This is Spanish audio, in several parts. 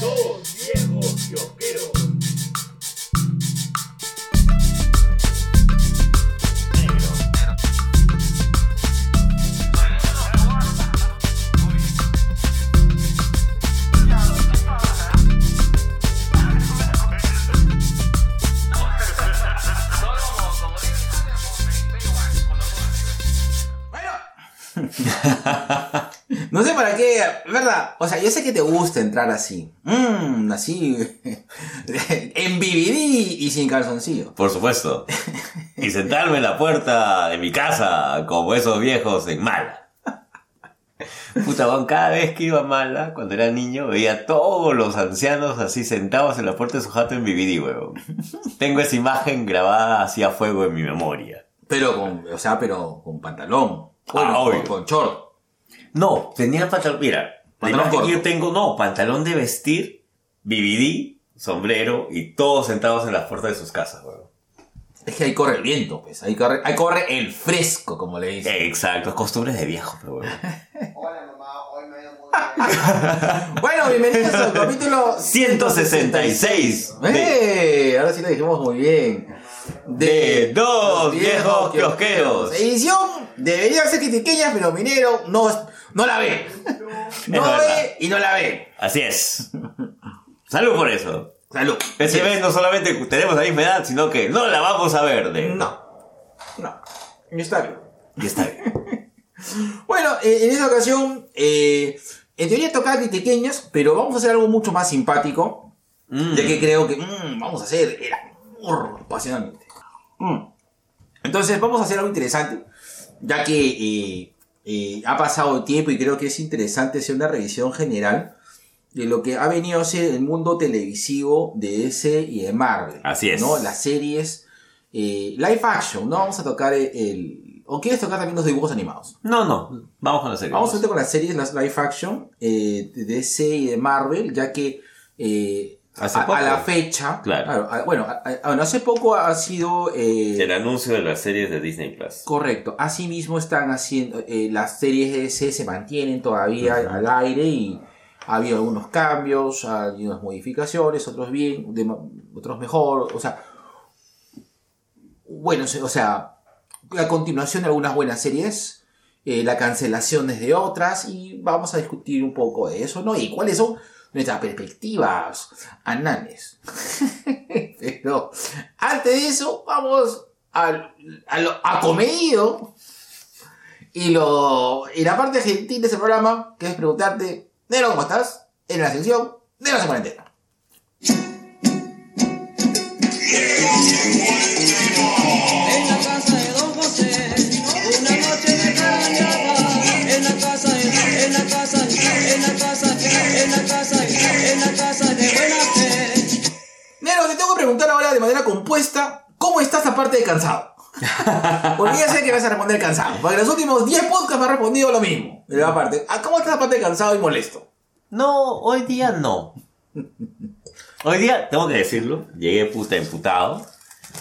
Dos viejos kiosqueros. ¿Verdad? O sea, yo sé que te gusta entrar así. Mmm, así. en BBD y sin calzoncillo. Por supuesto. Y sentarme en la puerta de mi casa, como esos viejos en Mala. Puta, weón, cada vez que iba a Mala, cuando era niño, veía a todos los ancianos así sentados en la puerta de su jato en BBD, weón. Tengo esa imagen grabada así a fuego en mi memoria. Pero con, o sea, pero con pantalón. Bueno, Ah, con, con short. No, tenía pantalón, mira, Pantalón corto. yo tengo, no, pantalón de vestir, BBD, sombrero y todos sentados en las puertas de sus casas, weón. Es que ahí corre el viento, pues. Ahí corre, ahí corre el fresco, como le dicen. Exacto, costumbres de viejo, pero weón. Hola mamá, hoy me ha ido muy bien. Bueno, bienvenidos al capítulo 166 de, ¡Eh! Ahora sí lo dijimos muy bien. De dos viejos kiosqueros. Edición debería ser critiqueña, pero Minero no, no la ve. No verdad. ve y no la ve. Así es. Salud por eso. Salud. Ese vez no solamente tenemos la misma edad, sino que no la vamos a ver de. No. No. Está bien. Y está bien. Bueno, eh, en esta ocasión, eh, en teoría tocaba critiqueñas, pero vamos a hacer algo mucho más simpático. Mm. Ya que creo que mm, vamos a hacer Mm. Entonces vamos a hacer algo interesante, ya que eh, eh, ha pasado el tiempo y creo que es interesante hacer una revisión general de lo que ha venido a ser el mundo televisivo de DC y de Marvel. Así es. ¿no? Las series eh, live action, ¿no? Vamos a tocar el... el- ¿O quieres tocar también los dibujos animados? No, no. Vamos con la serie. Vamos a con las series, las live action de DC y de Marvel, ya que eh, Hace a, poco. a la fecha, Claro. a- bueno, a- hace poco ha sido eh, El anuncio de las series de Disney Plus. correcto. Asimismo están haciendo eh, las series DC se mantienen todavía al aire y ha habido algunos cambios, ha habido unas modificaciones, otros bien, de otros mejor, o sea, bueno, se- o sea, la continuación de algunas buenas series, eh, la cancelación de otras y vamos a discutir un poco de eso, ¿no? Y cuáles son nuestras perspectivas anales. Pero antes de eso, vamos al- a, lo acomedido y, lo, y la parte gentil de ese programa, que es preguntarte, Nero, ¿cómo estás? En la sección de la cuarentena. Preguntar ahora de manera compuesta, ¿cómo estás aparte de cansado? Porque ya sé que vas a responder cansado, porque en los últimos 10 podcasts me has respondido lo mismo. Pero aparte, ¿a ¿cómo estás aparte de cansado y molesto? No, hoy día no. Hoy día, tengo que decirlo, llegué puta emputado.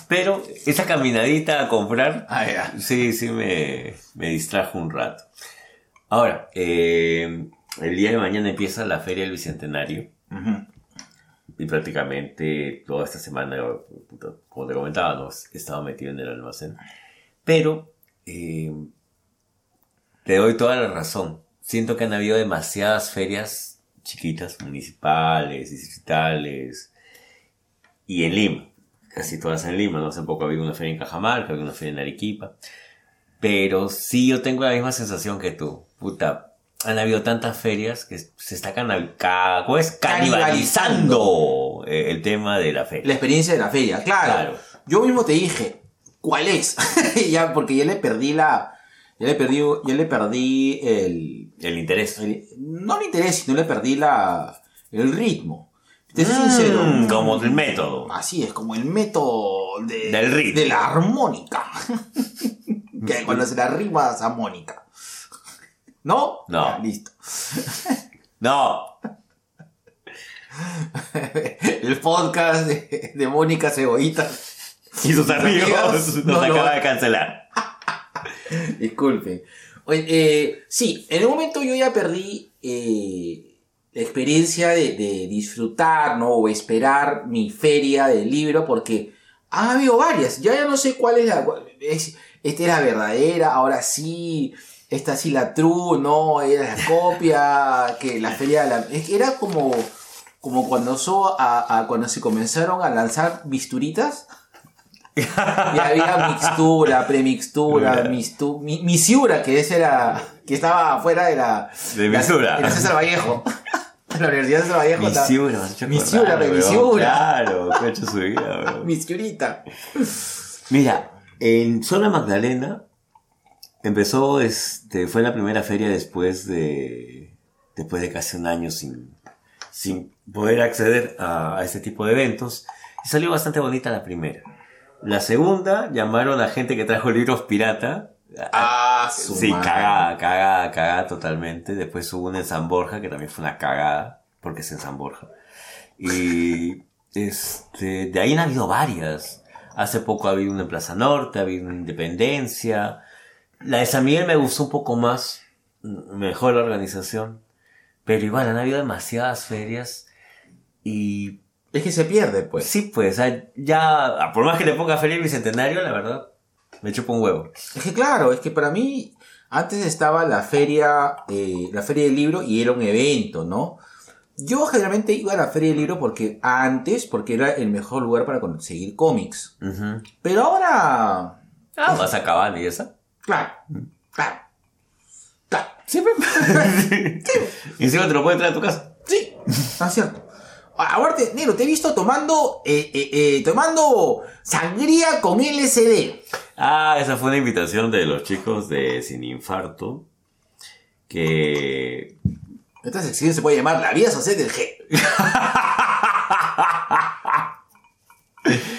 Pero esa caminadita a comprar, Ah, ya. sí, sí me, me distrajo un rato. Ahora, eh, el día de mañana empieza la Feria del Bicentenario. Y prácticamente toda esta semana, como te comentaba, no, he estado metido en el almacén. Pero eh, te doy toda la razón. Siento que han habido demasiadas ferias chiquitas, municipales, distritales, y en Lima. Casi todas en Lima. No hace poco había una feria en Cajamarca, había una feria en Arequipa. Pero sí yo tengo la misma sensación que tú. Puta, han habido tantas ferias que se está canal ca- ¿cómo es? canibalizando eh, el tema de la La feria. experiencia de la feria, claro. Claro. Yo mismo te dije, ¿cuál es? ya, porque ya le perdí la. Ya le perdí, ya le perdí el, El interés. el- No el interés, sino le perdí la, el ritmo. Te soy Mm, sincero. como el método. Así es, como el método de, Del ritmo. de la armónica. que cuando se la rima es armónica. ¿No? No. Ya, listo. No, El podcast de, de Mónica Cebollita. y sus amigos amigos nos no acaba de cancelar. Disculpen. Oye, eh, sí, en un momento yo ya perdí eh, experiencia de, de disfrutar, ¿no? O esperar mi feria del libro, porque ha habido varias. Ya ya no sé cuál es la. Es, esta era verdadera, ahora sí. Esta sí la true, no, era la copia, que la feria de la- era como, como cuando, so- a, a- cuando se comenzaron a lanzar bisturitas. Y había mixtura, premixtura, mixtu, mi, misiura, que ese era, que estaba fuera de la, De Misura. la César Vallejo. La Universidad de César Vallejo. Misiura, acordar, pe, weón. Misiura. Claro, que ha hecho su vida, weón. Misiurita. Mira, en Zona Magdalena empezó, este, fue la primera feria después de, después de casi un año sin, sin poder acceder a, a este tipo de eventos. Y salió bastante bonita la primera. La segunda llamaron a gente que trajo libros pirata. Ah, su sí, madre. cagada, cagada, cagada totalmente. Después hubo una en San Borja, que también fue una cagada, porque es en San Borja. Y este, de ahí han habido varias. Hace poco ha habido una en Plaza Norte, ha habido una en Independencia. La de San Miguel me gustó un poco más, mm, mejor la organización. Pero igual han habido demasiadas ferias. Y Es que se pierde, pues. sí, pues, ah, ya, por más que le ponga feria bicentenario, la verdad, me chupa un huevo. Es que claro, es que para mí antes estaba la feria, eh, la feria del libro y era un evento, ¿no? Yo generalmente iba a la feria del libro porque antes, porque era el mejor lugar para conseguir cómics. Pero ahora, Ah, vas a acabar y esa. Claro, claro, claro, Siempre. y encima te lo pueden traer a tu casa. sí, ah, cierto. Ahora, te, negro, te he visto tomando, eh, eh, eh, tomando sangría con LSD. Ah, esa fue una invitación de los chicos de Sin Infarto. Que. Esta sección se puede llamar La vida social del G.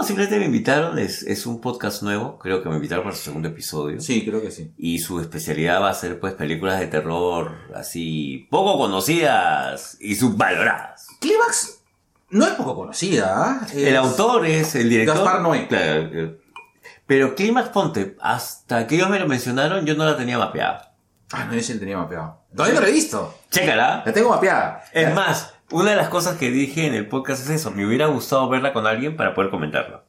No, simplemente me invitaron. Es, es un podcast nuevo. Creo que me invitaron para su segundo episodio. Sí, creo que sí. Y su especialidad va a ser, pues, películas de terror así poco conocidas y subvaloradas. Clímax no es poco conocida, ¿ah? El Es- autor es el director. Gaspar Noé. Claro, eh, Pero Clímax Ponte, hasta que ellos me lo mencionaron, yo no la tenía mapeada. Ah, no, ese lo tenía mapeado. Todavía no lo he visto. Chécala. La tengo mapeada. Es más, una de las cosas que dije en el podcast es eso. Me hubiera gustado verla con alguien para poder comentarla.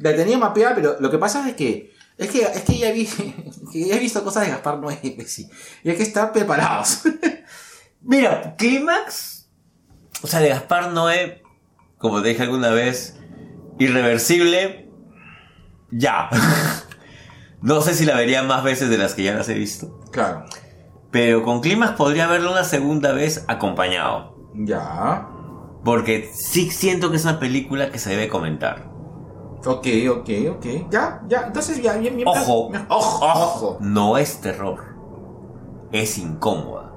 La tenía mapeada, pero lo que pasa es que. Es que, es que ya vi. que ya he visto cosas de Gaspar Noé, sí. Y hay que estar preparados. Mira, Clímax, o sea, de Gaspar Noé, como te dije alguna vez, irreversible, ya. no sé si la vería más veces de las que ya las he visto. claro. Pero con Clímax podría verla una segunda vez acompañado. Ya. Porque sí siento que es una película que se debe comentar. Ok, ok, ok. Ya, ya. Entonces ya, bien, bien. Ojo, Ojo, ojo. No es terror. Es incómoda.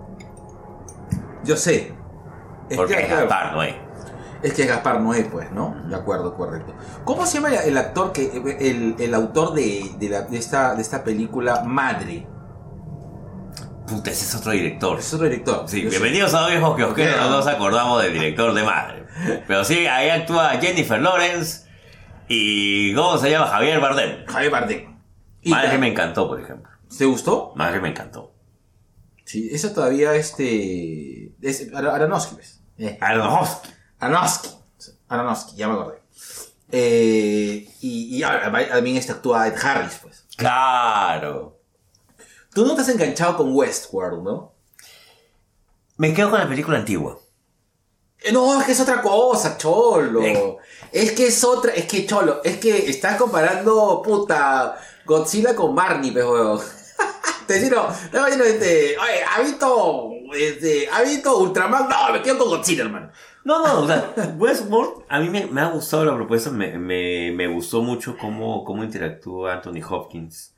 Yo sé. Es Porque que, es claro, Gaspar Noé. es que es Gaspar Noé, pues, ¿no? De acuerdo, correcto. ¿Cómo se llama el, el actor que. el, el autor de, de, la- de esta, de esta película Madre? Puta, ese es otro director. Es otro director. Sí, bienvenidos a Viejos que os Ya. no nos acordamos del director de Madre. Pero sí, ahí actúa Jennifer Lawrence y ¿cómo se llama? Javier Bardem. Javier Bardem. Madre me encantó, por ejemplo. ¿Te gustó? Madre me encantó. Sí, eso todavía este. Es Ar- Aronofsky, pues. Eh, Aronofsky. Aronofsky. Aronofsky, ya me acordé. Eh, y, y ahora, también este actúa Ed Harris, pues. Claro. Tú no te has enganchado con Westworld, ¿no? Me quedo con la película antigua. Eh, No, es que es otra cosa, cholo. Eh. Es que es otra, es que cholo, es que estás comparando, puta, Godzilla con Barney, pues, weón. Te decía, no, diciendo, este, oye, ¿ha visto, este, ha visto Ultraman? No, me quedo con Godzilla, hermano. No, no, o sea, Westworld, a mí me, me ha gustado la propuesta, me, me, me gustó mucho cómo, cómo interactúa Anthony Hopkins.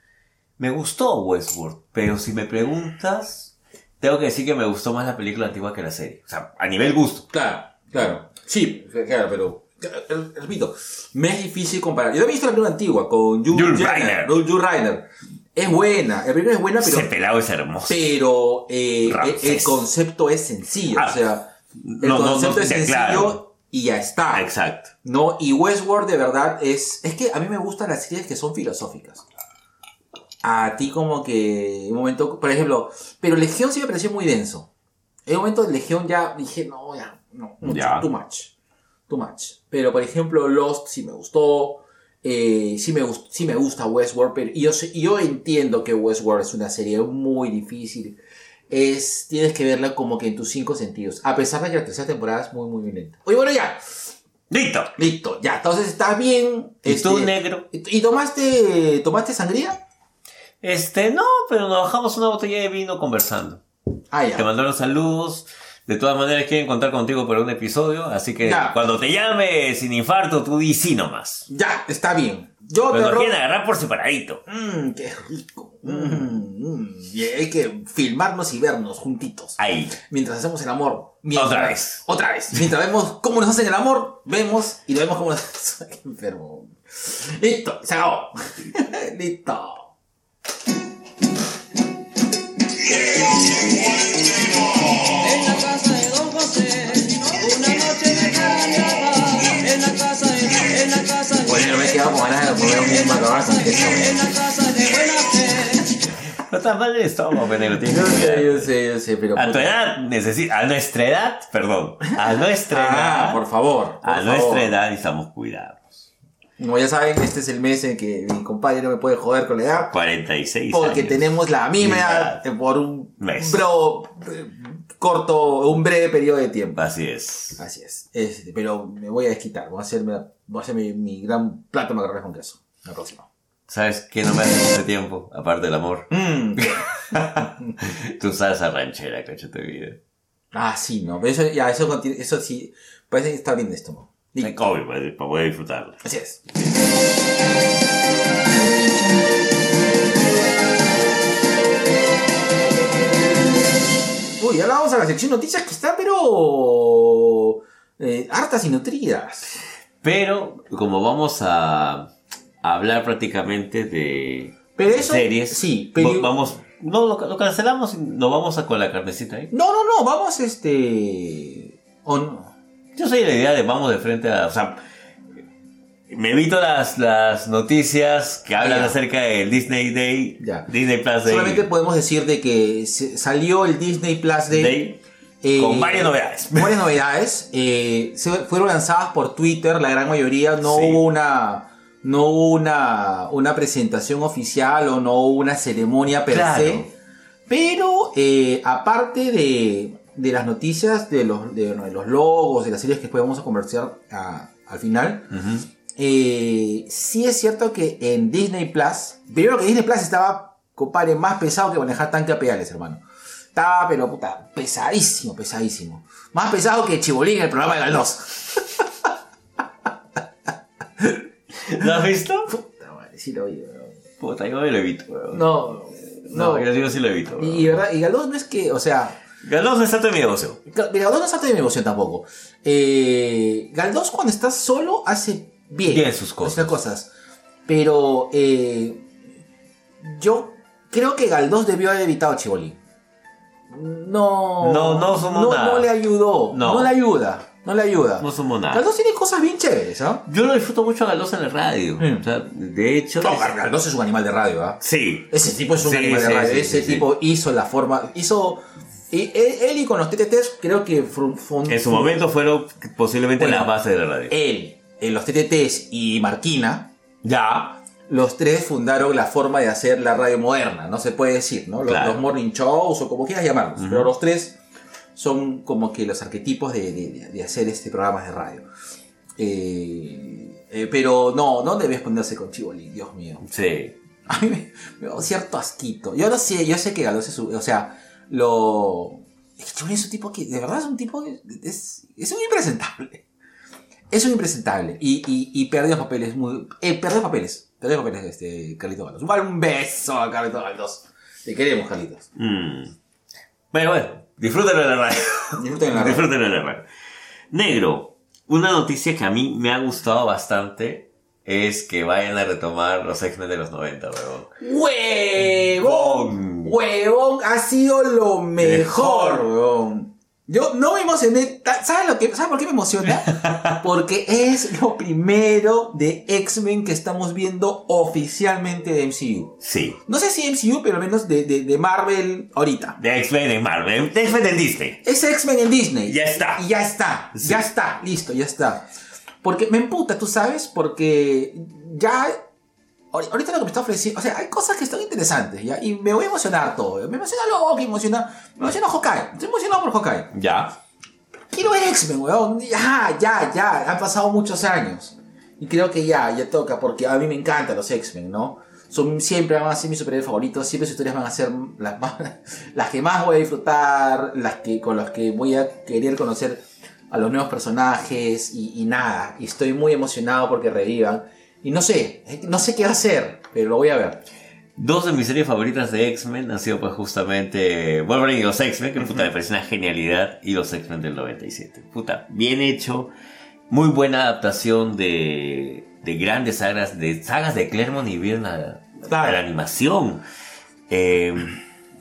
Me gustó Westworld, pero si me preguntas, tengo que decir que me gustó más la película antigua que la serie. O sea, a nivel gusto. Claro, claro. Sí, claro, pero, eh, repito, me es difícil comparar. Yo he visto la película antigua con Jules Reiner. Reiner. Es buena, el primero es buena, pero... Ese pelado es hermoso. pero eh, el, Ramsés. el concepto es sencillo, Ah, o sea, el no, concepto no, es sencillo claro. y ya está. Exacto. No, y Westworld de verdad es es que a mí me gustan las series que son filosóficas. A ti como que un momento, por ejemplo, pero Legión sí me pareció muy denso. En un momento de Legión ya dije, no, ya, no, mucho, Ya. too much. Too much. Pero por ejemplo, Lost sí me gustó. eh, sí, me sí me gusta Westworld, pero yo, yo entiendo que Westworld es una serie muy difícil. Es, tienes que verla como que en tus cinco sentidos. A pesar de que la tercera temporada es muy, muy lenta. Oye, bueno, ya. ¡Listo! Listo, ya. Entonces está bien. ¿Y tú, este, negro? ¿Y tomaste, tomaste sangría? Este, no, pero nos bajamos una botella de vino conversando. Ah, ya. Te mandaron saludos. De todas maneras quieren contar contigo para un episodio, así que Ya. cuando te llame sin infarto, tú di sí nomás. Ya, está bien. Yo Pero te nos quieren agarrar por separadito. Mmm, qué rico. Mm, mm. Y hay que filmarnos y vernos juntitos. Ahí. Mientras hacemos el amor. Mientras- Otra vez. Otra vez. Mientras vemos cómo nos hacen el amor, vemos y vemos cómo nos Qué enfermo. Listo, se acabó. Listo. No estás mal de estómago, Penelo. tienes Yo que sé, yo sé, yo sé, pero. A tu edad necesita, a nuestra edad, perdón, a nuestra Ah, edad, por favor. por a favor. nuestra edad necesitamos cuidados. Como ya saben, este es el mes en que mi compadre no me puede joder con la edad. 46 Porque años. tenemos la misma edad por un Mes. bro, corto, un breve periodo de tiempo. Así es. Así es. Este, pero me voy a desquitar. Voy a hacerme, voy a hacer mi, mi gran plato de macarrones con queso. La próxima. ¿Sabes qué no me hace hace tiempo? Aparte del amor. Mm. Tu salsa ranchera, cacho tu vida. Ah, sí, no. Pero eso, ya, eso, eso sí. Parece que está bien de estómago. Listo. Obvio, para, para poder disfrutarlo. Así es. Uy, ahora vamos a la sección noticias que está, pero. eh, hartas y nutridas. Pero, como vamos a hablar prácticamente de Pero eso. series, Sí, pero. va- vamos, no, lo, lo cancelamos y nos vamos a con la carnecita ahí. No, no, no, vamos este. o no. Yo soy de la idea de vamos de frente a. O sea, me evito las, las noticias que hablan ya. acerca del Disney Day, Ya. Disney Plus Day, Solamente podemos decir de que salió el Disney Plus Day. Day, eh, con varias novedades. Varias novedades. eh, se fueron lanzadas por Twitter, la gran mayoría. No Sí. hubo una. No hubo una, una presentación oficial o no hubo una ceremonia per Claro. se. Pero eh, aparte de, de las noticias, de los, de, de los logos, de las series que después vamos a conversar a- al final, eh, sí es cierto que en Disney Plus, primero que Disney Plus estaba, compadre, más pesado que manejar tanque a pedales, hermano. Estaba, pero puta, pesadísimo, pesadísimo. Más pesado que Chibolín en el programa de Galdós. ¿Lo has visto? Puta madre, sí lo vi, weón. Puta, yo lo evito, weón. No, No, no. yo digo sí lo evito. weón. Y, verdad, y Galdós no es que, o sea, Galdós no está en mi mira, Galdós no es arte de mi emoción tampoco. Eh, Galdós cuando está solo hace bien. Bien sus cosas. Hace cosas. Pero eh, yo creo que Galdós debió haber evitado a Chibolín. No. No, no somos no, nada. no le ayudó. No. No. le ayuda. No le ayuda. No somos nada. Galdós tiene cosas bien chéveres, ¿ah? Yo lo disfruto mucho a Galdós en la radio. Mm. O sea, de hecho. No, Galdós es un animal de radio, ¿ah? Sí. Ese tipo es un Sí, animal de radio. sí, Ese tipo hizo la forma. Hizo. Y él, él y con los TTTs creo que En su momento fueron posiblemente Bueno, las bases de la radio. él, en los TTTs y Marquina, ya. los tres fundaron la forma de hacer la radio moderna, no se puede decir, ¿no? Los, Claro. los morning shows o como quieras llamarlos, pero los tres son como que los arquetipos de, de- de hacer este programas de radio. Eh, eh, pero no, no debes ponerse con Chivoli, Dios mío. Sí. A mí me, me da cierto asquito. Yo no sé, yo sé que Galo es su, o sea, lo... Es que es un tipo que, de verdad es un tipo que es, es un impresentable. Es un impresentable. Y, y, y perdió papeles muy... Eh, perdió papeles. Perdió papeles este, Carlito Galos. Un, un beso a Carlito Galos. Te queremos, Carlitos. Mm. Bueno, bueno. Disfrútenlo de la radio. Disfruten la radio. Disfrútenlo de la radio. Negro. Una noticia que a mí me ha gustado bastante es que vayan a retomar los X-Men de los 90, weón. ¡Huevón! Huevón. ¡Huevón! Ha sido lo mejor, Mejor. huevón. Yo no me emocioné. ¿Sabes, lo que, ¿Sabes por qué me emociona? Porque es lo primero de X-Men que estamos viendo oficialmente de MCU. Sí. No sé si MCU, pero al menos de, de, de Marvel ahorita. De X-Men en Marvel. De X-Men en Disney. Es X-Men en Disney. Ya está. Y ya está. Sí. Ya está. Listo, ya está. Porque me emputa, tú sabes, porque ya. ahor- Ahorita lo que me está ofreciendo. O sea, hay cosas que están interesantes, ¿ya? Y me voy a emocionar todo. Me emociona Loki, me emociona. Me emociona Hawkeye. Estoy emocionado por Hawkeye. Ya. Quiero ver X-Men, weón. Ya, ya, ya. Han pasado muchos años. Y creo que ya, ya toca, porque a mí me encantan los X-Men, ¿no? Son, siempre van a ser mis superhéroes favoritos, siempre sus historias van a ser las, más- las que más voy a disfrutar, las que, con las que voy a querer conocer a los nuevos personajes y, y nada. Y estoy muy emocionado porque revivan. Y no sé, no sé qué hacer, pero lo voy a ver. Dos de mis series favoritas de X-Men han sido pues justamente Wolverine y los X-Men, que puta me parece una genialidad, y los X-Men del 97. Puta, bien hecho, muy buena adaptación de, de grandes sagas, de sagas de Claremont y bien a, la animación. Eh,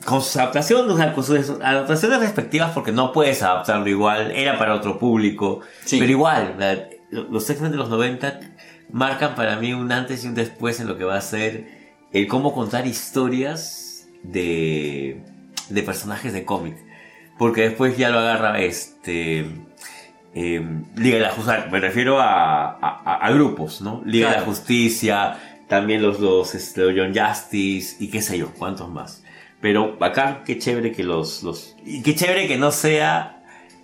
con sus adaptaciones, o sea, con sus adaptaciones respectivas, porque no puedes adaptarlo igual, era para otro público, Sí. pero igual, la- los X-Men de los 90 marcan para mí un antes y un después en lo que va a ser el cómo contar historias de, de personajes de cómic. Porque después ya lo agarra este. eh, Liga de la Justicia, me refiero a, a- a- grupos, ¿no? Liga de la Claro. Justicia, también los dos, este, Young Justice y qué sé yo, cuántos más. Pero acá, qué chévere que los. los y qué chévere que no sea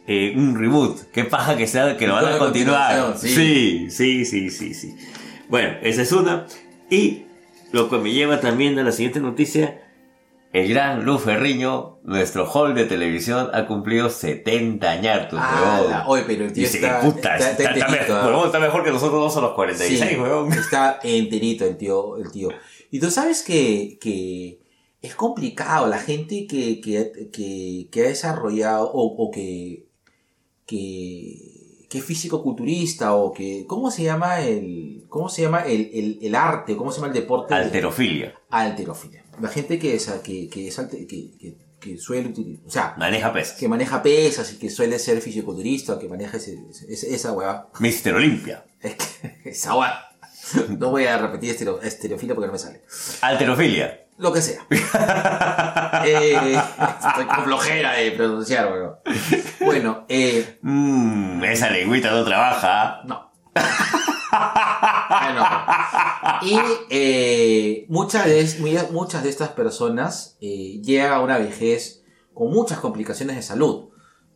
eh, un reboot. Qué paja que sea que lo van a continuar. Sí, sí, sí, sí, sí. Bueno, esa es una. Y lo que me lleva también a la siguiente noticia. El gran Luz Ferriño, nuestro hall de televisión, ha cumplido 70 años. Ah, oye, pero el tío Dice, está, puta, está- está, está mejor, huevón, está mejor que nosotros dos a los 46, Sí, huevón. Está enterito el tío, el tío. Y tú sabes que, que es complicado la gente que, que, que, que ha desarrollado o, o que, que, que es físico-culturista o que... ¿Cómo se llama el, cómo se llama el, el, el arte? ¿Cómo se llama el deporte? Alterofilia. Alterofilia. La gente que es, que, que, es que, que, suele utilizar... O sea, Maneja pesas. que maneja pesas y que suele ser físico-culturista o que maneja ese, ese- esa weá. Mister Olimpia. Esa weá. No voy a repetir estereo, estereofilia porque no me sale. Alterofilia. Lo que sea. Eh, estoy con flojera de pronunciar, weón. Bueno, eh, Mmm, esa lengüita no trabaja. no. Ah, no. Y eh, muchas, de, muchas de estas personas eh, llegan a una vejez con muchas complicaciones de salud.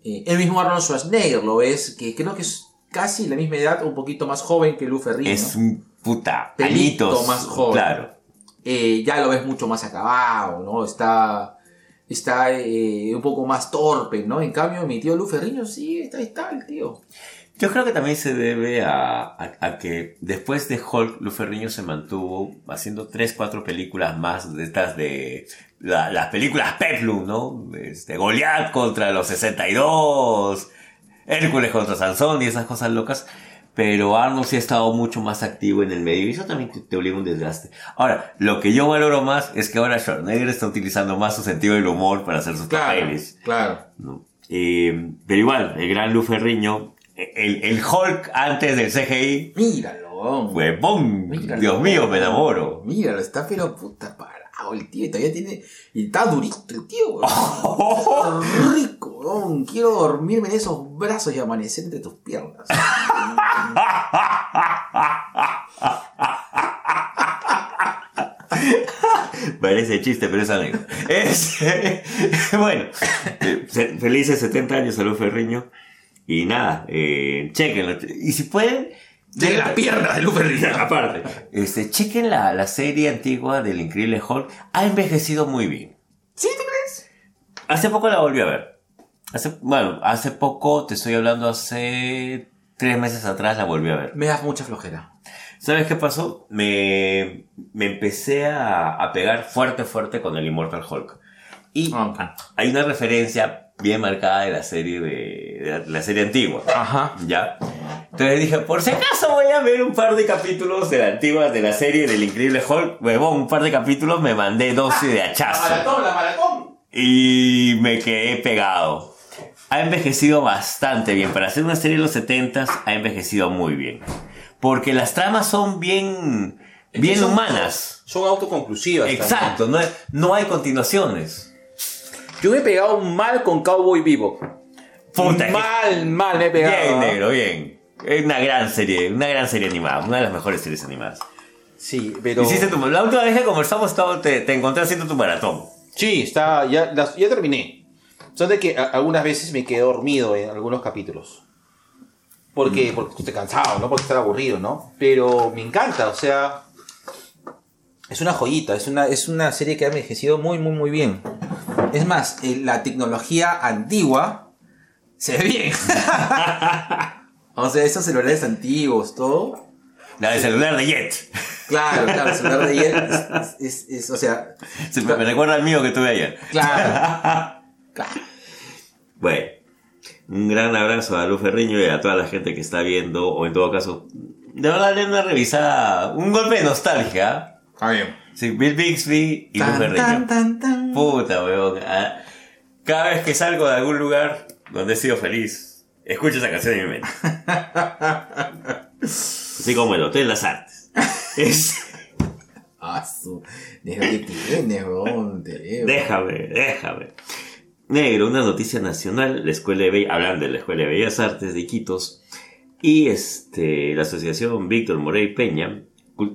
Eh, el mismo Arnold Schwarzenegger lo ves, que creo que es casi la misma edad, un poquito más joven que Lou Ferrigno. Es un puta. Pelito más joven. Claro. Eh, ya lo ves mucho más acabado, ¿no? Está, está eh, un poco más torpe, ¿no? En cambio, mi tío Lu Ferriño, sí, está, está el tío. Yo creo que también se debe a, a- que después de Hulk, Lu Ferrigno se mantuvo haciendo tres, cuatro películas más de estas de la- las películas Peplum, ¿no? Este, Goliath contra los 62, Hércules contra Sansón y esas cosas locas. Pero Arnold sí ha estado mucho más activo en el medio y eso también te, te obliga a un desgaste. Ahora, lo que yo valoro más es que ahora Schwarzenegger está utilizando más su sentido del humor para hacer sus papeles. claro. ¿no? Eh, pero igual, el gran Lu Ferriño, el, el Hulk antes del CGI, Míralo. ¡pum! Míralo. Dios mío, me enamoro. Míralo, está pero puta parado el tío. y Todavía tiene. Y está durito el tío, weón. Oh. Rico, weón. Quiero dormirme en esos brazos y amanecer entre tus piernas. Parece chiste, pero es anécdota. Es, bueno, eh, fe- felices 70 años a Lu Ferriño. Y nada, eh, chequenlo. Y si pueden, De las piernas de Lu Ferriño. aparte, este, chequen la, la serie antigua del Increíble Hulk. Ha envejecido muy bien. ¿Sí, tú crees? Hace poco la volví a ver. Hace, bueno, hace poco, te estoy hablando hace tres meses atrás, la volví a ver. Me das mucha flojera. ¿Sabes qué pasó? Me, me empecé a, a pegar fuerte, fuerte con el Immortal Hulk. Y Ok. hay una referencia bien marcada de la serie de, de la, la serie antigua. Ajá. ¿Ya? Entonces dije, por si acaso voy a ver un par de capítulos de la antigua, de la serie del Increíble Hulk. Huevón, un par de capítulos me mandé 12 de hachazo. Maratón, la maratón. Y me quedé pegado. ha envejecido bastante bien. Para hacer una serie de los 70 ha envejecido muy bien. Porque las tramas son bien, bien Son- humanas. Son autoconclusivas. Exacto, no, hay- no hay continuaciones. Yo me he pegado mal con Cowboy Vivo. Puta, mal, mal me he pegado. Bien, ¿ah? negro, bien. Es una gran serie, una gran serie animada, una de las mejores series animadas. Sí, pero. Hiciste tu- la última vez que conversamos estaba- te, te encontré haciendo tu maratón. Sí, está, ya, ya terminé. Son de que a- algunas veces me quedé dormido en algunos capítulos. Porque, Mm. porque estoy cansado, ¿no? Porque estar aburrido, ¿no? Pero me encanta, o sea. Es una joyita, es una, es una serie que ha envejecido muy, muy, muy bien. Es más, eh, la tecnología antigua se ve bien. o sea, esos celulares antiguos, todo. La del celular de Jet. Claro, claro, el celular de ayer es, es- es- o sea, Se me, me recuerda al mío que tuve ayer. claro. claro. Bueno, un gran abrazo a Luz Ferriño y a toda la gente que está viendo, o en todo caso, de verdad, darle una revisada, un golpe de nostalgia. Está bien. Sí, Bill Bixby y Luz Tan, Ferriño. tan, tan, tan. Puta, weón. ah, Cada vez que salgo de algún lugar donde he sido feliz, escucho esa canción en mi mente. Así como el Hotel Las Artes. Es- Ah, su. Tienes. Te déjame, déjame. Negro, una noticia nacional, la Escuela de Be- hablando de la Escuela de Bellas Artes de Iquitos y este, la Asociación Víctor Morey Peña,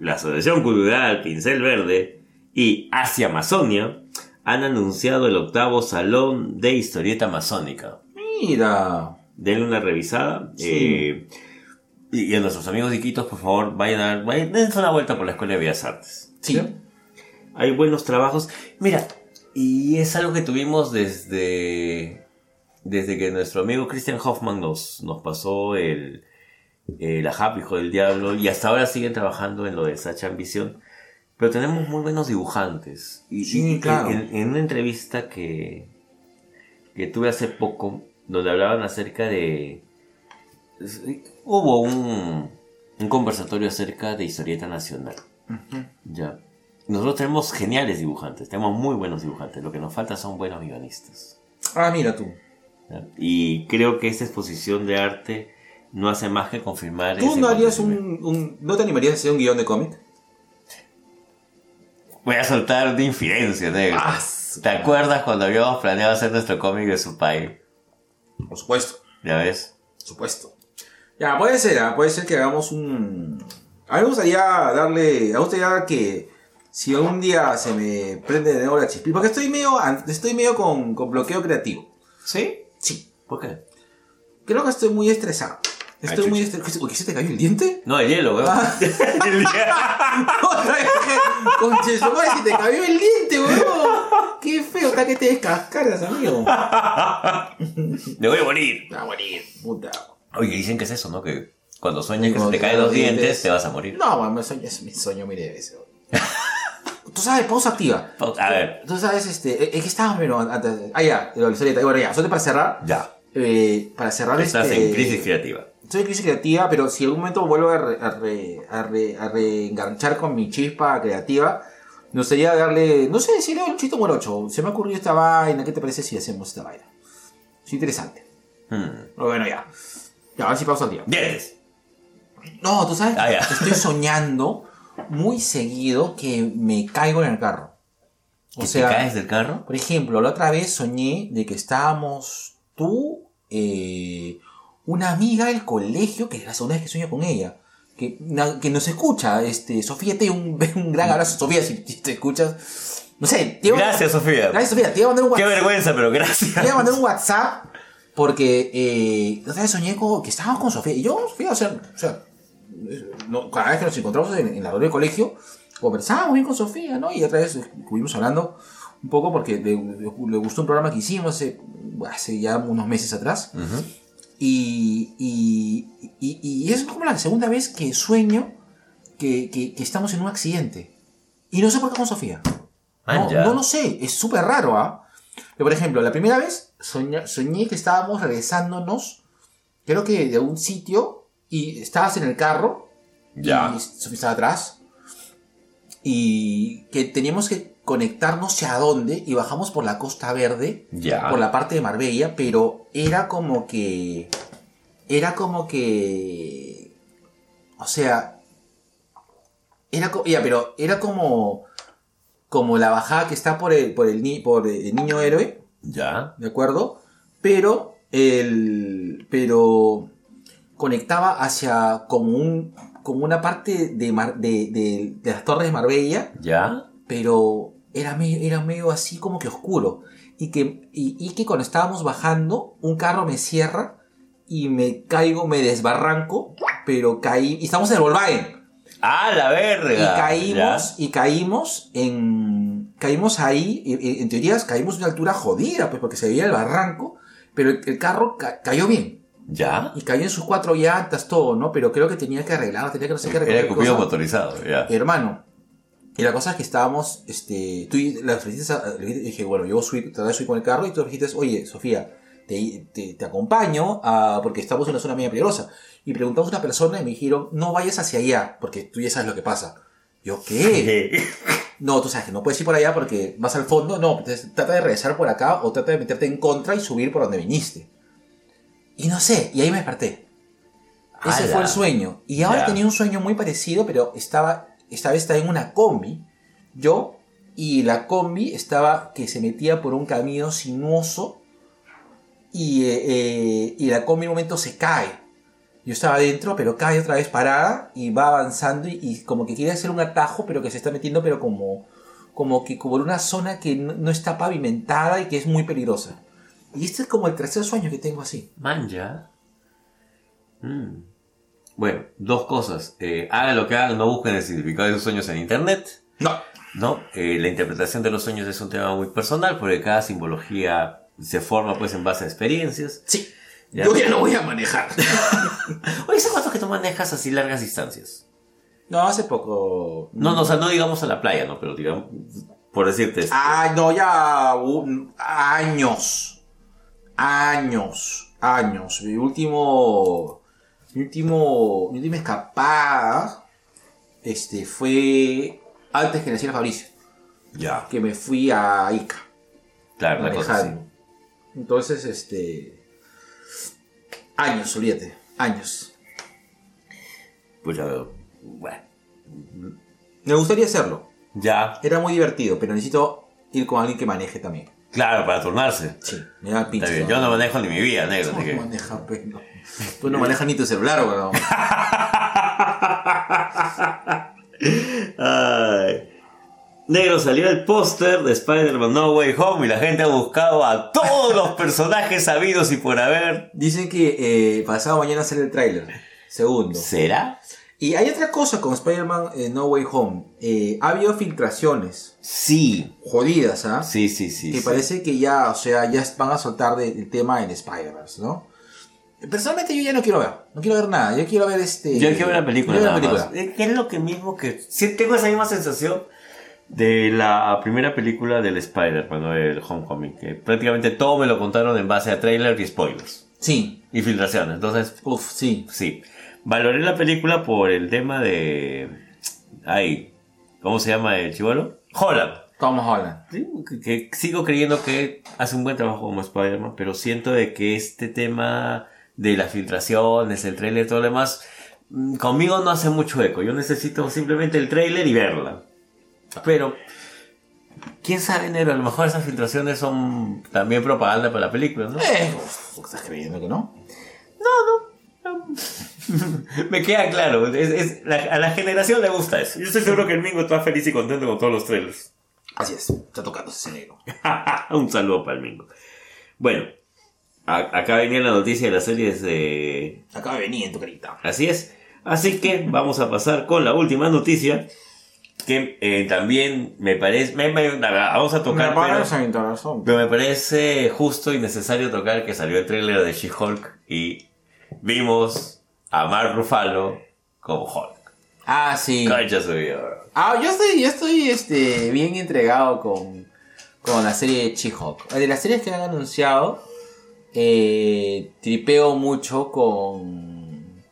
la Asociación Cultural Pincel Verde y Asia Amazonia han anunciado el octavo Salón de Historieta Masónica. Mira. Denle una revisada. Sí. eh, y, y a nuestros amigos de Iquitos, por favor, vayan a vayan, dense una vuelta por la Escuela de Bellas Artes. Sí. Hay buenos trabajos. Mira, y es algo que tuvimos desde, desde que nuestro amigo Christian Hoffman nos, nos pasó el, el Ajap, Hijo del Diablo, y hasta ahora siguen trabajando en lo de Sacha Ambición. Pero tenemos muy buenos dibujantes. Y, Sí, y claro. en, en una entrevista que, que tuve hace poco, donde hablaban acerca de... Hubo un, un conversatorio acerca de historieta nacional. Ya. Nosotros tenemos geniales dibujantes, tenemos muy buenos dibujantes. Lo que nos falta son buenos guionistas. Ah, mira tú. ¿ya? Y creo que esta exposición de arte no hace más que confirmar ¿Tú no harías un, un- ¿No te animarías a hacer un guion de cómic? Voy a soltar de infidencia, negro. Ah, ¿Te acuerdas cuando habíamos planeado hacer nuestro cómic de su país? Por supuesto. ¿Ya ves? Por supuesto. Ya, puede ser, ah, puede ser que hagamos un. A mí me gustaría darle. A gustaría que. Si algún día se me prende de nuevo la chispita. Porque estoy medio. Estoy medio con, con bloqueo creativo. ¿Sí? Sí. ¿Por qué? Creo que estoy muy estresado. Estoy muy estresado. ¿qué se te cayó el diente? No, el hielo, weón. Ah. El hielo. Conche, se te cayó el diente, weón. Qué feo, está que te descascaras, amigo. Me voy a morir. Va a morir, puta. Oye, dicen que es eso, ¿no? Que cuando sueñas que se te caen los dientes, dientes. te vas a morir. No, weón, me sueño, es mi sueño mil veces. weón. Tú sabes, pausa activa. A ver, Tú sabes, este, es que estábamos, pero antes. Ah, ya, la historieta. Bueno, ya, solo para cerrar. ya. eh, para cerrar Estás este. en crisis creativa. Estoy en crisis creativa, pero si en algún momento vuelvo a, re- a, re- a, re- a reenganchar con mi chispa creativa, me gustaría darle, no sé, decirle un chito morocho. Se me ha ocurrido esta vaina, ¿qué te parece si hacemos esta vaina? Es interesante. Hmm. Pero bueno, ya. Ya, a ver si pausa el día. Dientes. No, tú sabes, Ah, ya. estoy soñando muy seguido que me caigo en el carro. O ¿Que sea, te caes del carro? por ejemplo, la otra vez soñé de que estábamos tú, eh, una amiga del colegio, que es la segunda vez que sueño con ella, que, nos escucha, este, Sofía, te un, un gran abrazo, Sofía, si, si te escuchas. No sé, te Gracias, Sofía. Gracias, Sofía, te iba a mandar un Qué WhatsApp. vergüenza, pero gracias. Te iba a mandar un WhatsApp porque eh, otra vez soñé con, que estábamos con Sofía. Y yo, Sofía, o sea, o sea eh, no, cada vez que nos encontramos en, en la hora del colegio, conversábamos bien con Sofía, ¿no? Y otra vez estuvimos hablando un poco porque le, gustó un programa que hicimos hace, hace ya unos meses atrás. Y, y, y- y es como la segunda vez que sueño que, que- que estamos en un accidente. Y no sé por qué con Sofía. Ah, No, no lo sé, es súper raro, ¿ah? Pero, por ejemplo, la primera vez soñé, soñé que estábamos regresándonos, creo que de un sitio, y estabas en el carro, Ya. y Sofía estaba atrás, y que teníamos que conectar no sé a dónde y bajamos por la Costa Verde, Ya. por la parte de Marbella, pero era como que... Era como que... O sea... Era como... Ya, pero era como... Como la bajada que está por el, por el, ni- por el niño héroe. Ya. ¿de acuerdo? Pero el pero conectaba hacia como un como una parte de, Mar- de, de- de las torres de Marbella, Ya. pero era medio, era medio así como que oscuro. Y que, y, y que cuando estábamos bajando, un carro me cierra y me caigo, me desbarranco, pero caí. Y estamos en el Volkswagen. ¡Ah, la verga! Y caímos, Ya. y caímos en. Caímos ahí, y- en teoría caímos a una altura jodida, pues porque se veía el barranco, pero el, el carro ca- cayó bien. ¿Ya? Y cayó en sus cuatro llantas, todo, ¿no? Pero creo que tenía que arreglar, tenía que no sé qué Era cosas. motorizado, ya. Hermano. Y la cosa es que estábamos, este, tú la ofreciste, a- le dije, bueno, yo subí, traté de subir con el carro y tú dijiste, oye, Sofía, te, te, te acompaño a- porque estamos en una zona media peligrosa. Y preguntamos a una persona y me dijeron, no vayas hacia allá, porque tú ya sabes lo que pasa. Yo, ¿qué? No, tú sabes que no puedes ir por allá porque vas al fondo. No, trata de regresar por acá o trata de meterte en contra y subir por donde viniste. Y no sé, y ahí me desperté. Ese ¡Hala! fue el sueño. Y ahora tenía un sueño muy parecido, pero estaba, esta vez estaba en una combi. Yo, y la combi estaba que se metía por un camino sinuoso. Y, eh, eh, y la combi en un momento se cae. Yo estaba adentro, pero cae otra vez parada y va avanzando y, como que quiere hacer un atajo, pero que se está metiendo, pero como, como que como en una zona que no, no está pavimentada y que es muy peligrosa. Y este es como el tercer sueño que tengo así. Manja. Mm. Bueno, dos cosas. Eh, hagan lo que hagan, no busquen el significado de sus sueños en internet. No. ¿no? Eh, la interpretación de los sueños es un tema muy personal porque cada simbología se forma pues en base a experiencias. Sí. Ya. Yo ya no voy a manejar. Oye, ¿hace cuánto que tú manejas así largas distancias? No, hace poco. No, no, o sea, no digamos a la playa, ¿no? Pero digamos, por decirte esto. Ah, no, ya un- años. Años. Años. Mi último. Mi último. Mi última escapada. Este fue. Antes que naciera Fabricio. Ya. Que me fui a Ica. Claro, una cosa así. Entonces, este. Años, olvídate. Años. Pues ya veo. Bueno. Me gustaría hacerlo. Ya. Era muy divertido, pero necesito ir con alguien que maneje también. Claro, para turnarse. Sí, me da pinche. Yo no manejo ni mi vida, negro. ¿Cómo así que- no maneja, pues, no? Tú no manejas ni tu celular, weón. Ay. Negro, salió el póster de Spider-Man No Way Home y la gente ha buscado a todos los personajes sabidos y por haber. Dicen que eh, pasado mañana sale el tráiler. Segundo. ¿Será? Y hay otra cosa con Spider-Man eh, No Way Home. Eh, ha habido filtraciones Sí. jodidas, ¿ah? Sí, sí, sí. que sí. parece que ya, o sea, ya van a soltar de- el tema en Spider-Verse, ¿no? Personalmente yo ya no quiero ver, no quiero ver nada, yo quiero ver este... Yo quiero ver la película. yo quiero ver nada la más. película. Eh, que es lo que mismo que. Sí, tengo esa misma sensación de la primera película del Spider-Man, ¿no? el Homecoming. Que prácticamente todo me lo contaron en base a trailer y spoilers. Sí, Y filtraciones. Entonces, uff, sí. Sí. Valoré la película por el tema de. Ay, ¿cómo se llama el chivolo? Holland. Tom Holland. Sí, que, que sigo creyendo que hace un buen trabajo como Spider-Man, pero siento de que este tema de las filtraciones, el trailer y todo lo demás, mm, conmigo no hace mucho eco. Yo necesito simplemente el trailer y verla. Pero, quién sabe, Nero, a lo mejor esas filtraciones son también propaganda para la película, ¿no? Eh, ¿estás creyendo que no? Me queda claro, es- es- la- a la generación le gusta eso. Yo estoy seguro que el Mingo está feliz y contento con todos los trailers. Así es, está tocando ese negro. Un saludo para el Mingo. Bueno, a- acá venía la noticia de las series de... Acaba de venir en tu carita. Así es. Así que vamos a pasar con la última noticia. Que eh, también me parece... me- me- vamos a tocar... Me pero- parece interesante. Pero me parece justo y necesario tocar que salió el tráiler de She-Hulk y vimos a Mark Ruffalo como Hulk. Ah, sí. Concha su vida. Ah, yo estoy, yo estoy este, bien entregado con, con la serie de She-Hulk. De las series que han anunciado, eh, tripeo mucho con.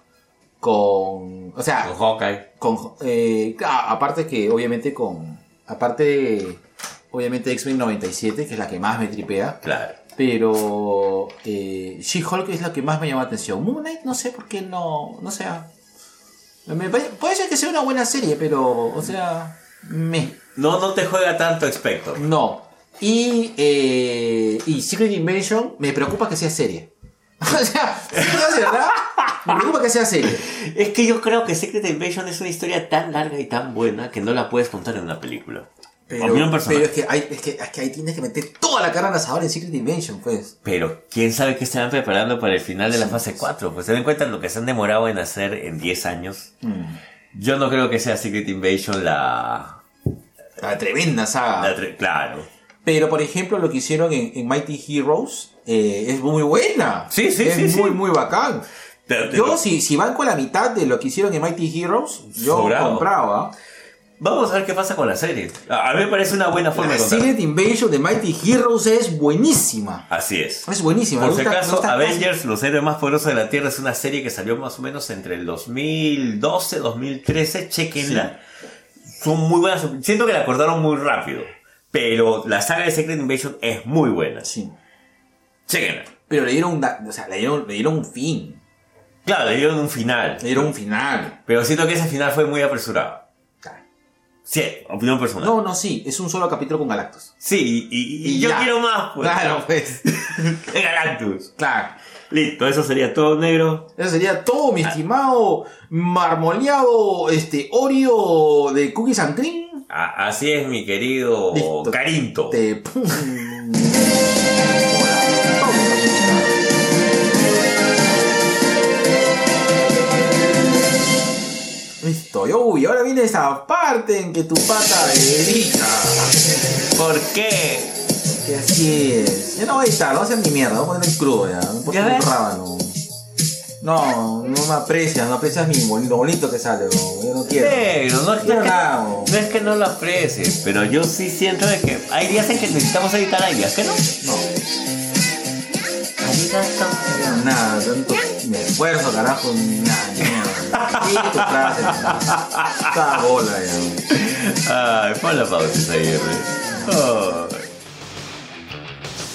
con. O sea, Con Hawkeye. con, eh, claro, aparte que obviamente con. Aparte de, Obviamente X-Men 97, que es la que más me tripea. Claro. Pero eh, She-Hulk es la que más me llama la atención. Moon Knight no sé por qué no. No sé. Me puede ser que sea una buena serie, pero. O sea. Me. No, no te juega tanto Spectre. No. Y. eh, y Secret Invasion me preocupa que sea serie. o sea, sí, verdad. Me preocupa que sea serie. Es que yo creo que Secret Invasion es una historia tan larga y tan buena que no la puedes contar en una película. Pero, es, que hay, es, que, es que ahí tienes que meter toda la cara al asador en Secret Invasion, pues. Pero quién sabe qué estarán preparando para el final de la fase 4. Pues se den cuenta lo que se han demorado en hacer en 10 años. Yo no creo que sea Secret Invasion la... La tremenda saga. la tre- claro. Pero, por ejemplo, lo que hicieron en, en Mighty Heroes eh, es muy buena. Sí, sí, es sí, sí. muy, muy bacán. Pero Yo, si, si van con la mitad de lo que hicieron en Mighty Heroes, yo Sobrado. compraba. Vamos a ver qué pasa con la serie. A mí me parece una buena forma La de contar. Secret Invasion de Mighty Heroes es buenísima. Así es. Es buenísima. Por si acaso, Avengers, los héroes más poderosos de la Tierra, es una serie que salió más o menos entre el 2012, 2013. Chequenla. Son muy buenas. Siento que la acordaron muy rápido. Pero la saga de Secret Invasion es muy buena. Sí. Chequenla. Pero le dieron, o sea, le dieron, le dieron un fin. Claro, le dieron un final. Le dieron un final. Pero siento que ese final fue muy apresurado. Sí, opinión personal. No, no, sí. Es un solo capítulo con Galactus. Sí, y, y- y Y yo ya. quiero más, pues. Claro, pues. De Galactus. claro. Listo, eso sería todo negro. Eso sería todo, mi estimado marmoleado este Oreo de Cookies and Cream. A- así es, mi querido Listo. Carinto. Te... Listo, y uy, ahora viene esa parte en que tu pata edita. ¿Por qué? Que así es. Ya no va a editar, no va a hacer ni mierda, voy a poner el crudo ya. No ¿Ya un ves? rábano. No, no me aprecias, no aprecias mi boni- lo bonito que sale, bro. yo no quiero. Negro, no es, Quiero que, nada, bro. no es que no lo aprecies, pero yo sí siento de que hay días en que necesitamos editar, hay días que no. No, quiero nada, tanto me esfuerzo, carajo, nada, ni. Y tu clase, Cada bola ya. Ay, pon la pausa ahí, Ay.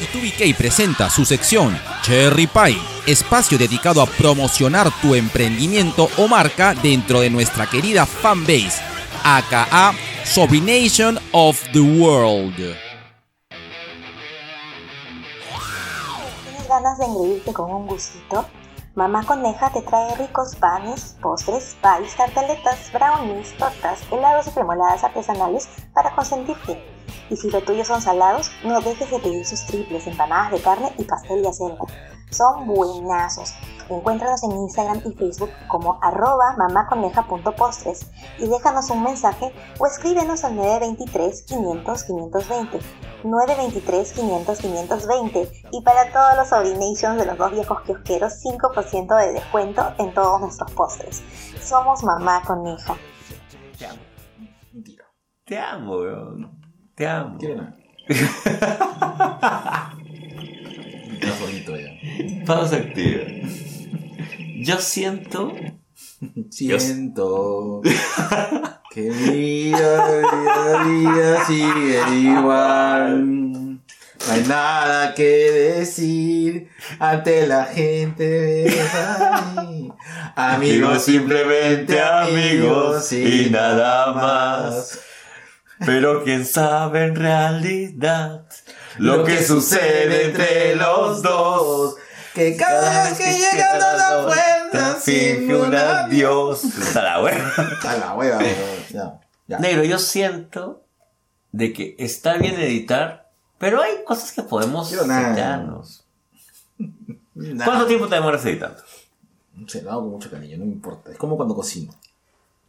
B2BK presenta su sección Cherry Pie, espacio dedicado a promocionar tu emprendimiento o marca dentro de nuestra querida fanbase, aka Sobrination of the World. ¿Tienes ganas de engreírte con un gustito? Mamá Coneja te trae ricos panes, postres, pies, tartaletas, brownies, tortas, helados y premoladas artesanales para consentirte. Y si lo tuyo son salados, no dejes de pedir sus triples, empanadas de carne y pastel de acelga. Son buenazos. Encuéntranos en Instagram y Facebook como arroba mamaconeja.postres y déjanos un mensaje o escríbenos al 923 500 520. 923 500 520 y para todos los Sobrinations de los dos viejos kiosqueros 5% de descuento en todos nuestros postres. Somos Mamá Coneja. Te amo. Te amo, weón. Te amo. Quiero nada. Pausa activa. Yo siento Siento que vida, vida, vida sigue igual. No hay nada que decir ante la gente de ahí. Amigos, simplemente amigos y nada más. Pero quién sabe en realidad lo que sucede entre los dos. Que cada vez que llegan a la puerta finge un adiós. Está la hueva. A la hueva, ya, ya. Negro, yo siento de que está bien editar, pero hay cosas que podemos quitarnos. ¿Cuánto tiempo te demoras editando? Sé, lo hago con mucho cariño, no me importa. Es como cuando cocino.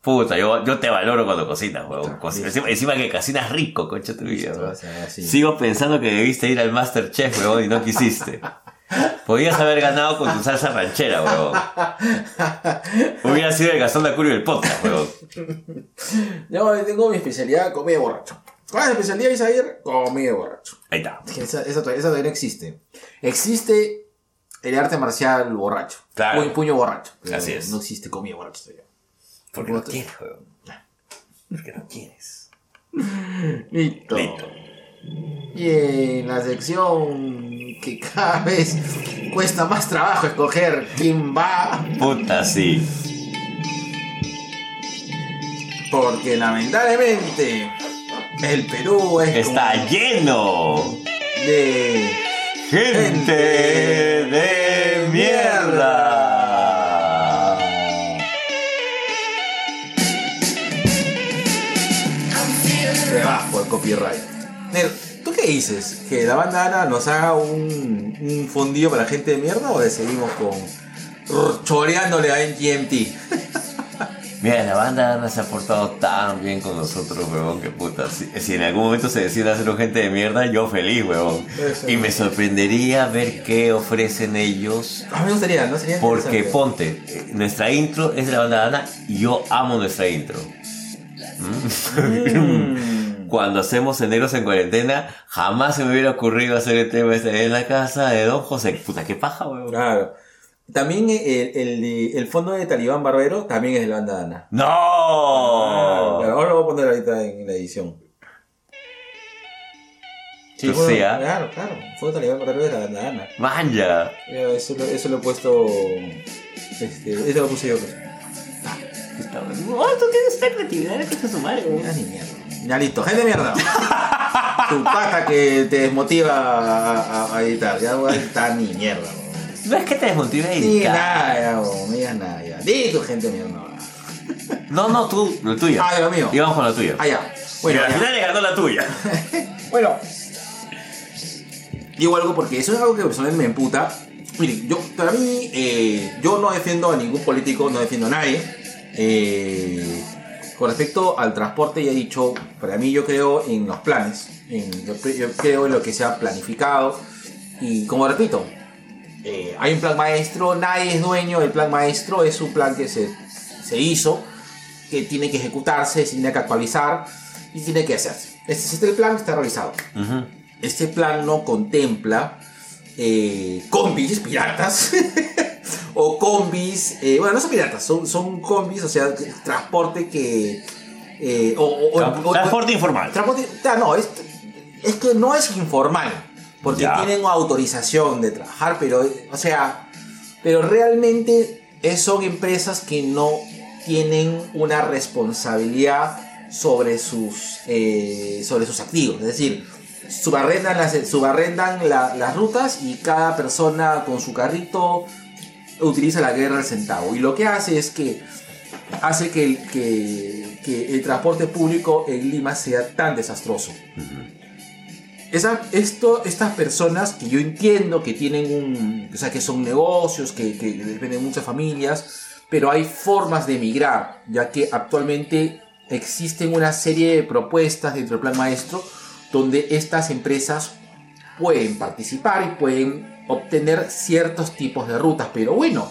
Puta, yo, yo te valoro cuando cocinas, sí. Encima, encima que cocinas rico, concha tu vida. Sigo pensando que debiste ir al Masterchef, huevón, y no quisiste. Podías haber ganado con tu salsa ranchera, huevón. Hubiera sido el Gastón de Acurio del podcast, huevón. Yo tengo mi especialidad, comida borracho. ¿Cuál es la especialidad, Isaír? Comida borracho. Ahí está. Esa, esa, todavía- esa todavía no existe. Existe el arte marcial borracho. Claro. Pu- puño borracho. Así es. No existe comida borracho todavía. Porque no quieres, huevón. Porque no quieres. Listo. Listo. Y en la sección que cada vez cuesta más trabajo escoger quién va, Puta, sí. porque lamentablemente el Perú es Está lleno. de Gente de mierda. debajo el copyright. ¿Tú qué dices? ¿Que la banda Ana nos haga un, un fondillo para gente de mierda o le seguimos con choreándole a NGMT? Mira, la banda no se ha portado tan bien con nosotros, huevón, que puta. Si, si en algún momento se decide hacer gente de mierda, yo feliz. Eso. Y me sorprendería ver qué ofrecen ellos. A mí me gustaría, ¿no? Sería Porque ponte, eh, nuestra intro es de la banda Ana y yo amo nuestra intro. Mm. Cuando hacemos Eneros en cuarentena, jamás se me hubiera ocurrido hacer el tema este en la casa de Don José. Puta, qué paja, huevón. Claro. También el, el, de- el fondo de Talibán Barbero también es de la banda Ana. ¡No! Claro, ahora lo voy a poner ahorita en la edición. O bueno, sea. Claro, claro. El fondo de Talibán Barbero es de la banda Ana. ¡Manja! Mira, Eso, lo- eso lo he puesto. Este, eso lo puse yo. Oh, tú tienes esta creatividad que su madre, huevón. Ya ni mierda. Ya listo, gente de mierda. tu paja que te desmotiva a, a- a editar. Ya no está ni mierda. weón. No es que te desmotive a Ni editar. nada, ya, ni digas nada. Ya. Di tu gente de mierda. No, no, tú, lo tuyo. Ah, lo mío. Y vamos con lo tuyo. Ah, ya. Bueno, al ya. final le ganó la tuya. Bueno. Digo algo porque eso es algo que personalmente me emputa. Miren, yo, para mí, eh, yo no defiendo a ningún político, no defiendo a nadie. Eh, con respecto al transporte, ya he dicho, para mí yo creo en los planes. En, yo, creo en lo que se ha planificado. Y como repito, eh, hay un plan maestro, nadie es dueño del plan maestro, es un plan que se, se hizo, que tiene que ejecutarse, se tiene que actualizar y tiene que hacerse. Este, este plan está realizado. Este plan no contempla eh, combis piratas o combis, eh, bueno, no son piratas, son, son combis, o sea, transporte que... eh, o, o- o- o- Transporte informal. Transporte, no, es, es que no es informal, porque Ya. tienen autorización de trabajar, pero, o sea, pero realmente son empresas que no tienen una responsabilidad sobre sus, eh, sobre sus activos, es decir, subarrendan las, subarrendan la- las rutas y cada persona con su carrito utiliza la guerra al centavo. Y lo que hace es que hace que el, que, que el transporte público en Lima sea tan desastroso. Esa- esto, estas personas que yo entiendo que tienen un, o sea, que son negocios, que, que dependen de muchas familias, pero hay formas de emigrar, ya que actualmente existen una serie de propuestas dentro del plan maestro donde estas empresas pueden participar y pueden obtener ciertos tipos de rutas, pero bueno,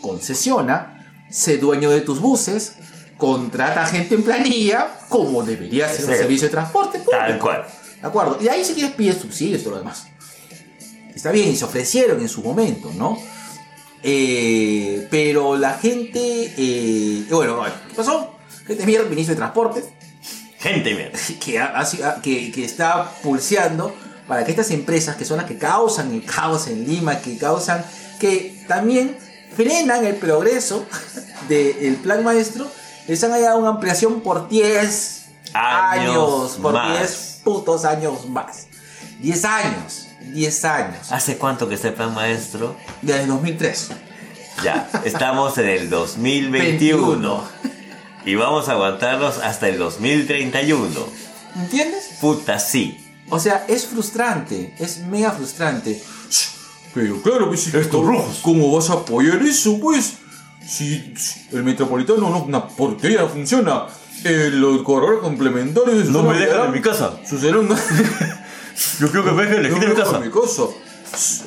concesiona, sé dueño de tus buses, contrata gente en planilla, como debería ser un servicio de transporte público. Tal cual. ¿De acuerdo? Y ahí si quieres pide subsidios y todo lo demás. Está bien, y se ofrecieron en su momento, ¿no? Eh, pero la gente... eh, bueno, ¿qué pasó? Gente mierda, ministro de Transportes, Gente, mierda. que, ha- ha sido- que, que está pulseando para que estas empresas, que son las que causan el caos en Lima, que causan, que también frenan el progreso del plan maestro, les han dado una ampliación por 10 Años años, por más. 10 putos años más. 10 años, 10 años. ¿Hace cuánto que está el plan maestro? Desde 2003. Ya, estamos en el 2021. Y vamos a aguantarlos hasta el 2031. ¿Entiendes? Puta, sí. O sea, es frustrante, es mega frustrante. Pero claro, pues, Estos rojos. ¿cómo vas a apoyar eso, pues? Si, si el metropolitano no una porquería, no funciona. El, los corredores complementarios de No me dejan en mi casa. Sucedieron Yo creo que me dejen elegir en mi casa. mi casa.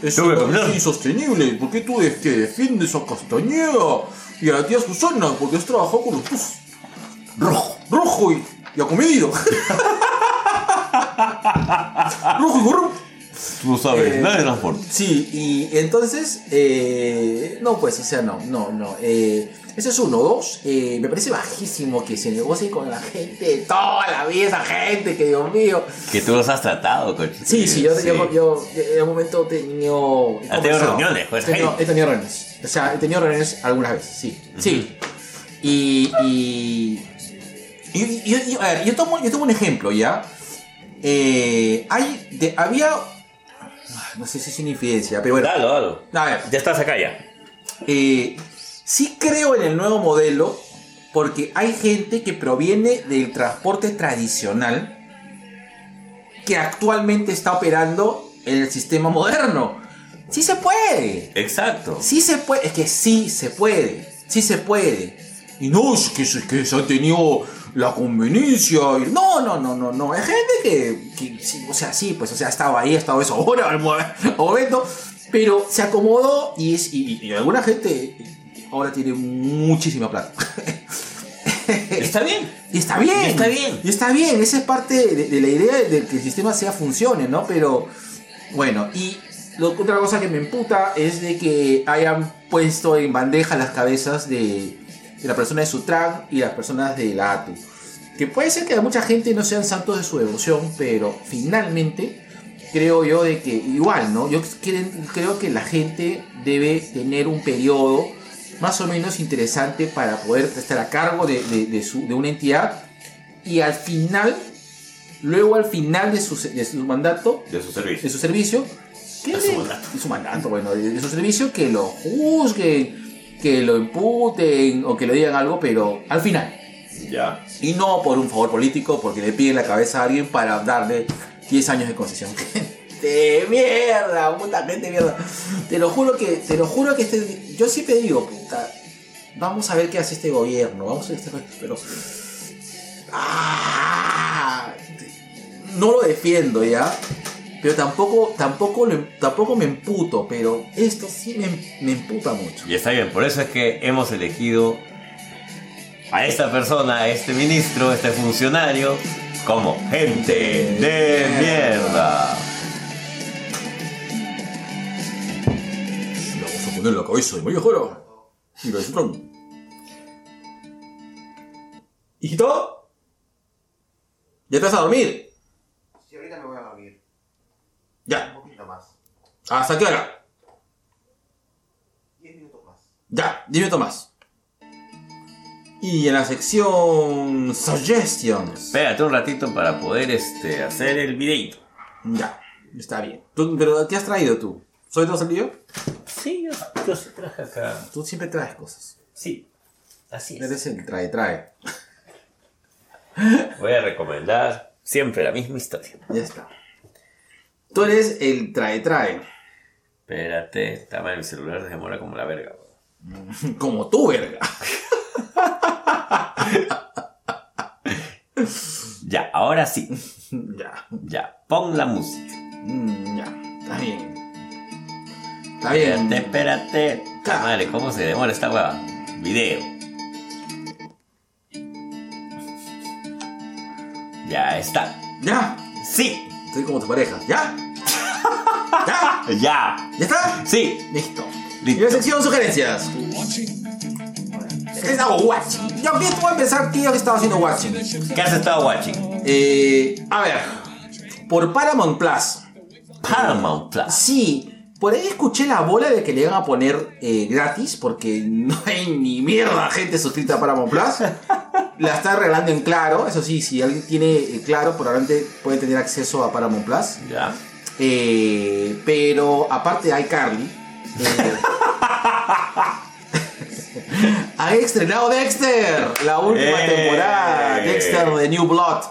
Eso que es insostenible. ¿Por qué tú es que defiendes a Castañeda y a la tía Susana? Porque has trabajado con los dos. Rojo. Rojo y, y acomedido. Rojo y gorro. Tú sabes, Eh, nada de transporte. Sí, y entonces, eh, no, pues, o sea, no, no, no. Eh, ese es uno. Dos, eh, me parece bajísimo que se negocie con la gente, toda la vida, esa gente, que Dios mío. Que tú los has tratado, coche. Sí, sí, yo, yo, yo en un momento he tenido. he Has tenido reuniones, pues, He tenido, gente. he tenido reuniones. O sea, he tenido reuniones algunas veces, sí. Sí. Y. y y, y- y- a ver, yo tomo, yo tomo un ejemplo, ¿ya? Eh, hay, de, había, no sé si es una infidencia, pero bueno, Dalo, dalo. a ver, Ya estás acá ya. eh, sí creo en el nuevo modelo porque hay gente que proviene del transporte tradicional que actualmente está operando en el sistema moderno. Sí se puede. Exacto. Sí se puede. Es que sí se puede. Sí se puede. Y no es que, se- que se ha tenido la conveniencia. y- No, no, no, no, no. Hay gente que, que sí, o sea, sí, pues, o sea, ha estado ahí, ha estado eso ahora, al mo- al momento. Pero se acomodó y, es, y, y alguna gente ahora tiene muchísima plata. Está bien. Y está bien. Está bien. Y está bien. Esa es parte de, de la idea de que el sistema sea funcione, ¿no? Pero bueno, y lo, otra cosa que me emputa es de que hayan puesto en bandeja las cabezas de, de la persona de Sutran y las personas de la ATU. Que puede ser que a mucha gente no sean santos de su devoción, pero finalmente creo yo de que igual, ¿no? Yo creo que la gente debe tener un periodo más o menos interesante para poder estar a cargo de, de- de su- de una entidad y al final, luego al final de su, de su mandato, De su servicio. de su servicio, que De su mandato. de su mandato, bueno, de, de su servicio, que lo juzguen, que lo imputen o que le digan algo, pero al final. Ya. Y no por un favor político, porque le piden la cabeza a alguien para darle 10 años de concesión. de mierda, puta gente mierda. Te lo juro que, te lo juro que este, yo siempre digo, puta, vamos a ver qué hace este gobierno, vamos a ver este pero ah, no lo defiendo ya, pero tampoco, tampoco, lo- tampoco me emputo, pero esto sí me, me emputa mucho. Y está bien, por eso es que hemos elegido a esta persona, a este ministro, a este funcionario, como gente de mierda. Le vamos a poner la cabeza de María Jara. Y la de Sutran. ¿Hijito? ¿Ya te vas a dormir? Sí, ahorita me voy a dormir. Ya. Un poquito más. ¿Hasta qué hora? 10 minutos más. Ya, 10 minutos más. Y en la sección Suggestions. Espérate un ratito para poder este, hacer el videito. Ya, está bien. ¿Tú- ¿Pero qué has traído tú? ¿Soy todo salido? Sí, yo, yo sí traje acá. Tú siempre traes cosas. Sí, así Eres el trae, trae. Voy a recomendar siempre la misma historia. Ya está. Tú eres el trae, trae. Espérate, estaba en el celular, se demora como la verga. Como tú, verga. Ya, ahora sí. ya. Ya, pon la música. Mm, ya, está bien. Está bien. Espérate, espérate. Madre, ¿cómo se demora esta hueva? Video. Ya está. Ya. Sí. Estoy como tu pareja. ¿Ya? ¿Ya? Ya. ¿Ya está? Sí. Listo. Listo. Y la sección sugerencias. ¿Qué estaba watching? Yo bien voy a empezar, tío, que estaba haciendo watching. ¿Qué has estado watching? Eh, a ver, por Paramount Plus. Paramount Plus. Sí, por ahí escuché la bola de que le iban a poner eh, gratis, porque no hay ni mierda gente suscrita a Paramount Plus. La está regalando en claro, eso sí, si alguien tiene eh, claro, probablemente puede tener acceso a Paramount Plus. Ya. Eh, pero aparte de iCarly, eh, ha estrenado Dexter, la última ¡Eh! temporada, Dexter de New Blood,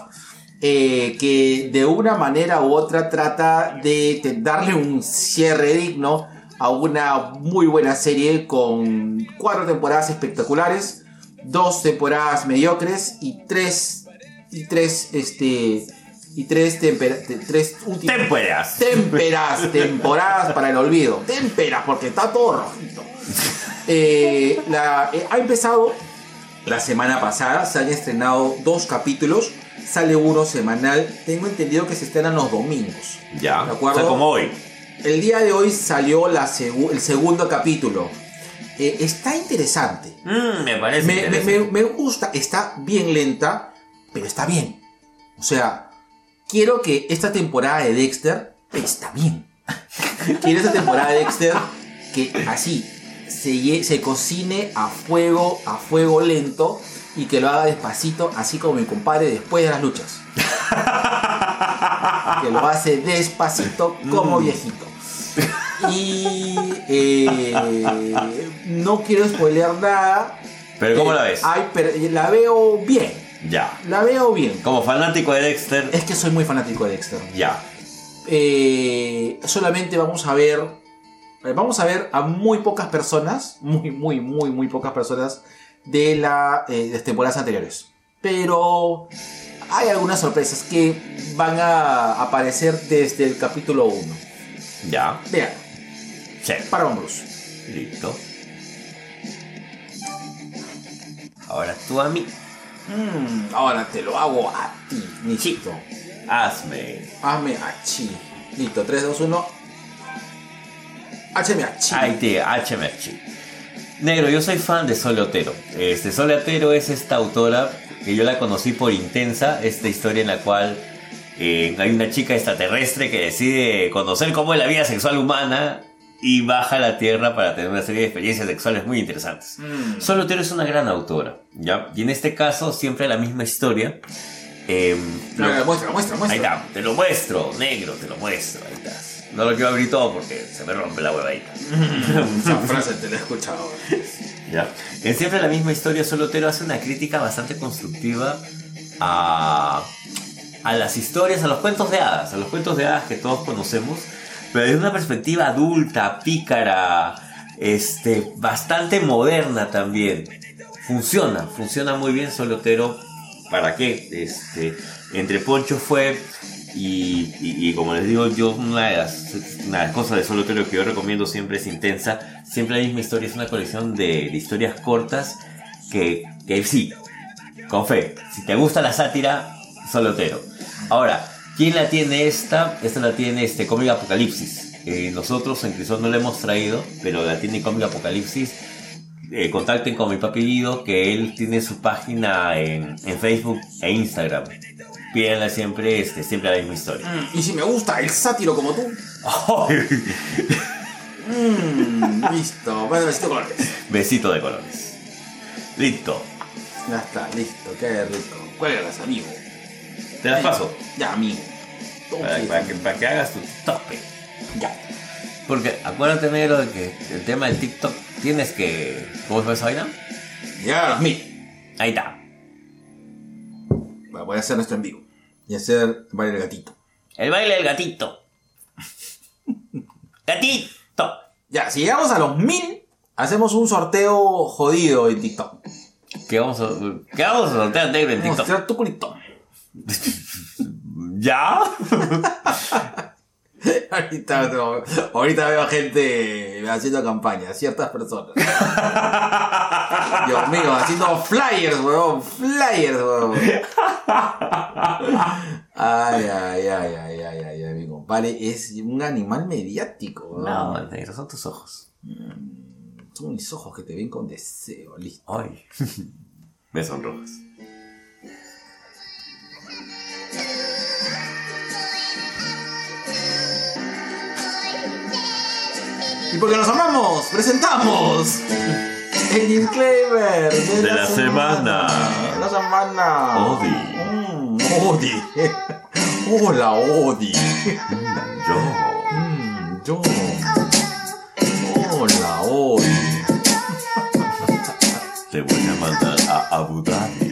eh, que de una manera u otra trata de darle un cierre digno a una muy buena serie con cuatro temporadas espectaculares, dos temporadas mediocres y tres y tres este y tres tempera- te- tres últimas Temperas. Témperas, temporadas para el olvido. Témperas, porque está todo rojito. Eh, la- eh, ha empezado la semana pasada. Se han estrenado dos capítulos. Sale uno semanal. Tengo entendido que se estrenan los domingos. Ya. ¿De acuerdo? O sea, como hoy. El día de hoy salió la segu- el segundo capítulo. Eh, está interesante. Mm, me parece. Me, me- interesante. me- me gusta. Está bien lenta, pero está bien. O sea, quiero que esta temporada de Dexter está bien. quiero esta temporada de Dexter que así se, se cocine a fuego, a fuego lento y que lo haga despacito, así como mi compadre después de las luchas. que lo hace despacito como viejito. Y eh, no quiero spoilear nada. Pero ¿cómo Eh, la ves? ay, pero la veo bien. Ya. La veo bien. Como fanático de Dexter, Es que soy muy fanático de Dexter. ya. Eh, solamente vamos a ver. eh, Vamos a ver a muy pocas personas. Muy, muy, muy, muy pocas personas. De, la, eh, de las temporadas anteriores. Pero hay algunas sorpresas que van a aparecer desde el capítulo 1. Ya. Vean, Sí. Paramount Plus. Listo. Ahora tú a mí. Mm, ahora te lo hago a ti, Nichito. Hazme. Hazme a chi. Listo, 3, 2, 1. Hazme a chi. Ay, HMH. Negro, yo soy fan de Sole Otero. Este, Sole Otero es esta autora que yo la conocí por Intensa, esta historia en la cual eh, hay una chica extraterrestre que decide conocer cómo es la vida sexual humana y baja a la Tierra para tener una serie de experiencias sexuales muy interesantes. Mm. Sole Otero es una gran autora, ¿ya? Y en este caso siempre la misma historia. No, lo- muestra, muestra, muestra. Ahí está, te lo muestro, negro, te lo muestro, ahí está. No lo quiero abrir todo porque se me rompe la huevadita. Esa frase te la he escuchado. ¿Ya? En siempre la misma historia, Solotero hace una crítica bastante constructiva a, a las historias, a los cuentos de hadas, a los cuentos de hadas que todos conocemos, pero desde una perspectiva adulta, pícara, este, bastante moderna también. Funciona, funciona muy bien Solotero. ¿Para qué? Este, entre Poncho fue y, como les digo yo, una de, las, de cosas de Solotero que yo recomiendo siempre es intensa. Siempre la misma historia, es una colección de, de historias cortas que, que sí, con fe. Si te gusta la sátira, Solotero. Ahora, ¿quién la tiene esta? Esta la tiene este Cómic Apocalipsis. Eh, nosotros en Crisol no la hemos traído, pero la tiene Cómic Apocalipsis. Eh, contacten con mi papi Guido, que él tiene su página en, en Facebook e Instagram. Pídanla siempre, este, siempre la misma historia. Mm, y si me gusta el sátiro como tú. Mm, listo. Bueno, besito colores. Besito de colores. Listo. Ya está, listo. Qué rico. ¿Cuál amigo? Te las paso. Ya, amigo. Para, para que, para que hagas tu tope. Ya. Porque acuérdate, negro, de que el tema del TikTok tienes que. ¿Cómo se llama esa vaina? Ya los mil. Ahí está. Voy a hacer nuestro en vivo. Y hacer baile el gatito. El baile del gatito. gatito. Ya, si llegamos a los mil, hacemos un sorteo jodido en TikTok. ¿Qué vamos a, qué vamos a sortear negro en Vamos a TikTok? mostrar tu culito. ¿Ya? ahorita, no, ahorita veo gente haciendo campaña, ciertas personas. Dios mío, haciendo flyers, weón, flyers, weón. Ay, ay, ay, ay, ay, ay, ay, mi compadre es un animal mediático, weón. No, negro, son tus ojos. Son mis ojos que te ven con deseo, listo. Ay. Me sonrojas. Y porque nos amamos, presentamos el disclaimer de, De la semana. La semana. Odi. Mm, Odi. Hola, Odi. Yo. Mm, yo. Hola, Odi. Te voy a mandar a Abu Dhabi.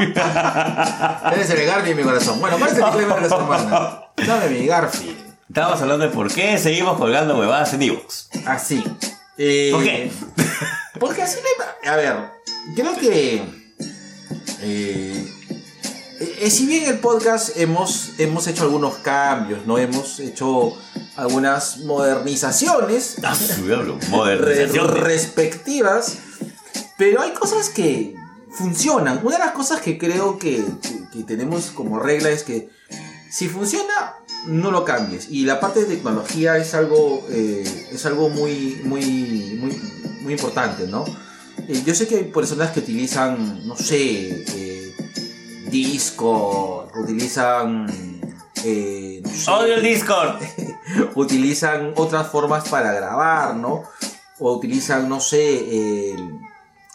Eres el Garfield, mi corazón. Bueno, ¿cuál es el disclaimer de la semana? Dame mi Garfield. Estábamos hablando de por qué seguimos colgando huevadas en Evox. Así. Eh, ¿Por qué? Porque así me... A ver, creo que... eh, eh, si bien el podcast hemos, hemos hecho algunos cambios, ¿no? Hemos hecho algunas modernizaciones A su diablo. re- Modernización. respectivas, pero hay cosas que funcionan. Una de las cosas que creo que, que- que tenemos como regla es que si funciona, no lo cambies. Y la parte de tecnología es algo, eh, es algo muy, muy, muy, muy importante, ¿no? Eh, yo sé que hay personas que utilizan, no sé, eh, disco, utilizan... eh, no sé, Odio el Discord. utilizan otras formas para grabar, ¿no? O utilizan, no sé, el-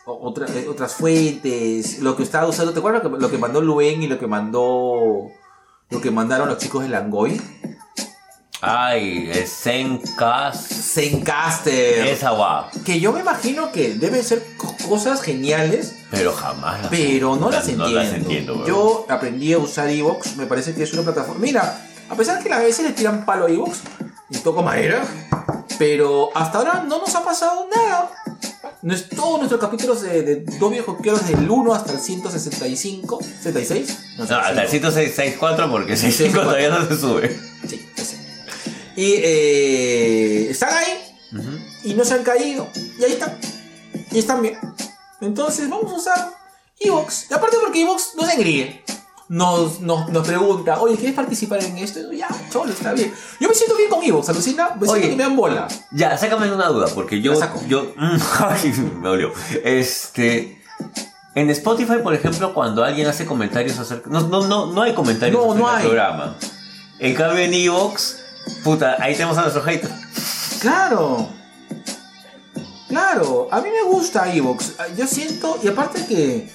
otra- eh, otras fuentes, lo que estaba usando, ¿te acuerdas lo que, lo que mandó Luen y lo que mandó, lo que mandaron los chicos de Langoy? Ay, el Zencast. Zencaster. Esa guau. Que yo me imagino que deben ser co- cosas geniales, Pero jamás las pero no las entiendo. Las yo aprendí a usar Evox, me parece que es una plataforma. Mira, a pesar que a veces le tiran palo a Evox, y toco madera, pero hasta ahora no nos ha pasado nada. No es todos nuestros capítulos de, de dos viejos quiero del 1 hasta el 165, 66. No, No, hasta el 164 porque el 65 64. todavía no se sube. Sí, ese. Y eh, están ahí y no se han caído. Y ahí están. Y están bien. Entonces vamos a usar Evox. Y aparte porque Evox nos engríe. Nos, nos, nos pregunta, oye, ¿quieres participar en esto? Y yo, ya, cholo, está bien. Yo me siento bien con Evox, alucina. Me siento Oye. que me dan bola. Ya, sácame una duda, porque yo. Saco. yo ay, me dolió. Este. En Spotify, por ejemplo, cuando alguien hace comentarios acerca. No, no, no, no hay comentarios No, acerca no del hay. programa. En cambio, en Evox, puta, ahí tenemos a nuestros haters. Claro. Claro, a mí me gusta Evox. Yo siento, y aparte que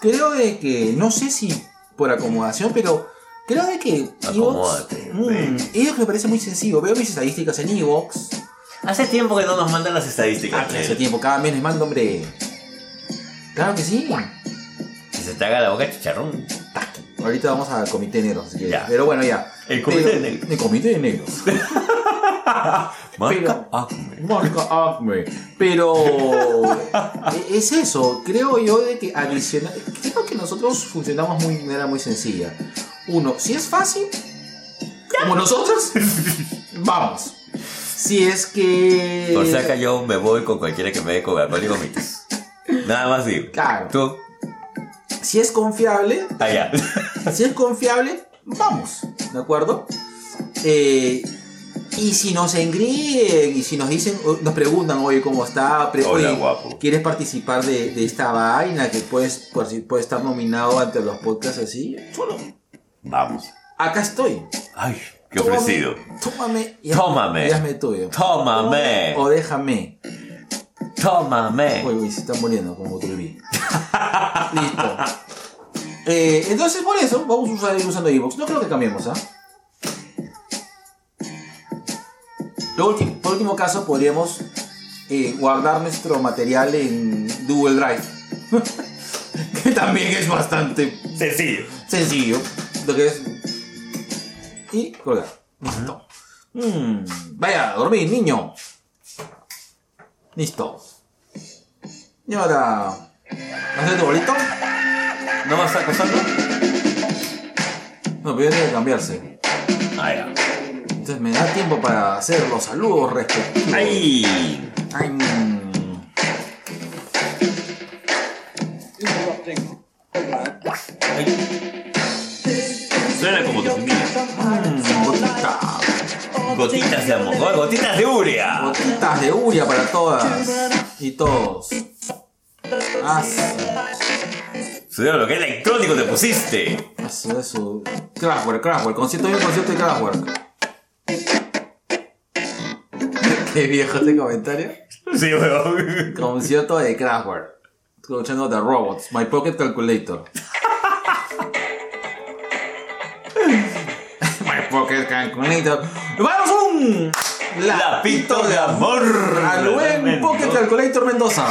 creo de que, no sé si por acomodación, pero creo de que Evox, mm. Evox me parece muy sencillo. Veo mis estadísticas en Evox. Hace tiempo que no nos mandan las estadísticas. Ah, hace tiempo, cada mes les mando, hombre. Claro que sí. Que se te haga la boca chicharrón. Ahorita vamos al comité negro, así que- Ya. Pero bueno, ya. El comité Pero- de negros. El comité de negros. Marca Pero- Acme. Marca Acme. Pero e- es eso, creo yo de que adicional. Creo que nosotros funcionamos muy, de manera muy sencilla. Uno, si es fácil, como nosotros, vamos. Si es que. Por si acá yo me voy con cualquiera que me dé Coca-Cola y gomitas. Nada más digo. Claro. Tú, Si es confiable, allá. si es confiable, vamos. ¿De acuerdo? Eh, y si nos engríen y si nos dicen, nos preguntan, oye, ¿cómo está? Pre- Hola, oye, guapo. ¿Quieres participar de, de esta vaina? Que puedes, puedes estar nominado ante los podcasts así. Solo, Vamos. acá estoy. Ay, qué ofrecido. Tómame y, Tómame. hazme tuyo. Tómame. O déjame. Tómame. Uy, uy, se están muriendo como vi. Listo. Eh, entonces, por eso, vamos a usar usando Evox. No creo que cambiemos, ¿ah? Lo último, por último caso, podríamos eh, guardar nuestro material en Google Drive. que también es bastante Sencillo. sencillo. Lo que es. Y colgar. Listo. Mm, vaya, a dormir, niño. Listo. Y ahora. ¿Hacer tu bolito? ¿No vas a acosarlo? No, pero tiene que cambiarse. Ah, ya. Entonces me da tiempo para hacer los saludos respectivos. ¡Ay! Ay, mm. Suena como tu. Mm, gotita. Gotitas de amor. go- Gotitas de urea. Gotitas de uria para todas y todos. Ah, lo que electrónico te pusiste. Eso, eso. Kraftwerk, Kraftwerk. Concierto, un concierto de Kraftwerk. Qué viejo este comentario. Sí, weón. Concierto de Kraftwerk. Escuchando The Robots, My Pocket Calculator. My Pocket Calculator. ¡Vamos un Lapito de amor. al buen Pocket Calculator Mendoza!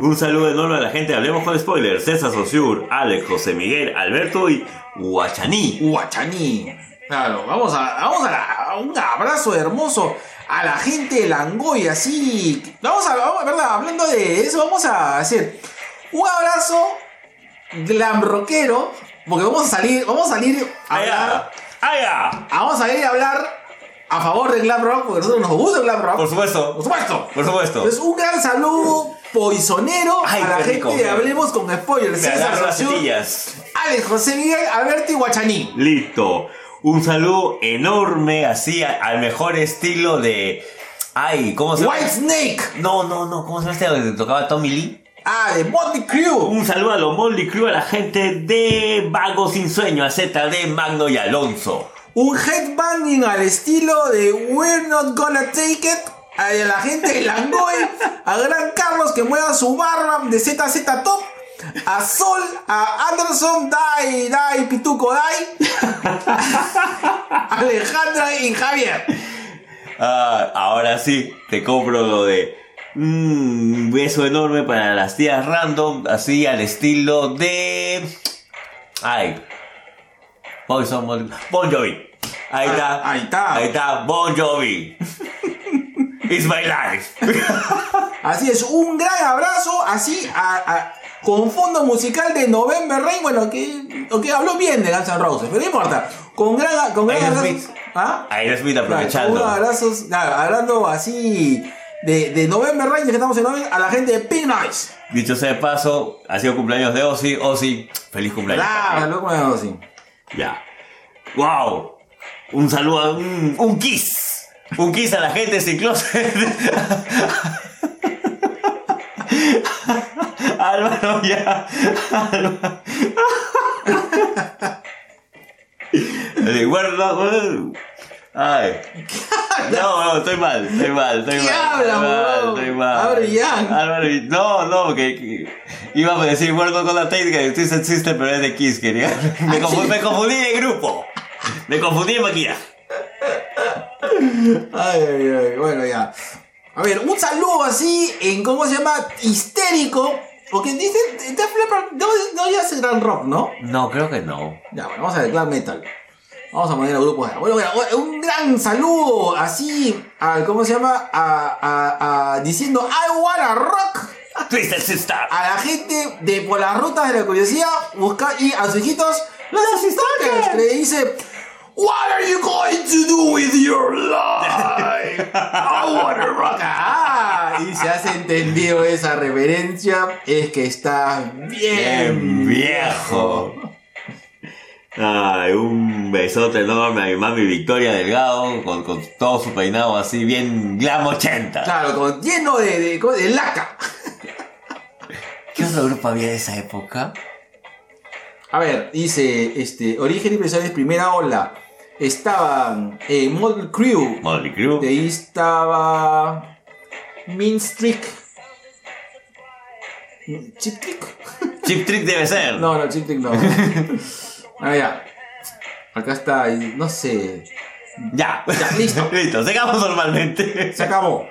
Un saludo enorme a la gente. Hablemos con spoilers. César Sosur, Alex, José Miguel, Alberto y Guachaní. Guachaní. Claro, vamos a, vamos a, la- a un abrazo hermoso a la gente de Langoy, así. Vamos a, vamos, verdad, hablando de eso, vamos a hacer un abrazo glam rockero, porque vamos a salir, vamos a salir a hablar, Vamos a salir a hablar a favor del glam rock, porque nosotros nos gusta el glam rock. Por supuesto. Por supuesto. Por supuesto. Entonces, un gran saludo poisonero Ay, a la gente rico, de Hablemos con Spoilers. Me César las. Alex José Miguel, Alberti Guachaní. Listo. Un saludo enorme, así, al mejor estilo de. Ay, ¿cómo se llama? White Snake. No, no, no, ¿cómo se llama este tocaba Tommy Lee? Ah, de Motley Crue. Un saludo a los Molly Crew, a la gente de Vago Sin Sueño, a ZD, Magno y Alonso. Un headbanging al estilo de We're Not Gonna Take It. A la gente de Langoy. A Gran Carlos que mueva su barba de ZZ Top. A Sol, a Anderson, Dai, Dai, Pituco, Dai. Alejandra y Javier. Ah, ahora sí, te compro lo de. Mm, Un beso enorme para las tías random, así al estilo de. Ay. Bon Bon Jovi. Ahí Ah, está. ahí está. Ahí está, Bon Jovi. It's my life. Así es, un gran abrazo, así, a, a- con fondo musical de November Rain, bueno, que, que habló bien de Guns N' Roses, pero no importa, con gran, con gran abrazo. ¿Ah? Aerosmith Claro, con aprovechando. abrazos, claro, hablando así de, de November ya que estamos en November, a la gente de Pink Noise. Dicho sea de paso, ha sido cumpleaños de Ozzy. Ozzy, feliz cumpleaños. Claro, loco, bueno, sí. Ya. ¡Wow! Un saludo, un, un kiss. Un kiss a la gente sin closet. Álvaro, ya. Álvaro. De guarda. Ay. No, no, estoy mal, estoy mal, estoy ¿Qué mal. hablas, estoy mal, estoy mal. Álvaro Yang. Álvaro Yang. No, no, porque que- iba a decir World con la técnica de Twisted Sister, pero es de Kiss, quería. Me, confu- me confundí de grupo. Me confundí de máquina. Ay, ay, ay, bueno, ya. A ver, un saludo así en, ¿cómo se llama? Histérico. Porque dicen, Def Leppard no, no ya hace gran rock, ¿no? No, creo que no. Ya, bueno, vamos a ver, Clan Metal. Vamos a poner a grupos. de- Bueno, un gran saludo así, al, ¿cómo se llama? A, a- a- diciendo I wanna rock Twisted Sister. a la gente de por las rutas de la curiosidad busca, y a sus hijitos, los que le dice What are you going to do with your life? I wanna rock. Ah, y si has entendido esa referencia, es que estás bien Bien viejo. Ay, un besote enorme a mi mami Victoria Delgado, con, con todo su peinado así, bien glam 80. Claro, con, lleno de, de, de laca. ¿Qué otro grupo había de esa época? A ver, dice, este, Origen y Impresores, primera ola. Estaban eh, Model Crew. Molly Crew. De ahí estaba. Mean Streak. ¿Chip Trick? Chip Trick debe ser. No, no, Chip Trick no. Ah, ya. Acá está, y no sé. Ya. Ya, listo. listo, sigamos normalmente. Se acabó.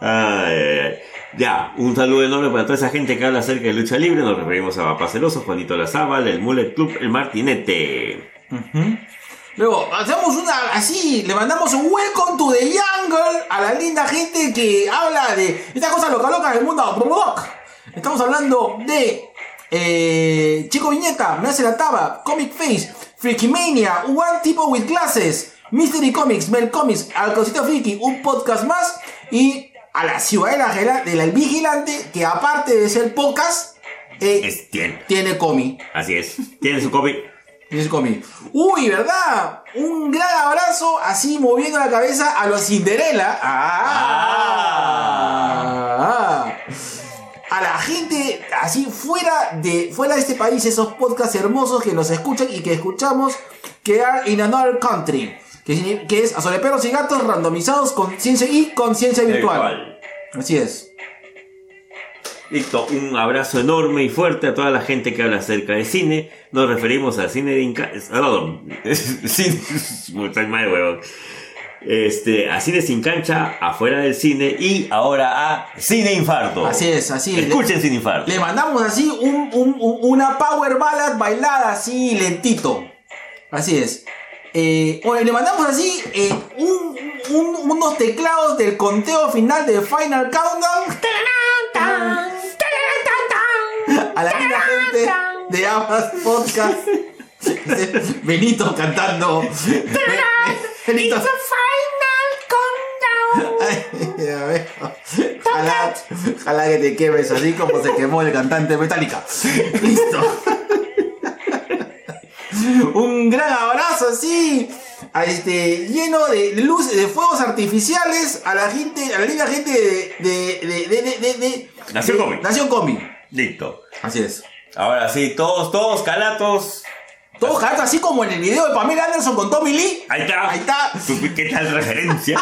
Ay. Ya, un saludo enorme para toda esa gente que habla acerca de lucha libre. Nos referimos a Papá Celoso, Juanito Lazábal, el Mullet Club, el Martinete. Luego, hacemos una así, le mandamos un welcome to the jungle a la linda gente que habla de estas cosas loca loca del mundo. Estamos hablando de eh, Chico Viñeta, Me hace la taba, Comic Face, Freaky Mania, One Tipo with Glasses, Mystery Comics, Mel Comics, Al Cosito Freaky, un podcast más y a la Ciudadela Gela- de la Vigilante que aparte de ser podcast eh, Es, tiene. tiene cómic. Así es. Tiene su copy. Dice Comi. Uy, ¿verdad? Un gran abrazo así moviendo la cabeza a los Cinderella. Ah. A la gente así fuera de, fuera de este país, esos podcasts hermosos que nos escuchan y que escuchamos, que are in another country. Que, es a sobre perros y gatos randomizados con ciencia y conciencia virtual. Así es. Listo, un abrazo enorme y fuerte a toda la gente que habla acerca de cine. Nos referimos al cine de Inca... ah, No, no, cine... Este, a cine sin cancha, afuera del cine y ahora a Cine Infarto. Así es, así es. Escuchen Cine Infarto. Le mandamos así un- un- un- una power ballad bailada así lentito. Así es. Eh, bueno, le mandamos así eh, un- un- unos teclados del conteo final de Final Countdown. A la linda gente de Abbas Podcast. Benito cantando. Benito. Ay, ya veo. Ojalá, ojalá que te quemes así como se quemó el cantante Metallica. Listo. Un gran abrazo así. A este, lleno de luces, de fuegos artificiales a la gente, a la linda gente de, de, de, de, de- de- de- Nación de- Comic. Nación Comic. Listo. Así es. Ahora sí, todos, todos calatos. Todo jato así como en el video de Pamela Anderson con Tommy Lee. Ahí está. Ahí está. ¿Tú ¿Qué tal referencia?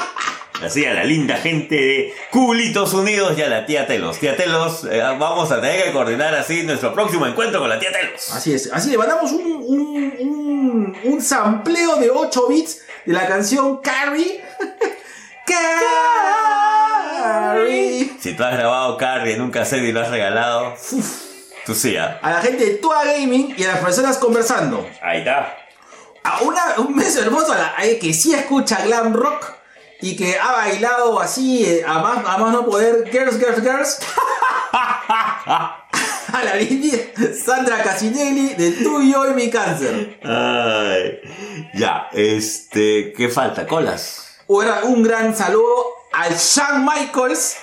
Así a la linda gente de Culitos Unidos y a la tía Telos. Tía Telos, eh, vamos a tener que coordinar así nuestro próximo encuentro con la tía Telos. Así es. Así le mandamos un, un, un, un sampleo de 8 bits de la canción Carrie. Carrie. Si tú has grabado Carrie en un cassette y lo has regalado, tú sí, ¿ah? A la gente de Tua Gaming y a las personas conversando. Ahí está. A una, un beso hermoso a la a que sí escucha glam rock y que ha bailado así eh, a más, a más no poder Girls, Girls, Girls. a la linda Sandra Casinelli de Tú, yo y mi cáncer. Ay. Ya, este, ¿qué falta? Colas. Ahora un gran saludo al Shawn Michaels.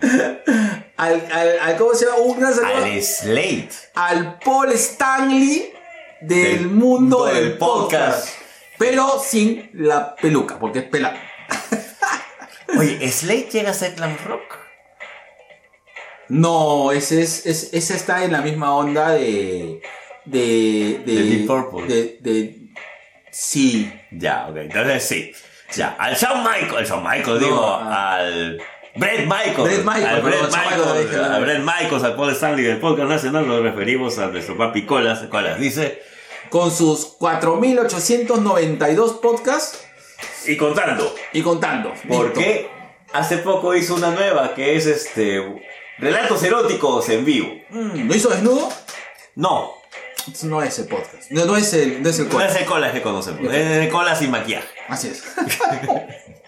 al, al, al- ¿Cómo se llama? Un gran saludo Al Slate. al Paul Stanley del, Del mundo del del podcast. podcast. Pero sin la peluca, porque es pelado. Oye, ¿Slate llega a ser glam rock? No, ese, es, es- ese está en la misma onda de. de. de. De Deep Purple. de- de- sí. Ya, ok, entonces sí. Ya, al Shawn Michael, al Shawn Michael, digo, ah. al Brett Michael. Brett Michael, al Brett perdón, Shawn Michael, a Brett Michaels, al Paul Stanley del podcast nacional, nos referimos a nuestro papi Colas. Colas dice, Con sus 4.892 podcasts y contando, y contando. Porque hace poco hizo una nueva que es este. Relatos eróticos en vivo. Mm, ¿Lo hizo desnudo? No, No es el podcast. No, no es el, no es el no podcast. es el Colas que conocemos, es el Colas sin maquillaje. Así es.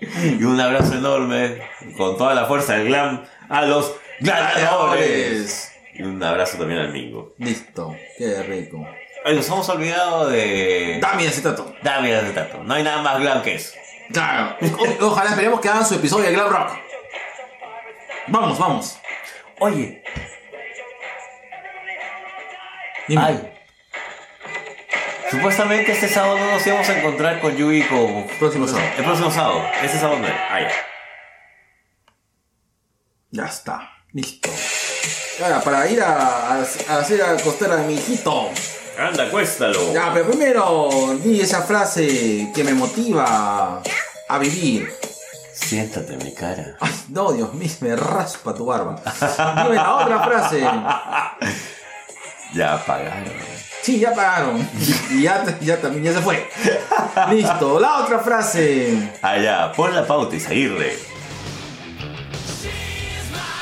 Y un abrazo enorme, con toda la fuerza del glam, a los gladiadores. Y un abrazo también al Mingo. Listo. Qué rico. Ay, nos hemos olvidado de. Dami acetato. Dame de Tato. No hay nada más glam que eso. Claro. O- ojalá esperemos que hagan su episodio de Glam Rock. Vamos, vamos. Oye, Dime. ay. Supuestamente este sábado no nos íbamos a encontrar con Yui como. Próximo sábado. El próximo sábado. Este sábado no es. Ah, ya. Ya está. Listo. Ahora, para ir a, a- a hacer acostar a mi hijito. Anda, cuéstalo. Ya, pero primero di esa frase que me motiva a vivir. Siéntate en mi cara. Ay, no, Dios mío, me raspa tu barba. Dime la otra frase. Ya apagaron. Sí, ya pagaron. Y ya, ya también ya se fue. Listo, la otra frase. Allá, pon la pauta y seguirle.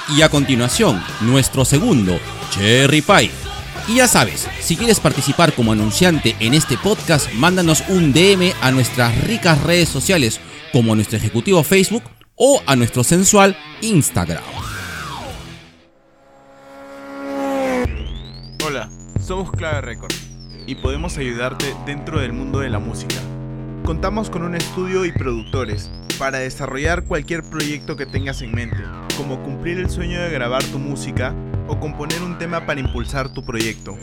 Y a continuación, nuestro segundo, Cherry Pie. Y ya sabes, si quieres participar como anunciante en este podcast, mándanos un DM a nuestras ricas redes sociales, como a nuestro ejecutivo Facebook o a nuestro sensual Instagram. Somos Clave Record y podemos ayudarte dentro del mundo de la música. Contamos con un estudio y productores para desarrollar cualquier proyecto que tengas en mente, como cumplir el sueño de grabar tu música o componer un tema para impulsar tu proyecto.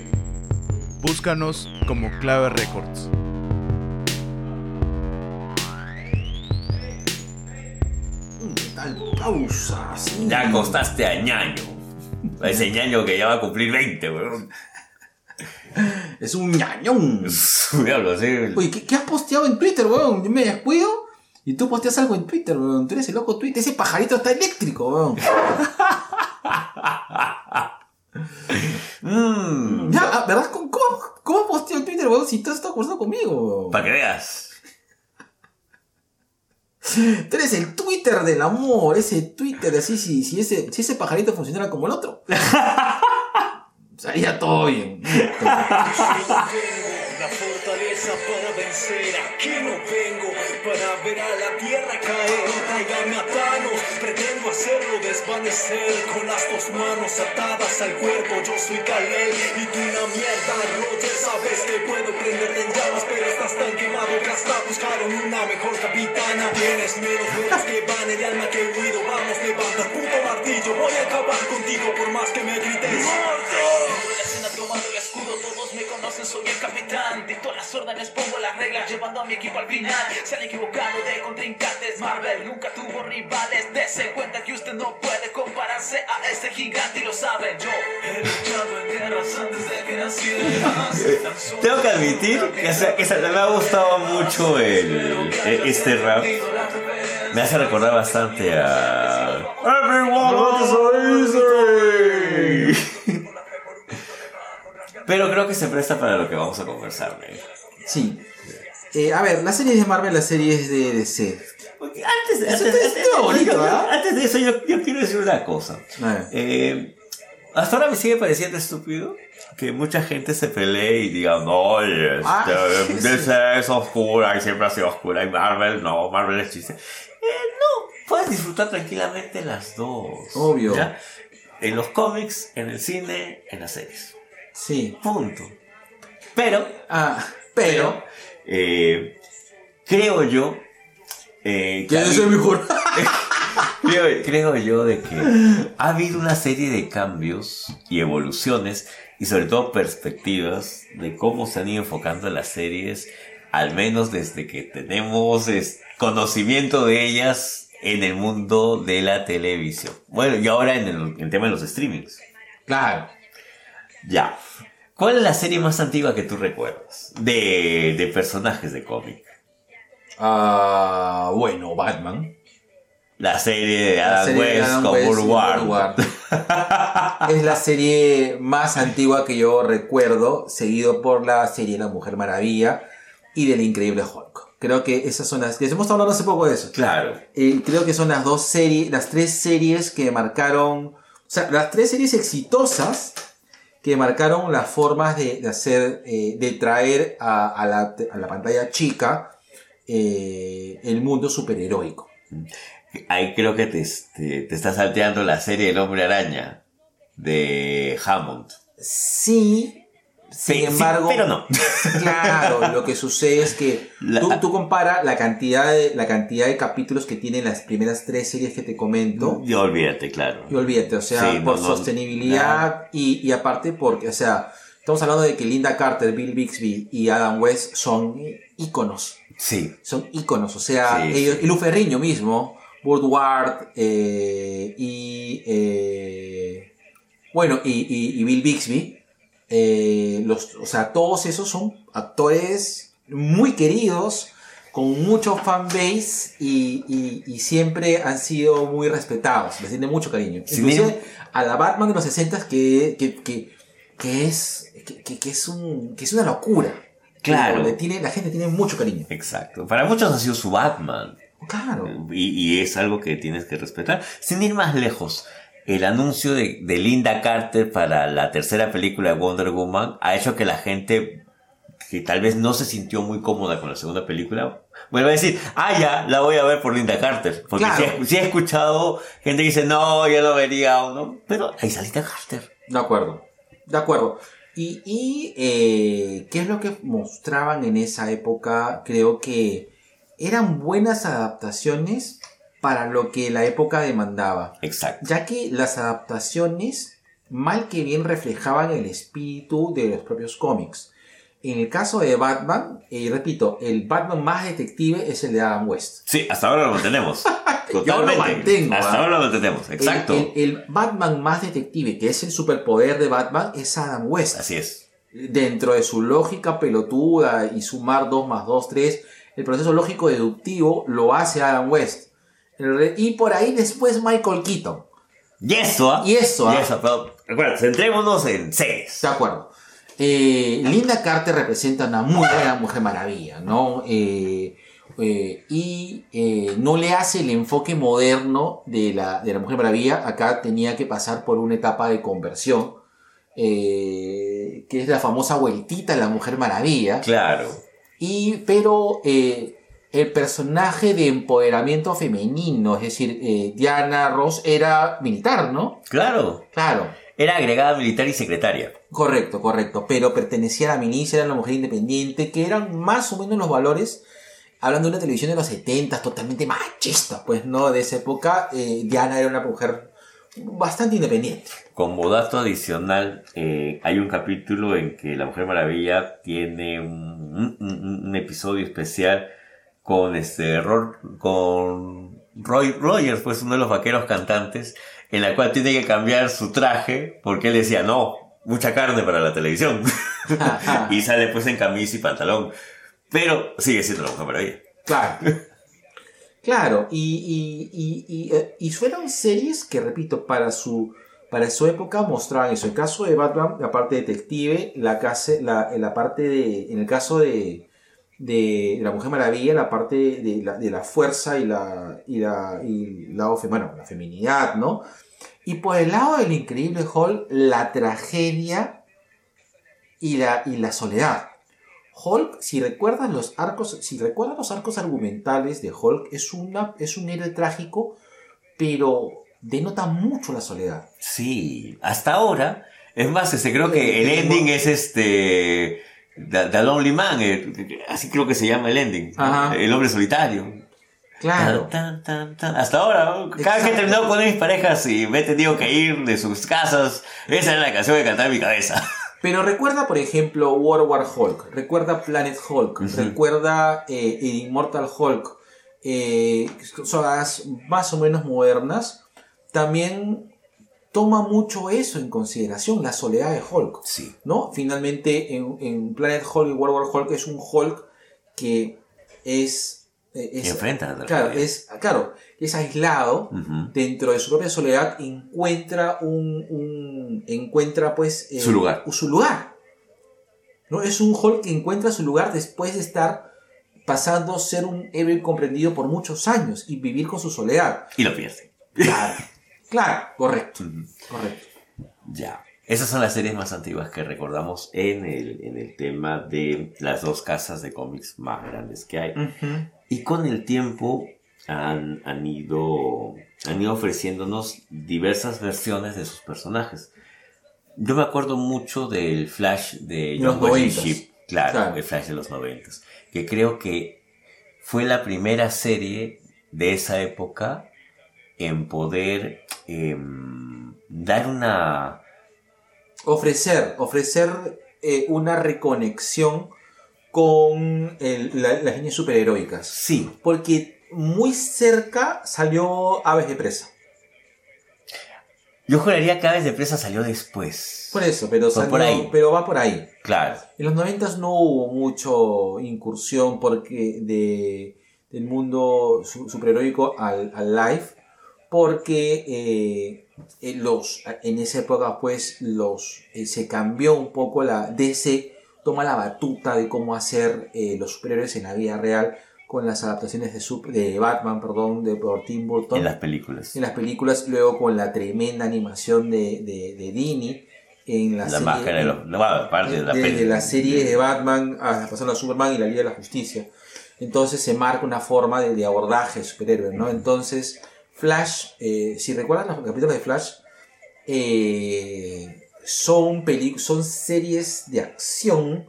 Búscanos como Clave Records. Tal pausa. Ya acostaste a ñaño. Ese ñaño que ya va a cumplir 20, weón. Es un ñañón. Diablo, sí. Oye, ¿qué, qué has posteado en Twitter, weón? Yo me descuido y tú posteas algo en Twitter, weón. Tú eres el loco Twitter. Ese pajarito está eléctrico, weón. Mmm. Ya, ah, ¿verdad? ¿Cómo, cómo, posteado en Twitter, weón? Si tú has estado conversando conmigo, weón. Para que veas. Tú eres el Twitter del amor. Ese Twitter así, si, si, ese, si ese pajarito funcionara como el otro. Sería todo bien. La fortaleza para vencer, aquí no vengo para ver a la tierra caer. Tráigame a Thanos, pretendo hacerlo desvanecer con las dos manos atadas al cuerpo. Yo soy Kalel y tú una mierda, Roger. Sabes que puedo prenderte en llamas, pero estás tan quemado que hasta buscaron una mejor capitana. Tienes menos huevos que van el alma que huido. Vamos, levanta puto martillo. Voy a acabar contigo por más que me grites. escena tomando el escudo, todos me conocen, soy el capitán. Dicto las órdenes, pongo las reglas, llevando a mi equipo al final. Equivocado de contrincantes, Marvel nunca tuvo rivales. Dese cuenta que usted no puede compararse a ese gigante y lo sabe. Yo he luchado en guerras antes de que nacieras. Tengo que admitir que, o sea, que se- me ha gustado mucho el, e- este rap. Me hace recordar bastante a. Everyone easy. Pero creo que se presta para lo que vamos a conversar. ¿eh? Sí. Eh, a ver, las series de Marvel, las series de DC. Porque antes, bonito, ¿ah? antes de eso, yo, yo quiero decir una cosa. Eh, hasta ahora me sigue pareciendo estúpido que mucha gente se pelee y diga, no, este, Ah. DC es oscura y siempre ha sido oscura y Marvel no, Marvel es chiste. Eh, no, puedes disfrutar tranquilamente las dos. Obvio. ¿ya? En los cómics, en el cine, en las series. Sí. Punto. Pero, Ah, pero. Eh, creo yo eh, Que yo soy mejor. creo, creo yo de que ha habido una serie de cambios y evoluciones y sobre todo perspectivas de cómo se han ido enfocando las series, al menos desde que tenemos es, conocimiento de ellas en el mundo de la televisión. Bueno, y ahora en el, en el tema de los streamings. Claro. Ya. ¿Cuál es la serie más antigua que tú recuerdas? De, de personajes de cómic. Ah, bueno, Batman. La serie de Adam serie de West Adam con West y Woodward. Woodward. es la serie más antigua que yo recuerdo, seguido por la serie La Mujer Maravilla y del Increíble Hulk. Creo que esas son las que hemos estado hablando hace poco de eso. Claro. Eh, creo que son las dos series, las tres series que marcaron, o sea, las tres series exitosas que marcaron las formas de, de hacer, eh, de traer a, a la, a la pantalla chica eh, el mundo superheroico. Ahí creo que te, te, te está salteando la serie El Hombre Araña de Hammond. Sí, sin Sí, sí, embargo, pero no. claro, lo que sucede es que La- tú, tú compara la cantidad, de, la cantidad de capítulos que tienen las primeras tres series que te comento. Y olvídate, claro. Y olvídate, o sea, Sí, por no, sostenibilidad y, y aparte porque, o sea, estamos hablando de que Linda Carter, Bill Bixby y Adam West son íconos. Sí. Son íconos, o sea, Sí, ellos, y Lu Ferriño mismo, Woodward eh, y, eh, bueno, y, y- y Bill Bixby, eh, los, o sea, todos esos son actores muy queridos, con mucho fanbase y, y, y siempre han sido muy respetados, les tiene mucho cariño. Sin Inclusive a la Batman de los 60 que, que, que, que es, que, es un, que es una locura. Claro. Pero le tiene, la gente tiene mucho cariño. Exacto. Para muchos ha sido su Batman. Claro. Y, y es algo que tienes que respetar. Sin ir más lejos, el anuncio de, de Linda Carter para la tercera película de Wonder Woman ha hecho que la gente que tal vez no se sintió muy cómoda con la segunda película, vuelva a decir, ah, ya, la voy a ver por Linda Carter. Porque Claro. sí, he- sí he escuchado gente que dice, no, ya lo vería o no, pero ahí está Linda Carter. De acuerdo. De acuerdo. Y, y, eh, qué es lo que mostraban en esa época, creo que eran buenas adaptaciones para lo que la época demandaba. Exacto. Ya que las adaptaciones mal que bien reflejaban el espíritu de los propios cómics. En el caso de Batman, y repito, el Batman más detective es el de Adam West. Sí, hasta ahora lo mantenemos. Yo Totalmente. lo mantengo. Hasta ¿ah? ahora lo mantenemos, El- exacto. El, el Batman más detective, que es el superpoder de Batman, es Adam West. Así es. Dentro de su lógica pelotuda y sumar 2 más 2, 3, el proceso lógico deductivo lo hace Adam West. Y por ahí después Michael Keaton. Y eso, ¿ah? Y eso, ¿ah? Y eso, pero recuerda, centrémonos en series. De acuerdo. Eh, Linda Carter representa una muy buena Mujer Maravilla, ¿no? Eh, eh, y no le hace el enfoque moderno de la, de la Mujer Maravilla. Acá tenía que pasar por una etapa de conversión, que es la famosa vueltita de la Mujer Maravilla. Claro. Y, pero eh, el personaje de empoderamiento femenino, es decir, eh, Diana Ross era militar, ¿no? Claro. Claro. Era agregada militar y secretaria. Correcto, correcto. Pero pertenecía a la milicia, era una mujer independiente, que eran más o menos los valores, hablando de una televisión de los 70, totalmente machista, pues no, de esa época, eh, Diana era una mujer bastante independiente. Como dato adicional, eh, hay un capítulo en que la Mujer Maravilla tiene un, un- un episodio especial con este Ro- con Roy Rogers, pues uno de los vaqueros cantantes, en la cual tiene que cambiar su traje porque él decía no, mucha carne para la televisión y sale pues en camisa y pantalón, pero sigue siendo la Mujer Maravilla. Claro. Claro, y, y, y, y, eh, y fueron series que, repito, para su, para su época mostraban eso. En el caso de Batman, la parte detective, la, casa, la, la parte de. En el caso de, de la Mujer Maravilla, la parte de la, de la fuerza y la. y la. y fe- bueno, la feminidad, ¿no? Y por el lado del increíble Hall, la tragedia y la, y la soledad. Hulk, si recuerdas los arcos, si recuerdas los arcos argumentales de Hulk, es una, es un héroe trágico, pero denota mucho la soledad. Sí, hasta ahora. Es más, este, creo que el ending es este. The, The Lonely Man, eh, así creo que se llama el ending. Ajá. El hombre solitario. Claro. Tan, tan, tan. Hasta ahora, cada vez que he terminado con mis parejas y me he tenido que ir de sus casas, esa era la canción que cantaba en mi cabeza. Pero recuerda, por ejemplo, World War Hulk, recuerda Planet Hulk, recuerda eh, Immortal Hulk, eh, son las más o menos modernas, también toma mucho eso en consideración, la soledad de Hulk. Sí. ¿no? Finalmente, en, en Planet Hulk y World War Hulk es un Hulk que es... eh, es- enfrenta la claro, es, claro, es aislado, dentro de su propia soledad encuentra un, un- encuentra pues eh, Su lugar. su lugar no es un Hulk que encuentra su lugar después de estar pasando a ser un héroe comprendido por muchos años y vivir con su soledad Y lo pierde. claro claro correcto correcto Ya. Esas son las series más antiguas que recordamos en el, en el tema de las dos casas de cómics más grandes que hay. Y con el tiempo han, han, ido, han ido ofreciéndonos diversas versiones de sus personajes. Yo me acuerdo mucho del Flash de Los John. Shipp, claro, Claro. el Flash de los noventas, que creo que fue la primera serie de esa época en poder em, dar una... ofrecer ofrecer eh, una reconexión con el- la- las líneas superheroicas Sí, porque muy cerca salió Aves de Presa. yo juraría que Aves de Presa salió después. Por eso, pero, salió- por ahí. pero va por ahí. Claro. En los noventas no hubo mucho incursión porque de, del mundo su- superheroico al, al live, porque eh, eh, los, en esa época pues los, eh, se cambió un poco la DC toma la batuta de cómo hacer eh, los superhéroes en la vida real con las adaptaciones de, sup- de Batman, perdón, de por Tim Burton En las películas. en las películas, luego con la tremenda animación de, de, de Dini en la, La serie- máscara de los... No, aparte de la peli. la serie de Batman a pasando a Superman y la Liga de la Justicia. Entonces se marca una forma de, de abordaje de superhéroes, ¿no? Entonces, Flash, eh, si recuerdan los capítulos de Flash, eh, son, peli- son series de acción,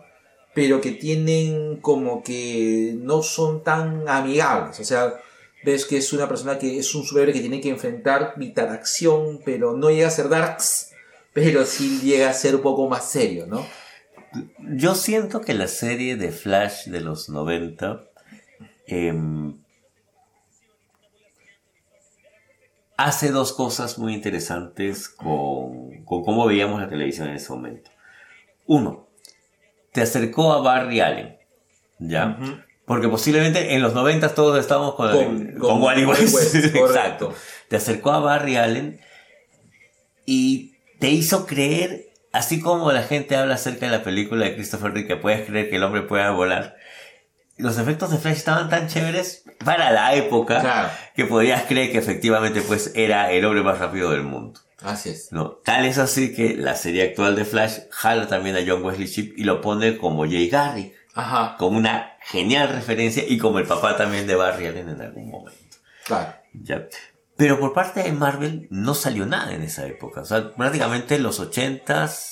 pero que tienen como que no son tan amigables. O sea, ves que es una persona que es un superhéroe que tiene que enfrentar mitad acción, pero no llega a ser darks, pero sí llega a ser un poco más serio, ¿no? Yo siento que la serie de Flash de los 90 em, hace dos cosas muy interesantes con, con cómo veíamos la televisión en ese momento. Uno, te acercó a Barry Allen, ¿ya? Porque posiblemente en los 90 todos estábamos con, Con- con, con Wally West. West, Exacto. Te acercó a Barry Allen y te hizo creer, así como la gente habla acerca de la película de Christopher Reeve, que puedes creer que el hombre pueda volar. Los efectos de Flash estaban tan chéveres para la época Claro. que podías creer que efectivamente pues era el hombre más rápido del mundo. Así es. ¿no? Tal es así que la serie actual de Flash jala también a John Wesley Shipp y lo pone como Jay Garrick, Ajá, Como una genial referencia y como el papá también de Barry Allen en algún momento. claro. ¿ya? Pero por parte de Marvel no salió nada en esa época. O sea, prácticamente los 80s.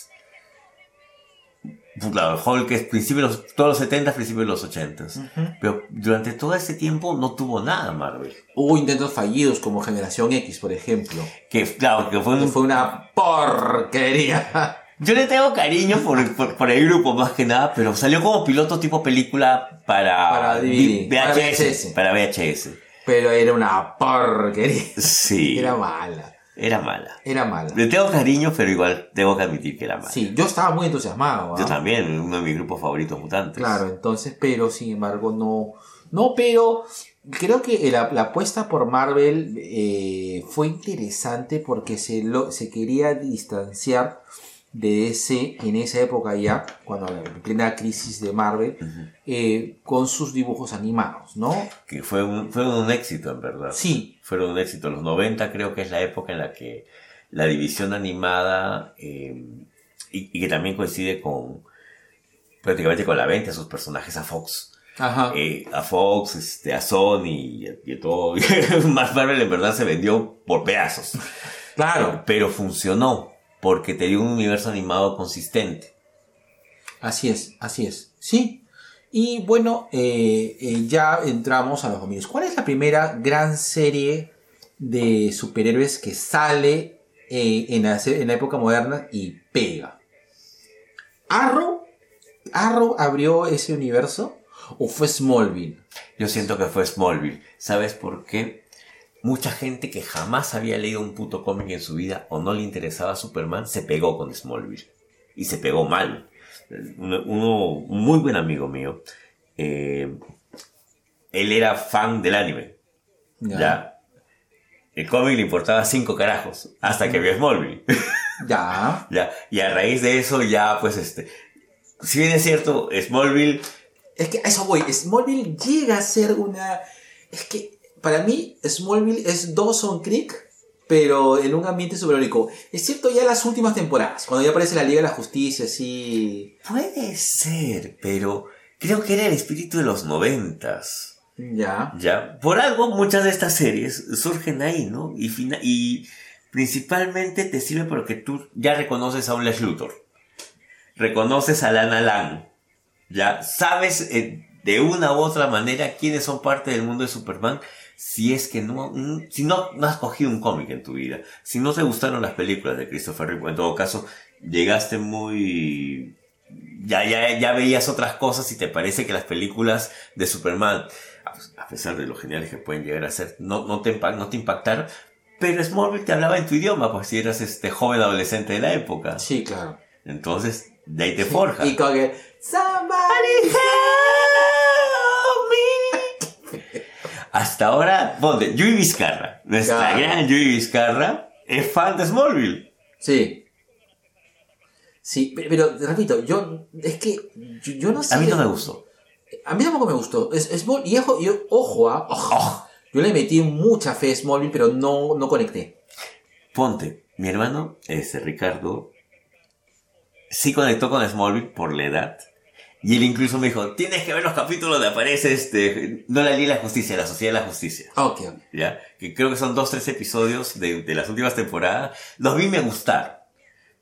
Pues, Claro, Hulk es principio de los, todos los 70 principios de los 80s. Pero durante todo ese tiempo no tuvo nada Marvel. Hubo intentos fallidos como Generación X, por ejemplo. Que, claro, que fue un, fue una porquería. Yo le tengo cariño por, por, por el grupo más que nada, pero salió como piloto tipo película para, Para DVD, para VHS. VHS. Para VHS. Pero era una porquería. Sí. Era mala. Era mala. Era mala. Le tengo cariño, pero igual tengo que admitir que era mala. Sí, yo estaba muy entusiasmado. Yo ¿ah? también, uno de mis grupos favoritos mutantes. Claro, entonces, pero sin embargo, no. No, pero creo que la, la apuesta por Marvel eh, fue interesante porque se, lo, se quería distanciar de ese, en esa época ya, cuando en plena crisis de Marvel, eh, con sus dibujos animados, ¿no? Que fue un, fue un éxito, en verdad. Sí, Fueron un éxito. Los 90 creo que es la época en la que la división animada, eh, y, y que también coincide con prácticamente con la venta de sus personajes a Fox. ajá. Eh, a Fox, este, a Sony y, a- y a todo. Más Marvel en verdad se vendió por pedazos. claro, Pero funcionó porque te dio un universo animado consistente. así es, así es. Sí. Y bueno, eh, eh, ya entramos a los dominios. ¿Cuál es la primera gran serie de superhéroes que sale eh, en, la, en la época moderna y pega? ¿Arrow? ¿Arrow abrió ese universo? ¿O fue Smallville? Yo siento que fue Smallville. ¿Sabes por qué? Mucha gente que jamás había leído un puto cómic en su vida o no le interesaba Superman se pegó con Smallville. Y se pegó mal. Uno, uno- un muy buen amigo mío, eh, él era fan del anime. Ya. El cómic le importaba cinco carajos hasta que vio Smallville. Ya. ya. Y a raíz de eso ya, pues este... Si bien es cierto, Smallville Es que a eso voy. Smallville llega a ser una. Es que para mí, Smallville es Dawson Creek, pero en un ambiente superhéroico. Es cierto, ya las últimas temporadas, cuando ya aparece la Liga de la Justicia, así. Puede ser, pero creo que era el espíritu de los noventas. Ya. Ya, por algo muchas de estas series surgen ahí, ¿no? Y, fina- y principalmente te sirve porque tú ya reconoces a un Lex Luthor. Reconoces a Lana Lang. Ya sabes eh, de una u otra manera quiénes son parte del mundo de Superman. Si es que no, mm, si no, no has cogido un cómic en tu vida. Si no te gustaron las películas de Christopher Reeve, en todo caso, llegaste muy, ya, ya, ya veías otras cosas y te parece que las películas de Superman, a- pesar de lo geniales que pueden llegar a ser, no, no, te, no te impactaron. Pero Smallville te hablaba en tu idioma, pues si eras este joven adolescente de la época. Sí, claro. Entonces, de ahí te forja. Y con que. Somebody Hasta ahora, ponte, Yui Vizcarra, nuestra Claro. gran Yui Vizcarra, es fan de Smallville. Sí. Sí, pe- pero, repito, yo. Es que. Yo, yo no sé. A mí no me gustó. A mí tampoco me gustó. Es, Small- y ojo, yo- ojo, ah, ojo. Yo le metí mucha fe a Smallville, pero no, no conecté. Ponte, mi hermano, este Ricardo, sí conectó con Smallville por la edad. Y él incluso me dijo, tienes que ver los capítulos donde aparece este, no la Liga de la Justicia, la Sociedad de la Justicia. Ok, ok. ¿Ya? Que creo que son dos, tres episodios de, de las últimas temporadas. Los vi me gustaron.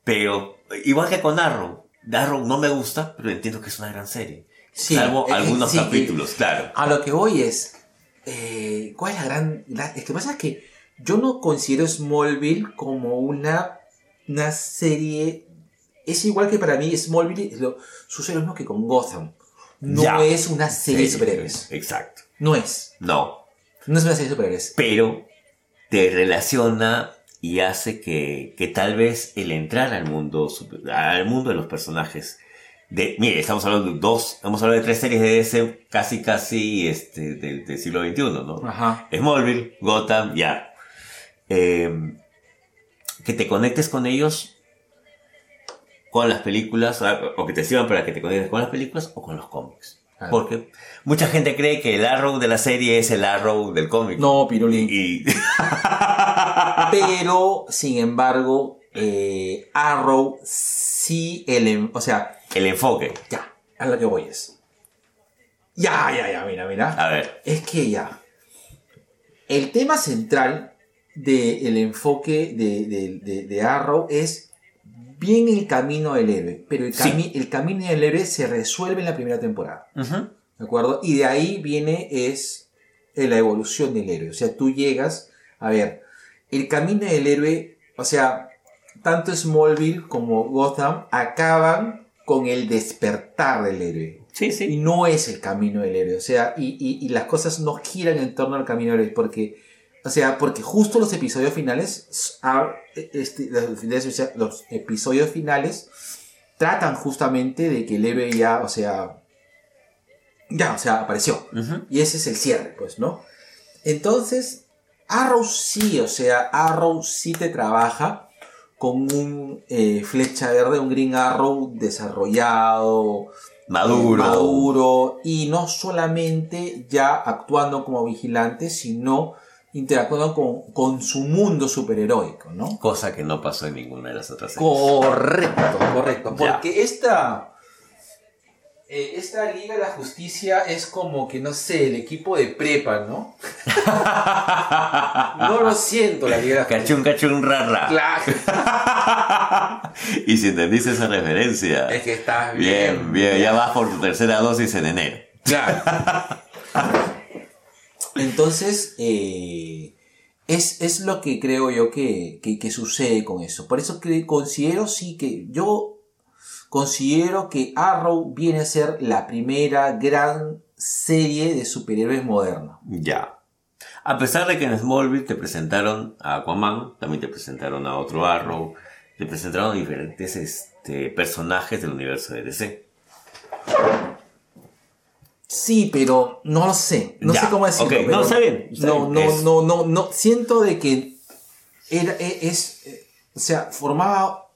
Pero, igual que con Arrow, Arrow no me gusta, pero entiendo que es una gran serie. Sí, Salvo eh, algunos sí, capítulos, claro. A lo que voy es. eh, ¿Cuál es la gran.? la- es que pasa que yo no considero Smallville como una, una serie. Es igual que para mí Smallville lo, sucede lo mismo que con Gotham. No Ya. es una serie de superhéroes. Exacto. No es. No. No es una serie de superhéroes. pero te relaciona y hace que, que tal vez el entrar al mundo, al mundo de los personajes, de, mire, estamos hablando de dos, estamos hablando de tres series de DC casi, casi, este, del, del siglo XXI, ¿no? Ajá. Smallville, Gotham, ya. Eh, que te conectes con ellos, con las películas, o o que te sirvan para que te conectes con las películas o con los cómics. Claro. Porque mucha gente cree que el Arrow de la serie es el Arrow del cómic. No, Pirulín. Y, Pero, sin embargo, eh, Arrow sí. El, o sea, el enfoque. ya, a lo que voy es. Ya, ya, ya, mira, mira. A ver. Es que ya. El tema central del enfoque de, de- de- de Arrow es bien el camino del héroe. Pero el, Sí. cami- el camino del héroe se resuelve en la primera temporada. ¿De acuerdo? Y de ahí viene es eh, la evolución del héroe. O sea, tú llegas, a ver, el camino del héroe, o sea, tanto Smallville como Gotham acaban con el despertar del héroe. Sí, Y sí. no es el camino del héroe. O sea, y, y- y las cosas no giran en torno al camino del héroe. Porque, o sea, porque justo los episodios finales, ah, este, los, episodios finales tratan justamente de que el héroe ya, o sea, ya, o sea, apareció. Y ese es el cierre, pues, ¿no? Entonces, Arrow sí, o sea, Arrow sí te trabaja con un eh, flecha verde, un Green Arrow desarrollado, Maduro. eh, maduro, y no solamente ya actuando como vigilante, sino interactuando con, con su mundo superheroico, ¿no? Cosa que no pasó en ninguna de las otras series. Correcto, correcto. Ya. Porque esta. eh, esta Liga de la Justicia es como que, no sé, el equipo de prepa, ¿no? No lo siento, la Liga de la Justicia. Cachun, cachun, rara. Claro. y si entendiste esa referencia. Es que estás bien. Bien, bien, ya vas por tu tercera dosis en enero. Claro. Entonces, eh, es, es lo que creo yo que, que- sucede con eso. Por eso considero sí que yo considero que Arrow viene a ser la primera gran serie de superhéroes moderna. Ya. A pesar de que en Smallville te presentaron a Aquaman, también te presentaron a otro Arrow, te presentaron diferentes este, personajes del universo de DC. Sí, pero no lo sé. No Ya, sé cómo decirlo. ok, no, está bien, está no, bien, no, no, no, no. Siento de que era, e- es, eh, o sea, formaba,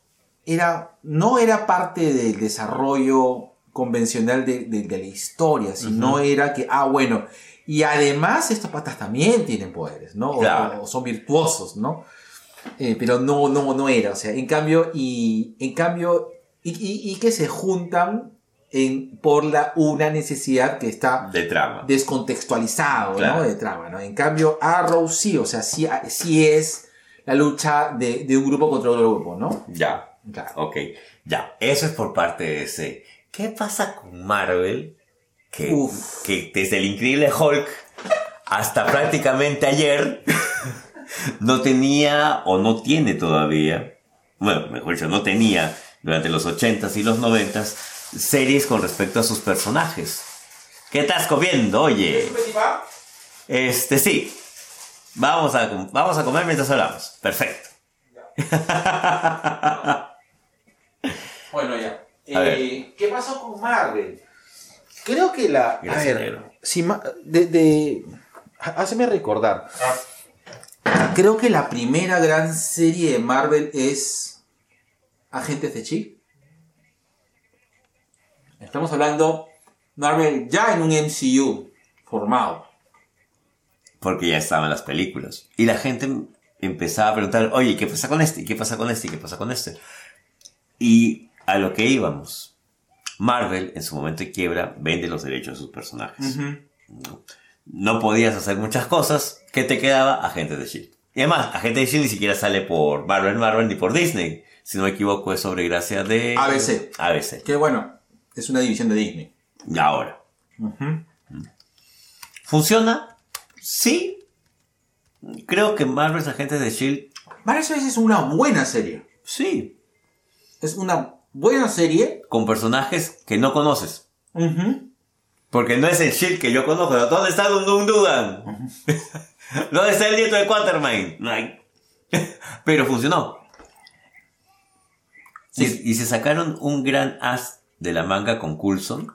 era, no era parte del desarrollo convencional de, de- de la historia, sino era que, ah, bueno, y además estos patas también tienen poderes, ¿no? O- Claro. O, son virtuosos, ¿no? Eh, pero no, no, no era, o sea, en cambio, y, en cambio, y, y- y que se juntan en, por la, una necesidad que está De trama. descontextualizado, Claro. ¿no? De trama, ¿no? En cambio, Arrow sí, o sea, sí, sí es la lucha de, de un grupo contra otro grupo, ¿no? Ya. Claro. Ok. Ya. Eso es por parte de DC. ¿Qué pasa con Marvel? Que, Uf. que desde el increíble Hulk hasta prácticamente ayer no tenía o no tiene todavía, bueno, mejor dicho, no tenía durante los 80s y los 90s series con respecto a sus personajes. ¿Qué estás comiendo, oye? Este, sí. Vamos a, vamos a comer mientras hablamos. Perfecto. Bueno, ya. A ver. Eh, ¿Qué pasó con Marvel? Creo que la. A Gracias, ver, negro. si de, de- Háceme recordar. Creo que la primera gran serie de Marvel es. Agentes de Shield. Estamos hablando. Marvel ya en un MCU formado. Porque ya estaban las películas. Y la gente empezaba a preguntar, oye, ¿qué pasa con este? ¿Y ¿Qué pasa con este? ¿Y ¿Qué pasa con este? Y a lo que íbamos. Marvel, en su momento de quiebra, vende los derechos de sus personajes. ¿no? No podías hacer muchas cosas. ¿Qué te quedaba? Agentes de S.H.I.E.L.D. Y además, Agente de S.H.I.E.L.D. ni siquiera sale por Marvel Marvel ni por Disney. Si no me equivoco, es sobre gracia de... ABC. ABC. Que bueno, es una división de Disney. Y ahora. ¿Funciona? Sí. Creo que Marvel's Agentes de S.H.I.E.L.D. Marvel Series es una buena serie. Sí. Es una buena serie. Con personajes que no conoces. Porque no es el Shield que yo conozco. ¿Dónde está Dun Dun Dugan? ¿Dónde está el nieto de Quatermain? No hay. Pero funcionó. Y, y se sacaron un gran as de la manga con Coulson.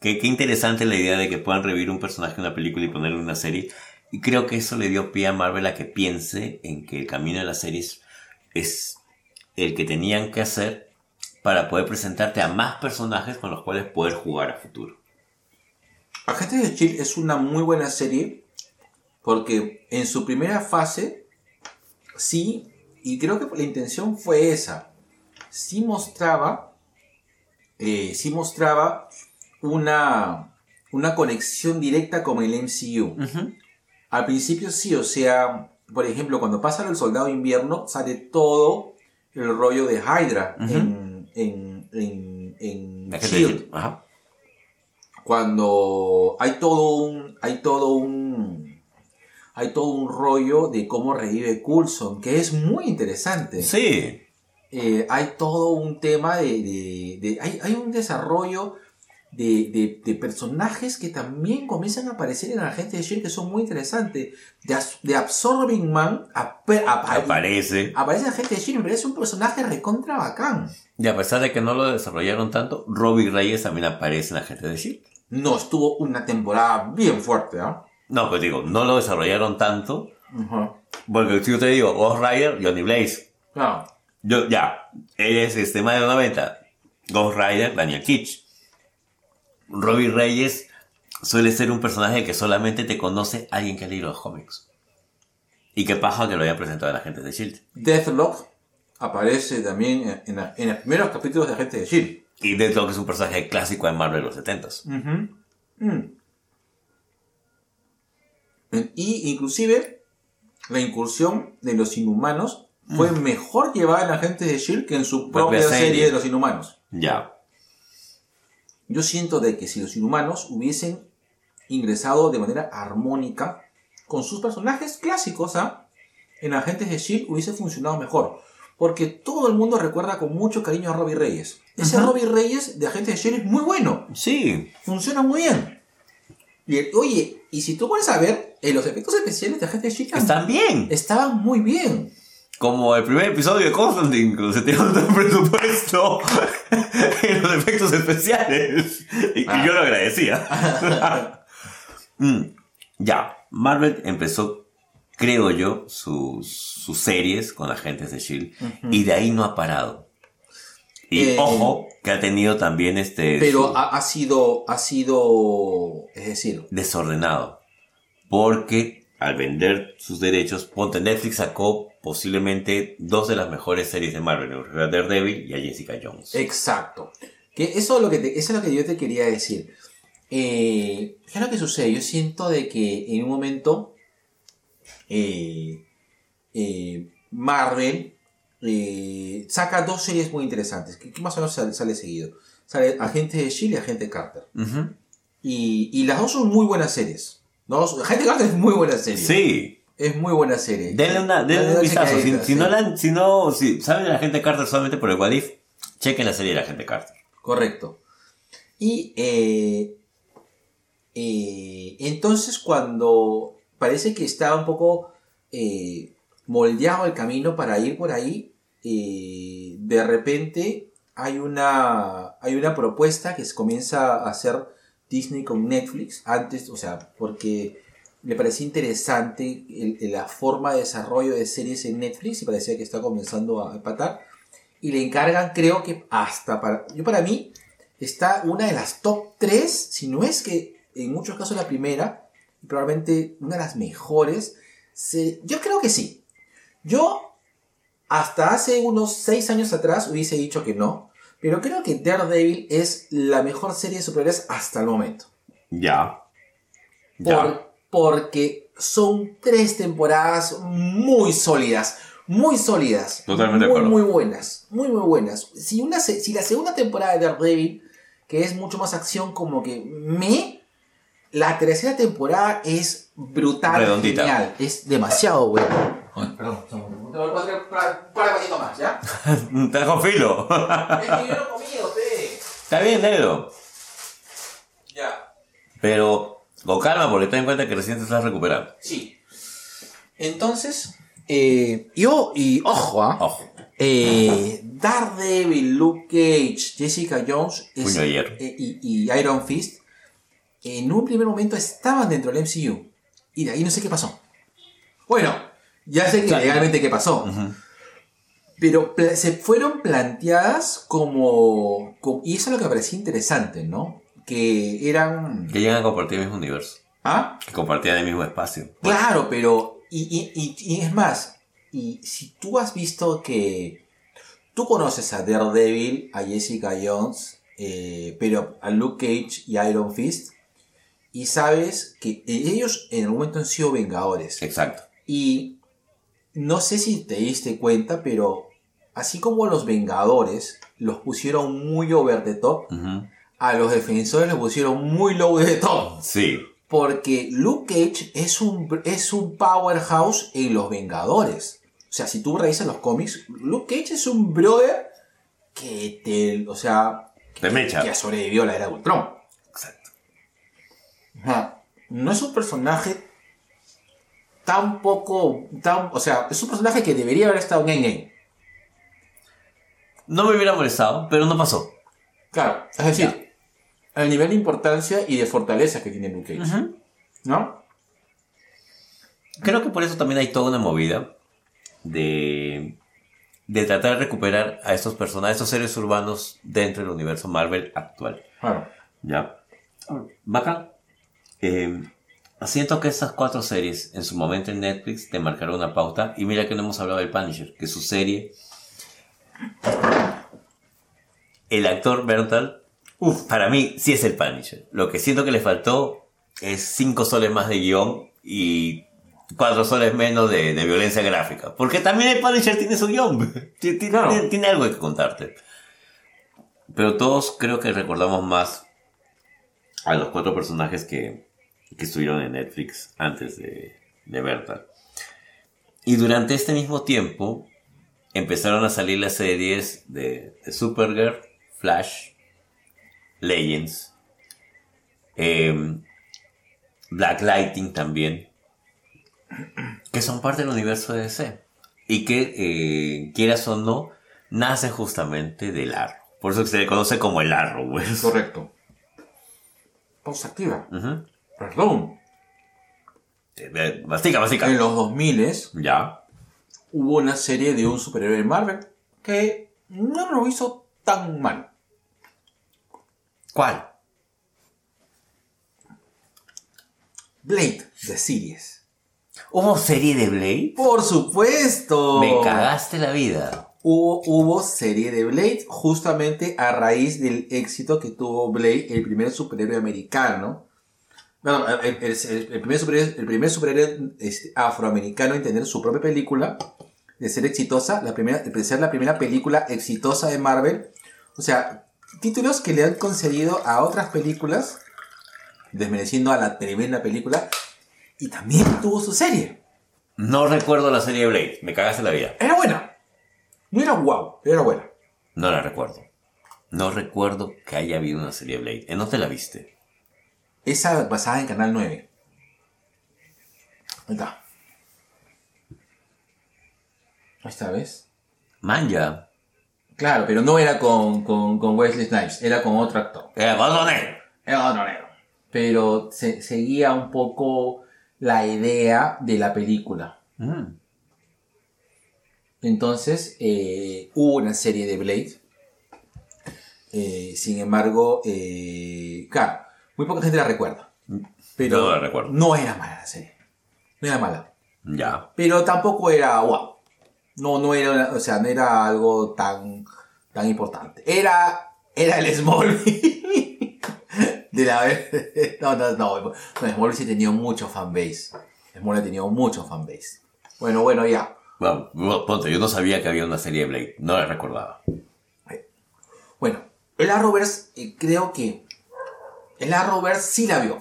Que qué interesante la idea de que puedan revivir un personaje en una película y ponerlo en una serie. Y creo que eso le dio pie a Marvel a que piense en que el camino de las series es el que tenían que hacer para poder presentarte a más personajes con los cuales poder jugar a futuro. Agentes de Shield es una muy buena serie porque en su primera fase sí, y creo que la intención fue esa, sí mostraba, eh, sí mostraba una, una conexión directa con el MCU. Al principio sí, o sea, por ejemplo, cuando pasa el Soldado de Invierno, sale todo el rollo de Hydra en, en, en, Shield. Ajá. Cuando hay todo un, hay todo un, hay todo un rollo de cómo revive Coulson, que es muy interesante. Sí. Eh, hay todo un tema de, de- de- hay, hay un desarrollo de, de- personajes que también comienzan a aparecer en Agente de Shield que son muy interesantes. De, de Absorbing Man ape- apa- Aparece. aparece en Agente de Shield, pero es un personaje recontra bacán. Y a pesar de que no lo desarrollaron tanto, Robbie Reyes también aparece en la gente de Shield. No, estuvo una temporada bien fuerte, ¿ah? No, pues digo, no lo desarrollaron tanto. Ujú. Porque si yo te digo, Ghost Rider, Johnny Blaze. Claro. Yo, ya, eres este más de 90. Ghost Rider, Daniel Kitsch. Robbie Reyes suele ser un personaje que solamente te conoce alguien que ha leído los cómics. Y qué paja que lo haya presentado en la gente de Shield. Deathlock aparece también en, en la- en los primeros capítulos de Agente de Shield. Y Deathlock es un personaje clásico en Marvel de los 70s. Mm. Y inclusive la incursión de los inhumanos fue mejor llevada en Agentes de Shield que en su propia serie. serie. de los inhumanos. Ya. Yo siento de que si los inhumanos hubiesen ingresado de manera armónica con sus personajes clásicos ¿ah? en Agentes de Shield hubiese funcionado mejor. Porque todo el mundo recuerda con mucho cariño a Robbie Reyes. Ese. Robbie Reyes de Agentes de Shield es muy bueno. Sí. Funciona muy bien. Y oye, y si tú pones a ver, eh, los efectos especiales de Agentes de Shield Están bien. estaban muy bien. Como el primer episodio de Constantine, se tiene un presupuesto en los efectos especiales. Y, y Ah. yo lo agradecía. Mm, ya, Marvel empezó, creo yo, sus, sus series con agentes de Shield. Y de ahí no ha parado. Y Eh, ojo, que ha tenido también este. Pero su- ha, ha sido, ha sido, es decir, desordenado. Porque al vender sus derechos, ponte Netflix sacó posiblemente dos de las mejores series de Marvel, a Daredevil y a Jessica Jones. exacto. Que eso es lo que, te- eso es lo que yo te quería decir. Eh, ¿Qué es lo que sucede? Yo siento de que en un momento eh, eh, Marvel eh, saca dos series muy interesantes. Que, que más o menos sale, sale seguido. Sale Agente de Shield y Agente Carter. Y, y las dos son muy buenas series. ¿no? Agente Carter es muy buena serie. Sí, Es muy buena serie. denle, una, denle un vistazo. Si, no la si no, si saben de la gente Carter solamente por el What If, chequen la serie de la gente Carter. Correcto. Y eh, eh, entonces cuando parece que estaba un poco eh, moldeado el camino para ir por ahí, de repente hay una, hay una propuesta que se comienza a hacer Disney con Netflix, antes, o sea, porque me parecía interesante el- el- la forma de desarrollo de series en Netflix y parecía que está comenzando a empatar. Y le encargan, creo que hasta para. Yo, para mí, está una de las top 3, si no es que en muchos casos la primera, y probablemente una de las mejores. se- yo creo que sí. Yo, hasta hace unos 6 años atrás, hubiese dicho que no. Pero creo que Daredevil es la mejor serie de superhéroes hasta el momento. Ya. Ya. Porque son tres temporadas muy sólidas. Muy sólidas. Totalmente de muy, acuerdo. Muy buenas. Muy, muy buenas. Si, una, si la segunda temporada de Daredevil, que es mucho más acción, como que me. La tercera temporada es brutal. Redondita. Genial. Es demasiado buena. Ay, perdón. Te voy a hacer un par par de patitos más, ¿ya? Te dejo filo. es que yo no he comido, pe. Está bien, negro. Ya. Pero con calma, porque ten en cuenta que recién te estás recuperando. Sí. Entonces, eh, yo, y ojo, ¿ah? Ojo. Eh, Daredevil, Luke Cage, Jessica Jones es- Puño de hierro. eh, y, y Iron Fist en un primer momento estaban dentro del MCU y de ahí no sé qué pasó. Bueno, ya sé que Claro. legalmente qué pasó, Ujú. pero pla- se fueron planteadas como, como- y eso es lo que me parecía interesante, ¿no? Que eran Que llegan a compartir el mismo universo. ¿Ah? Que compartían el mismo espacio. Claro, pero. Y, y- y- es más, y si tú has visto que. Tú conoces a Daredevil, a Jessica Jones, eh, pero a Luke Cage y a Iron Fist. y sabes que ellos en algún momento han sido vengadores. Exacto. Y no sé si te diste cuenta, pero así como los vengadores los pusieron muy over the top. A los defensores los pusieron muy low the top. Sí. Porque Luke Cage es un, es un powerhouse en los Vengadores. O sea, si tú revisas los cómics, Luke Cage es un brother que te. O sea. Te mecha. Que sobrevivió a la era de Ultron. Exacto. Ajá. No es un personaje tan poco. Tan, o sea, es un personaje que debería haber estado en Endgame. No me hubiera molestado, pero no pasó. Claro, es decir, el nivel de importancia y de fortaleza que tiene Luke Cage. ¿No? Creo que por eso también hay toda una movida de, de tratar de recuperar a estos personajes, a estos seres urbanos dentro del universo Marvel actual. Claro. ¿Ya? Bacán. Eh, siento que estas cuatro series en su momento en Netflix te marcaron una pauta. Y mira que no hemos hablado del Punisher, que su serie. El actor Bertal, uf, para mí sí es el Punisher. Lo que siento que le faltó es cinco soles más de guion y cuatro soles menos de, de violencia gráfica. Porque también el Punisher tiene su guion. Tiene, tiene- Claro. tiene algo que contarte. Pero todos creo que recordamos más a los cuatro personajes que, que estuvieron en Netflix antes de, de Berta. Y durante este mismo tiempo empezaron a salir las series de, de Supergirl, Flash, Legends, em, Black Lightning también, que son parte del universo de DC. Y que, eh, quieras o no, nacen justamente del Arrow. Por eso se le conoce como el Arrow. pues. Correcto. Pausa activa. Perdón. Eh, Mastica, mastica. En los 2000 Ya. hubo una serie de un superhéroe de Marvel que no lo hizo tan mal. ¿Cuál? Blade, de series. ¿Hubo serie de Blade? Por supuesto. Me cagaste la vida. Hubo, hubo serie de Blade justamente a raíz del éxito que tuvo Blade, el primer superhéroe americano. Bueno, el, el- el- el primer superhéroe, el primer superhéroe este, afroamericano en tener su propia película, de ser exitosa, la primera, de ser la primera película exitosa de Marvel. O sea, títulos que le han concedido a otras películas, desmereciendo a la tremenda película, y también tuvo su serie. No recuerdo la serie de Blade. Me cagaste la vida. Era buena. No era guau, pero era buena. No la recuerdo. No recuerdo que haya habido una serie de Blade. ¿En dónde la viste? Esa basada en Canal 9. Ahí está. Ahí está, ¿ves? Manja. Claro, pero no era con, con, con Wesley Snipes, era con otro actor. Era Gordo Negro. Era otro negro. Pero se, seguía un poco la idea de la película. Mm. Entonces, eh, hubo una serie de Blade. Eh, sin embargo, eh, claro, muy poca gente la recuerda. Pero No la recuerdo. no era mala la serie. No era mala. Ya. Pero tampoco era wow. No, no era, o sea, no era algo tan, tan importante. Era, era el Smallville. De la vez. No, no, no. no Smallville sí tenía mucho fanbase. Smallville tenía mucho fanbase. Bueno, bueno, ya. Bueno, ponte, yo no sabía que había una serie de Blade. No la recordaba. Bueno, el Arrowverse, creo que el Arrowverse sí la vio.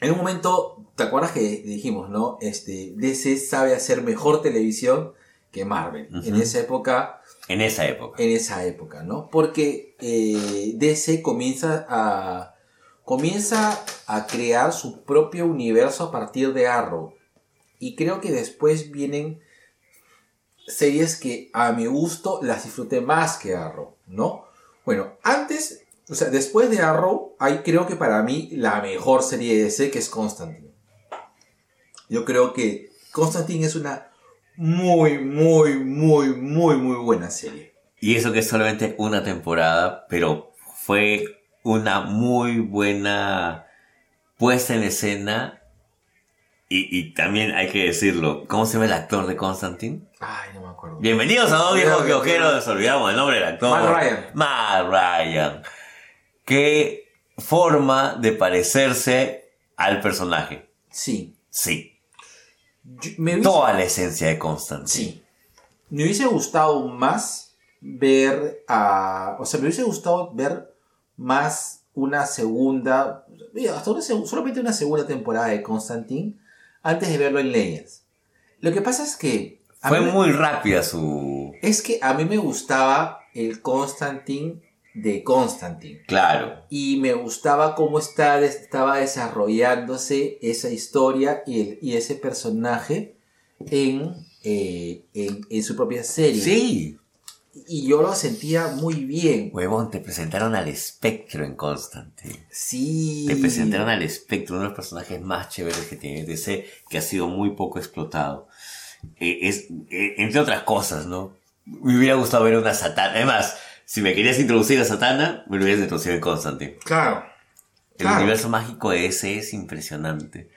En un momento, ¿te acuerdas que dijimos, no? Este, DC sabe hacer mejor televisión que Marvel. En esa época, En esa época. en esa época, ¿no? Porque eh, DC comienza a comienza a crear su propio universo a partir de Arrow. Y creo que después vienen series que a mi gusto las disfruté más que Arrow, ¿no? Bueno, antes, o sea, después de Arrow, hay creo que para mí la mejor serie de DC que es Constantine. Yo creo que Constantine es una muy, muy, muy, muy, muy buena serie. Y eso que es solamente una temporada, pero fue una muy buena puesta en escena. Y, y también hay que decirlo, ¿cómo se llama el actor de Constantine? Ay, no me acuerdo. Bienvenidos a dos viejos quiojeros, nos olvidamos el nombre del actor. Matt Ryan. Matt Ryan. Que forma de parecerse al personaje. Sí. Sí. Yo- me hubiese- Toda la esencia de Constantine. Sí. Me hubiese gustado más ver a. O sea, me hubiese gustado ver más una segunda. Hasta una, solamente una segunda temporada de Constantine antes de verlo en Legends. Lo que pasa es que. Fue me- muy rápida su... Es que a mí me gustaba el Constantine de Constantine. Claro. Y me gustaba cómo está- estaba desarrollándose esa historia y, el- y ese personaje en, eh, en, en su propia serie. Sí. Y yo lo sentía muy bien. Huevón, te presentaron al espectro en Constantine. Sí. Te presentaron al espectro, uno de los personajes más chéveres que tiene DC, que ha sido muy poco explotado. Eh, es, eh, entre otras cosas, ¿no? Me hubiera gustado ver una Satana. Además, si me querías introducir a Satana, me lo hubieras introducido en Constantine. Claro. El Claro. universo mágico de ese es impresionante.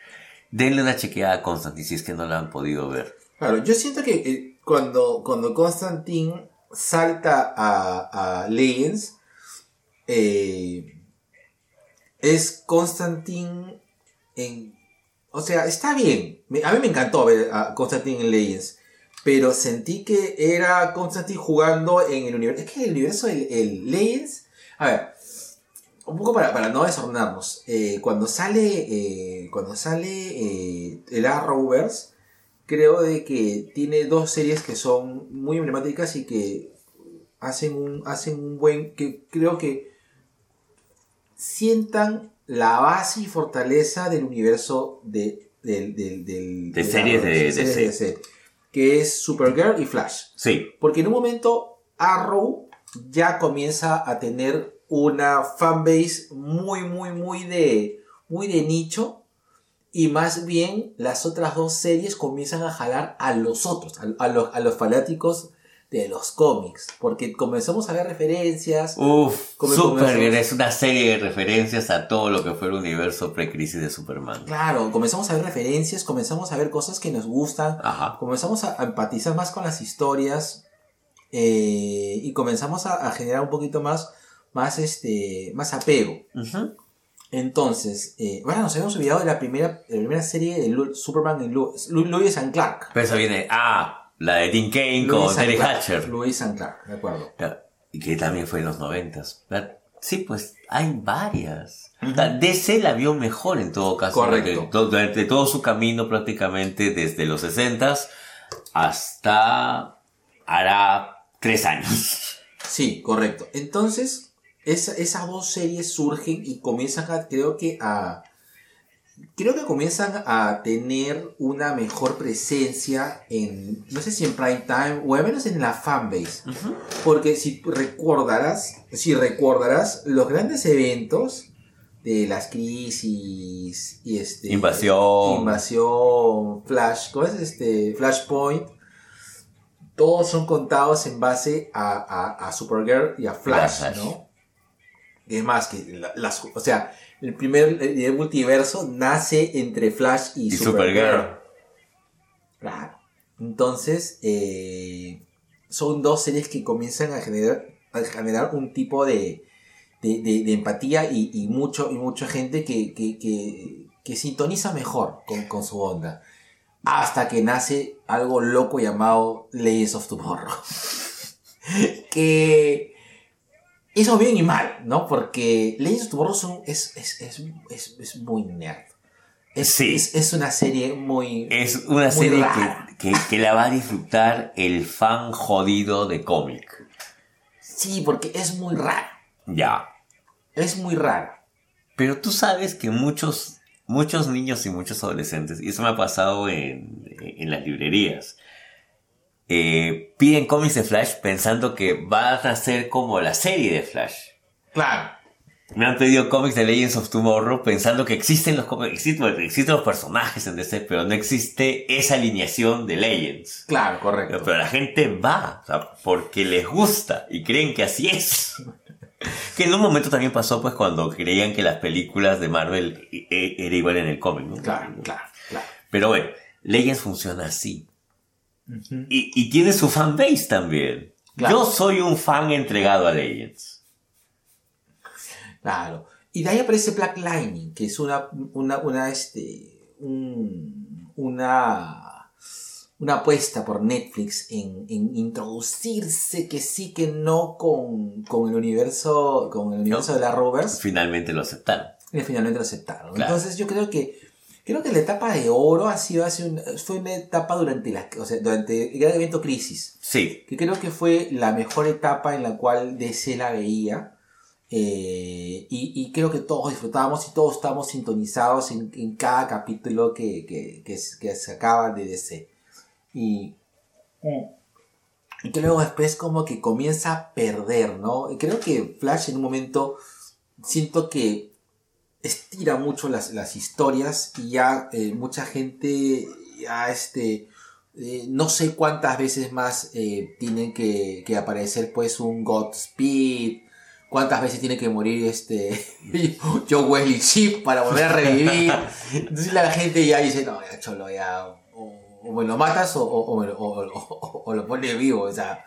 Denle una chequeada a Constantine si es que no la han podido ver. Claro, yo siento que eh, cuando, cuando Constantine salta a, a Legends, eh, es Constantine en... O sea, está bien. A mí me encantó ver a Constantine en Legends. Pero sentí que era Constantine jugando en el universo. Es que el universo del el Legends... A ver, un poco para, para no desordenarnos. eh, cuando sale, eh, cuando sale eh, el Arrowverse, creo de que tiene dos series que son muy emblemáticas y que hacen un, hacen un buen, que creo que sientan la base y fortaleza del universo de, del, del, del- De series de series. DC, que es Supergirl y Flash. Sí. Porque en un momento Arrow ya comienza a tener una fanbase muy, muy, muy de, muy de nicho. Y más bien las otras dos series comienzan a jalar a los otros, a, a los, a los fanáticos de los cómics. Porque comenzamos a ver referencias. Uf, Supergirl comenzamos- es una serie de referencias a todo lo que fue el universo pre-crisis de Superman. Claro, comenzamos a ver referencias, comenzamos a ver cosas que nos gustan, Ajá. comenzamos a empatizar más con las historias eh, y comenzamos a, a generar un poquito más, más, este, más apego. Entonces, eh, bueno, nos habíamos olvidado de la primera, de la primera serie de Lu- Superman y Lu- Lu- Lois and Clark. Pero eso viene, ah, la de Tim Kane con Terry Hatcher. Lois and Clark, de acuerdo. Y que también fue en los noventas. Sí, pues hay varias. La DC la vio mejor en todo caso. Correcto. Durante, to- durante todo su camino prácticamente desde los 60 hasta hará tres años. Sí, correcto. Entonces, esa- esas dos series surgen y comienzan a, creo que a... Creo que comienzan a tener una mejor presencia en, no sé si en prime time o al menos en la fanbase. Porque si recordarás, si recordarás los grandes eventos de las crisis y este Invasión. invasión, Flash, ¿cómo es este Flashpoint? Todos son contados en base a, a, a Supergirl y a Flash, Flash. ¿no? Es más que la- las, o sea, el primer el multiverso nace entre Flash y, Y Supergirl. Supergirl. Claro. Entonces, eh, son dos series que comienzan a generar, a generar un tipo de, de, de- de empatía y, y mucho, y mucha gente que, que, que, que sintoniza mejor con, con su onda. Hasta que nace algo loco llamado Legends of Tomorrow. que hizo bien y mal, ¿no? Porque Legends of Tomorrow es, es, es, es, es muy nerd. Es, Sí. es, es una serie muy... Es una Muy serie rara. que, que, que la va a disfrutar el fan jodido de cómic. Sí, porque es muy rara. Ya. Es muy rara. Pero tú sabes que muchos, muchos niños y muchos adolescentes, y eso me ha pasado en, en las librerías, eh, piden cómics de Flash pensando que van a ser como la serie de Flash. Claro. Me han pedido cómics de Legends of Tomorrow pensando que existen los cómics, existen, existen los personajes en DC, pero no existe esa alineación de Legends. Claro, correcto. pero la gente va, o sea, porque les gusta y creen que así es. Que en un momento también pasó pues cuando creían que las películas de Marvel e- e- era igual en el cómic, ¿no? Claro, claro, claro. Pero bueno, Legends funciona así. Y, y tiene su fanbase también. Claro. Yo soy un fan entregado a Legends. Claro. y de ahí aparece Black Lightning, que es una, una, una, este, un- una, una apuesta por Netflix en, en introducirse que sí que no con, con el universo, con el universo de la Rovers, Finalmente lo aceptaron. y finalmente lo aceptaron. Claro. Entonces yo creo que creo que la etapa de oro ha sido hace un- fue una etapa durante la, o sea, durante el gran evento Crisis Sí, que creo que fue la mejor etapa en la cual DC la veía. eh, y, y creo que todos disfrutábamos y todos estábamos sintonizados en, en cada capítulo que, que, que, que sacaba de DC. Y, y que luego después como que comienza a perder, ¿no? Y creo que Flash en un momento siento que estira mucho las, las historias y ya eh, mucha gente ya este eh, no sé cuántas veces más eh, tienen que, que aparecer pues un Godspeed cuántas veces tiene que morir este Joe Wesley Chip para volver a revivir. Entonces la gente ya dice no ya cholo ya o, me lo matas o, o- lo- pones vivo o sea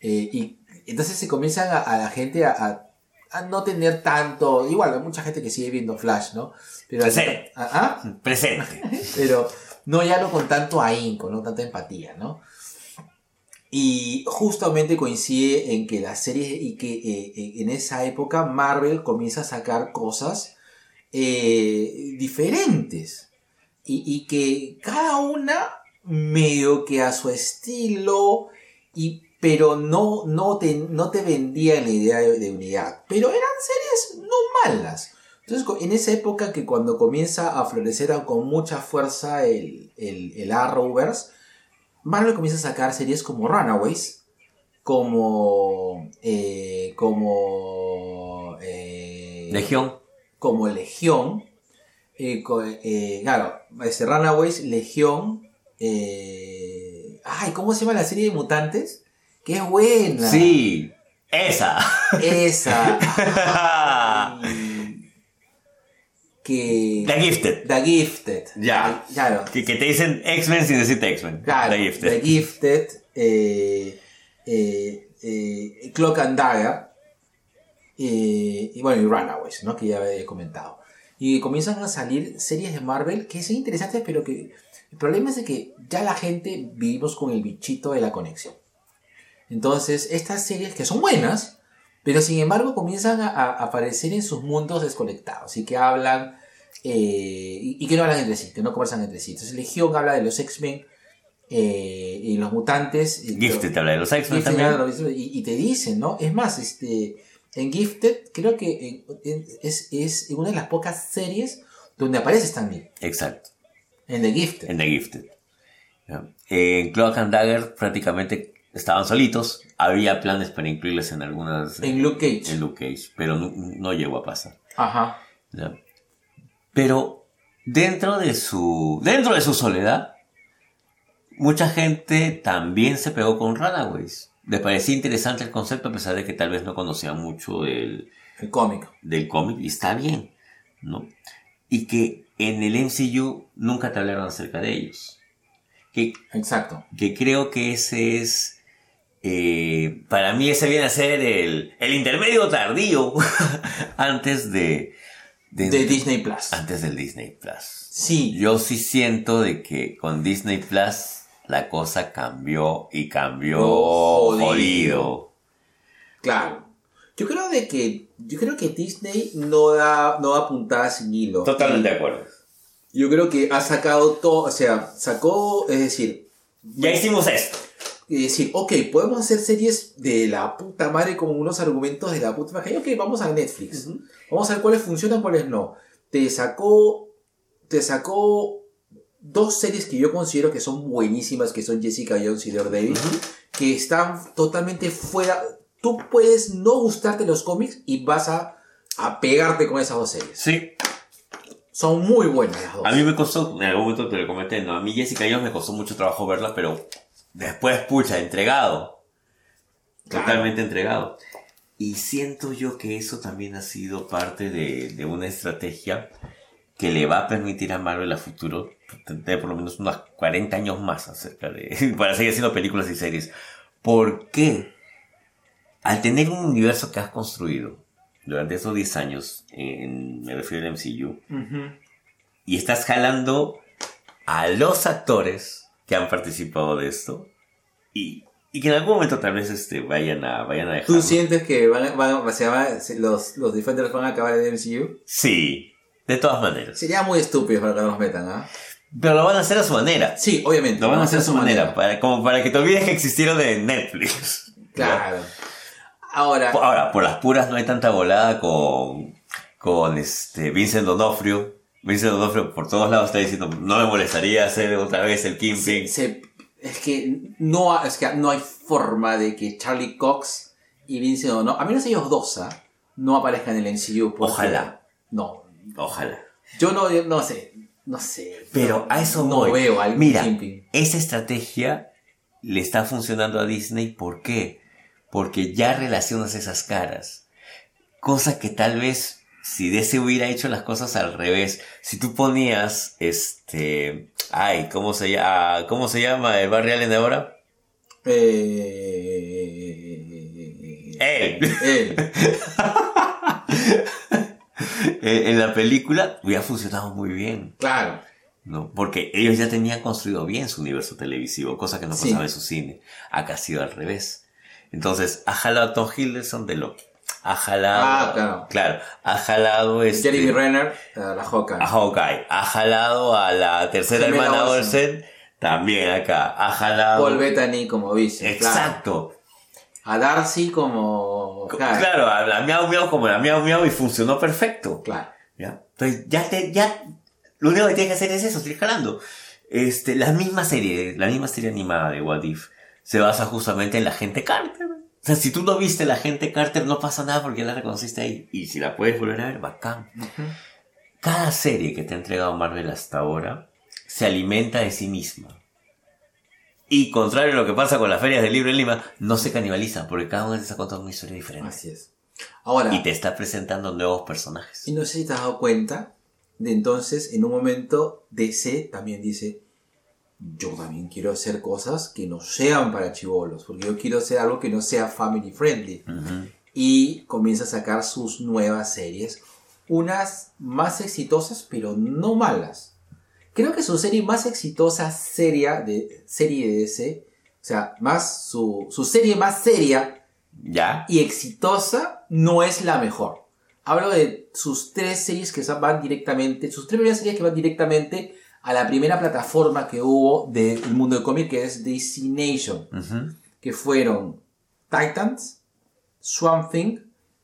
y entonces se comienzan a, la gente a- a no tener tanto igual hay mucha gente que sigue viendo Flash no pero Presente. ¿Ah? ¿Ah? presente. pero no ya no con tanto ahínco, no tanta empatía, ¿no? Y justamente coincide en que la serie y que eh, eh, en esa época Marvel comienza a sacar cosas eh, diferentes y, y que cada una medio que a su estilo y pero no, no, te, no te vendían la idea de, de unidad pero eran series no malas entonces, en esa época que cuando comienza a florecer con mucha fuerza el, el, el Arrowverse, Marvel comienza a sacar series como Runaways, como. eh, como. eh, Legión. Como Legión. eh, co- claro, este, Runaways, Legión. ay, ¿cómo se llama la serie de mutantes? ¡Qué buena! Sí, esa. Esa. Que. The Gifted. The Gifted. Ya. Claro. Que, que te dicen X-Men sin decirte X-Men. Claro, The Gifted. The Gifted, eh, eh, eh, Cloak and Dagger, eh, y bueno, y Runaways, ¿no? que ya he comentado. Y comienzan a salir series de Marvel que son interesantes, pero que el problema es de que ya la gente vivimos con el bichito de la conexión. Entonces, estas series que son buenas, pero sin embargo comienzan a, a aparecer en sus mundos desconectados y que hablan eh, y, y que no hablan entre sí, que no conversan entre sí. Entonces, Legión habla de los X-Men eh, y los mutantes. Gifted te habla de los X-Men también. y, y te dicen, ¿no? Es más, este, en Gifted creo que en- en- es, es una de las pocas series donde aparece Stan Lee. Exacto. En The Gifted. En The Gifted. En Cloak and Dagger prácticamente estaban solitos. Había planes para incluirles en algunas. En Luke Cage. En Luke Cage, pero no, no llegó a pasar. Ajá. ¿ya? Pero dentro de su. Dentro de su soledad, mucha gente también se pegó con Runaways. Les parecía interesante el concepto, a pesar de que tal vez no conocían mucho del, El cómic. del cómic, y está bien, ¿no? Y que en el MCU nunca te hablaron acerca de ellos. Que, Exacto. que creo que ese es. Eh, para mí, ese viene a ser el, el intermedio tardío antes de, de, De Disney Plus. antes del Disney Plus. Sí. Yo sí siento de que con Disney Plus la cosa cambió y cambió Oh, jodido. jodido. Claro. Yo creo de que yo creo que Disney no da no da puntada sin hilo. Totalmente de acuerdo. Yo creo que ha sacado todo, o sea, sacó, es decir, Ya hicimos esto. Y decir, ok, podemos hacer series de la puta madre con unos argumentos de la puta madre. Ok, vamos a Netflix. Vamos a ver cuáles funcionan, cuáles no. Te sacó, te sacó dos series que yo considero que son buenísimas, que son Jessica Jones y Daredevil, que están totalmente fuera. Tú puedes no gustarte los cómics y vas a, a pegarte con esas dos series. Sí. Son muy buenas las dos. A mí me costó, en algún momento te lo comenté, no, a mí Jessica Jones me costó mucho trabajo verla, pero después, pucha, entregado. Claro. Totalmente entregado. Y siento yo que eso también ha sido parte de, de una estrategia que le va a permitir a Marvel a futuro tener por lo menos unos 40 años más acerca de, para seguir haciendo películas y series. ¿Por qué? Al tener un universo que has construido, durante esos 10 años, en, me refiero al MCU, y estás jalando a los actores que han participado de esto y, y que en algún momento tal vez este, vayan a vayan a dejar. ¿Tú sientes que van, van, a- se va- se- los, los Defenders van a acabar en el MCU? Sí, de todas maneras. Sería muy estúpido para que no los metan, ¿ah? Pero lo van a hacer a su manera. Sí, obviamente. Lo van a hacer a su manera, para, como para que te olvides que existieron de Netflix. Claro. Ahora, Ahora, por las puras no hay tanta volada con, con este Vincent D'Onofrio. Vincent D'Onofrio por todos lados está diciendo, no me molestaría hacer otra vez el Kingpin. se- es que no, es que no hay forma de que Charlie Cox y Vincent O'Neill, a menos ellos dos, ¿ah? no aparezcan en el MCU. Ojalá. No, Ojalá. yo no, no sé, no sé. Pero a eso no voy. veo al Mira, Kingpin. esa estrategia le está funcionando a Disney. ¿Por qué? Porque ya relacionas esas caras. Cosa que tal vez si DC hubiera hecho las cosas al revés, si tú ponías este, ay, ¿cómo se llama? ¿Cómo se llama el Barry Allen de ahora? Eh, Él. él. En la película hubiera funcionado muy bien. Claro. ¿no? Porque ellos ya tenían construido bien su universo televisivo, cosa que no Sí. pasaba en su cine. Acá ha sido al revés. Entonces, ha jalado a Tom Hiddleston de Loki. Ha jalado. Ah, claro. ha jalado este, Jeremy Renner, eh, la Hawkeye. a Hawkeye. Ha jalado a la tercera hermana Olsen. También acá. Ha jalado. Paul Bettany como vice. claro. Exacto. A Darcy como. Claro. Claro, a la miau miau como la miau miau y funcionó perfecto. Claro. ¿Ya? Entonces, ya te, ya, lo único que tienes que hacer es eso, seguir jalando. Este, la misma serie, la misma serie animada de What If se basa justamente en la gente Carter. O sea, si tú no viste la gente Carter, no pasa nada porque la reconociste ahí. Y si la puedes volver a ver, bacán. Cada serie que te ha entregado Marvel hasta ahora se alimenta de sí misma. Y contrario a lo que pasa con las ferias del libro en Lima, no se canibaliza porque cada una te está contando una historia diferente. Así es. Ahora, Y te está presentando nuevos personajes. y no sé si te has dado cuenta de entonces, en un momento, DC también dice: Yo también quiero hacer cosas que no sean para chivolos, porque yo quiero hacer algo que no sea family friendly. Y comienza a sacar sus nuevas series, unas más exitosas, pero no malas. Creo que su serie más exitosa seria de, serie de DC, o sea, más su, su serie más seria ¿Ya? y exitosa no es la mejor. Hablo de sus tres series que van directamente, sus tres primeras series que van directamente a la primera plataforma que hubo del mundo del cómic, que es DC Nation, Ujú. que fueron Titans, Swamp Thing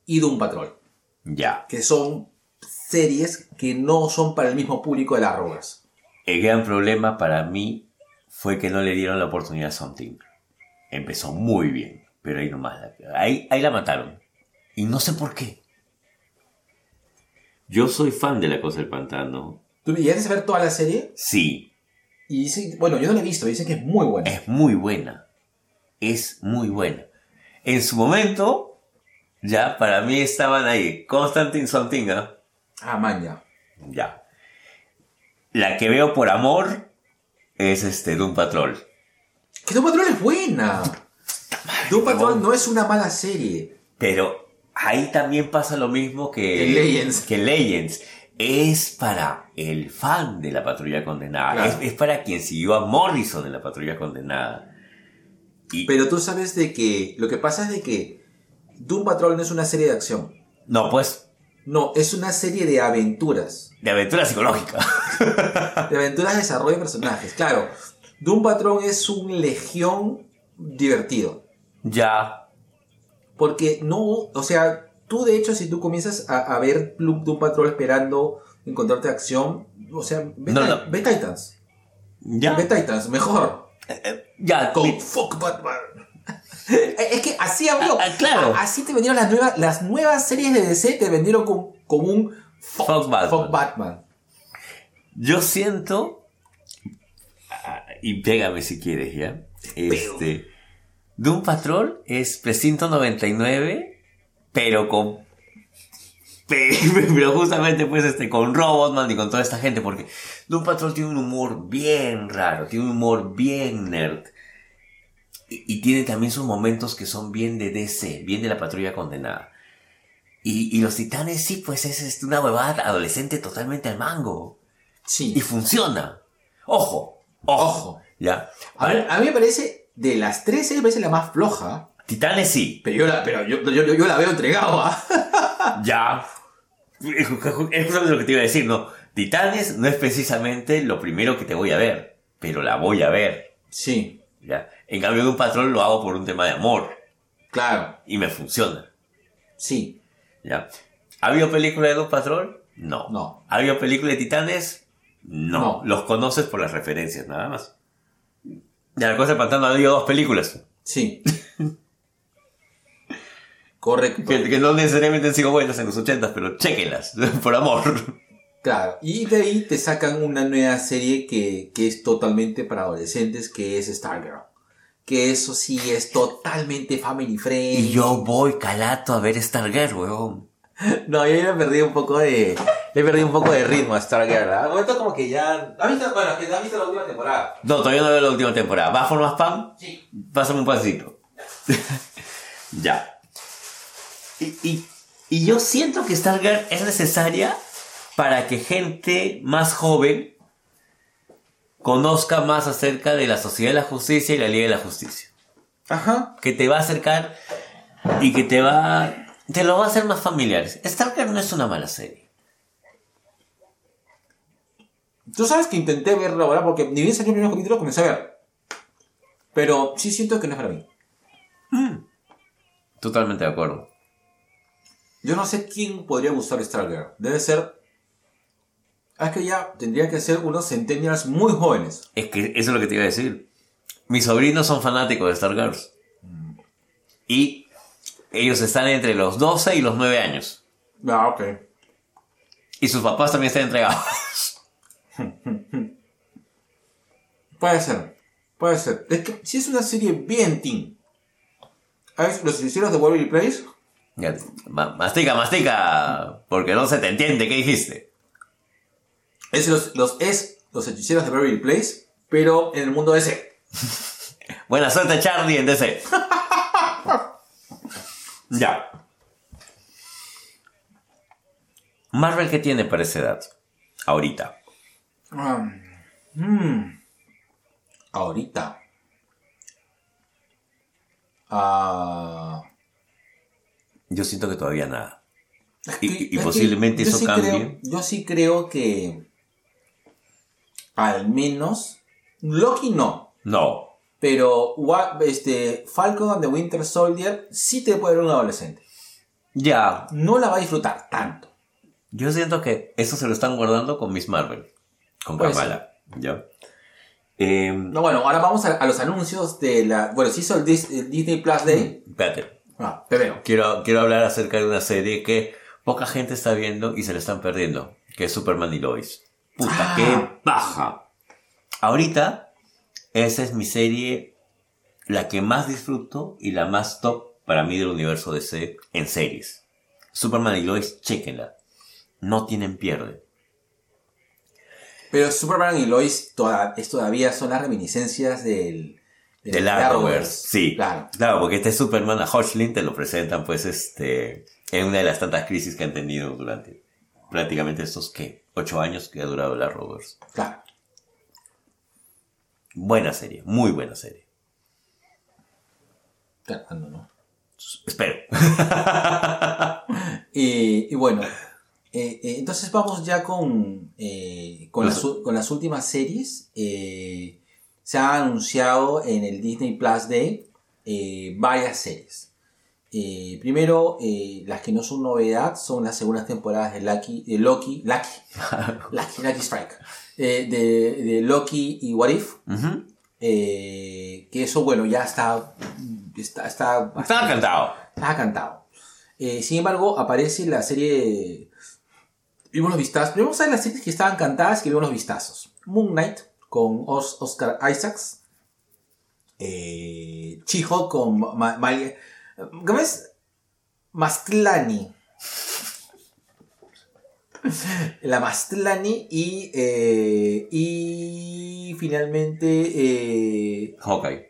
y Doom Patrol, Ya. que son series que no son para el mismo público de las rogas. El gran problema para mí fue que no le dieron la oportunidad a Something. Empezó muy bien, pero ahí nomás. La, ahí, ahí la mataron. Y no sé por qué. Yo soy fan de La Cosa del Pantano. ¿Tú llegaste a ver toda la serie? Sí, Y dicen, bueno, yo no la he visto, dicen que es muy buena. es muy buena. Es muy buena. En su momento, ya para mí estaban ahí. Constantine Something, ¿ah? Man, ya. Ya. La que veo por amor es este Doom Patrol. Que Doom Patrol es buena. Doom Patrol no es una mala serie. Pero ahí también pasa lo mismo que Legends. Que en Legends. Es para el fan de la patrulla condenada. Claro. Es, es para quien siguió a Morrison en la patrulla condenada. Y, Pero tú sabes de que lo que pasa es de que Doom Patrol no es una serie de acción. no, pues, No, es una serie de aventuras. de aventura psicológica. De aventuras de desarrollo de personajes. Claro, Doom Patrol es un legión divertido. ya. Porque no, o sea, tú de hecho si tú comienzas a, a ver Doom Doom Patrol esperando encontrarte acción, o sea, ve, No, Ti- no. ve Titans. Ya. Ve Titans, mejor. Ya. Con mi- Fuck Batman. es que así habló. Ah, ah, claro. Así te vendieron las nuevas, las nuevas series de DC, te vendieron con, con un Fuck, Fuck Batman. Fuck Batman. Yo siento. ah, Y pégame si quieres, ¿ya? Este. Doom Patrol es Precinto 99, pero con. pe- Pero justamente, pues, este, con Robotman y con toda esta gente, porque Doom Patrol tiene un humor bien raro, tiene un humor bien nerd. Y, y tiene también sus momentos que son bien de DC, bien de la patrulla condenada. Y, y los titanes, sí, pues es, es una huevada adolescente totalmente al mango. Sí. Y funciona. Ojo, ojo. Ojo. Ya. A mí, a mí me parece, de las tres, me parece la más floja. Titanes sí. Pero yo la, pero yo, yo, yo- yo la veo entregado, ¿ah? Ya. Es justamente lo que te iba a decir, ¿no? Titanes no es precisamente lo primero que te voy a ver, pero la voy a ver. Sí, ¿ya? En cambio, de un patrón lo hago por un tema de amor claro, y me funciona. sí. ¿ya? ¿Ha habido película de Doom Patrol? No. No. ¿Ha habido película de Titanes? No. No. Los conoces por las referencias, nada más. Ya, la cosa del pantano ha habido dos películas. Sí. Correcto. Que, que no necesariamente han sido buenas en los 80, pero chequenlas, por amor. Claro. Y de ahí te sacan una nueva serie que, que es totalmente para adolescentes, que es Stargirl. Que eso sí es totalmente family friendly. Y yo voy calato a ver Stargirl, weón. No, yo ya le perdí un poco de. Le perdí un poco de ritmo a Stargirl. ¿verdad? Momento como que ya. ¿Has visto, bueno, que has visto la última temporada? No, todavía no veo la última temporada. ¿Vas por más pan? Sí. Pásame un pancito. ya. Y, y- y yo siento que Stargirl es necesaria para que gente más joven conozca más acerca de la Sociedad de la Justicia y la Liga de la Justicia. Ajá. Que te va a acercar y que te va... Te lo va a hacer más familiares. Stargirl no es una mala serie. Tú sabes que intenté verla ahora porque ni bien salió el primer capítulo comencé a ver. Pero sí siento que no es para mí. Totalmente de acuerdo. Yo no sé quién podría gustar Stargirl. Debe ser. Es que ya tendría que ser unos centennials muy jóvenes. Es que eso es lo que te iba a decir. Mis sobrinos son fanáticos de Stargirls. Y ellos están entre los 12 y los 9 años. Ah, ok. Y sus papás también están entregados. Puede ser. Puede ser. Es que si es una serie bien teen. Los hechiceros de Waverly Place. Mastica, mastica. Porque no se te entiende qué dijiste. Es los, los, es los hechiceros de Waverly Place. Pero en el mundo ese. Buena suerte, Charlie, en DC. ya. Marvel, ¿qué tiene para esa edad? Ahorita. Um, hmm. Ahorita. Ah. Yo siento que todavía nada. Y- es posiblemente eso sí cambie. creo- yo sí creo que. Al menos. Loki no. No. Pero este, Falcon and the Winter Soldier sí te puede ver un adolescente. Ya. No la va a disfrutar tanto. Yo siento que eso se lo están guardando con Miss Marvel. Con Puede Kamala. ¿Ya? Eh, No, bueno, ahora vamos a, a los anuncios de la. Bueno, se hizo el, Dis- el Disney Plus Day. espérate. Ah, primero. Quiero, quiero hablar acerca de una serie que poca gente está viendo y se la están perdiendo. Que es Superman y Lois. Puta, Ah. qué baja. Ahorita, esa es mi serie, la que más disfruto y la más top para mí del universo DC en series. Superman y Lois, chequenla. No tienen pierde. Pero Superman y Lois toda- es todavía son las reminiscencias del. Del Arrowverse, sí. Claro. Claro, porque este Superman a Hodgkin te lo presentan, pues, este, en una de las tantas crisis que han tenido durante prácticamente estos, ¿qué? Ocho años que ha durado el Arrowverse. Claro. Buena serie, muy buena serie. Claro, no, no. Espero. Y, y bueno, eh, eh, entonces vamos ya con, eh, con, las, con las últimas series. Eh, se ha anunciado en el Disney Plus Day eh, varias series. Eh, primero, eh, las que no son novedad son las segundas temporadas de Lucky, de Loki, Lucky, Lucky, Lucky Strike, eh, de, de Loki y What If. Eh, que eso, bueno, ya está, está, está Estaba cantado. Estaba cantado. Eh, sin embargo, aparece la serie. Vimos los vistazos. Primero a las series que estaban cantadas que vimos los vistazos. Moon Knight con Os- Oscar Isaacs. Eh, Chijo con Ma- Ma- ¿Cómo es? Mastlani. La Mastlani y. eh, y finalmente. eh, Hawkeye.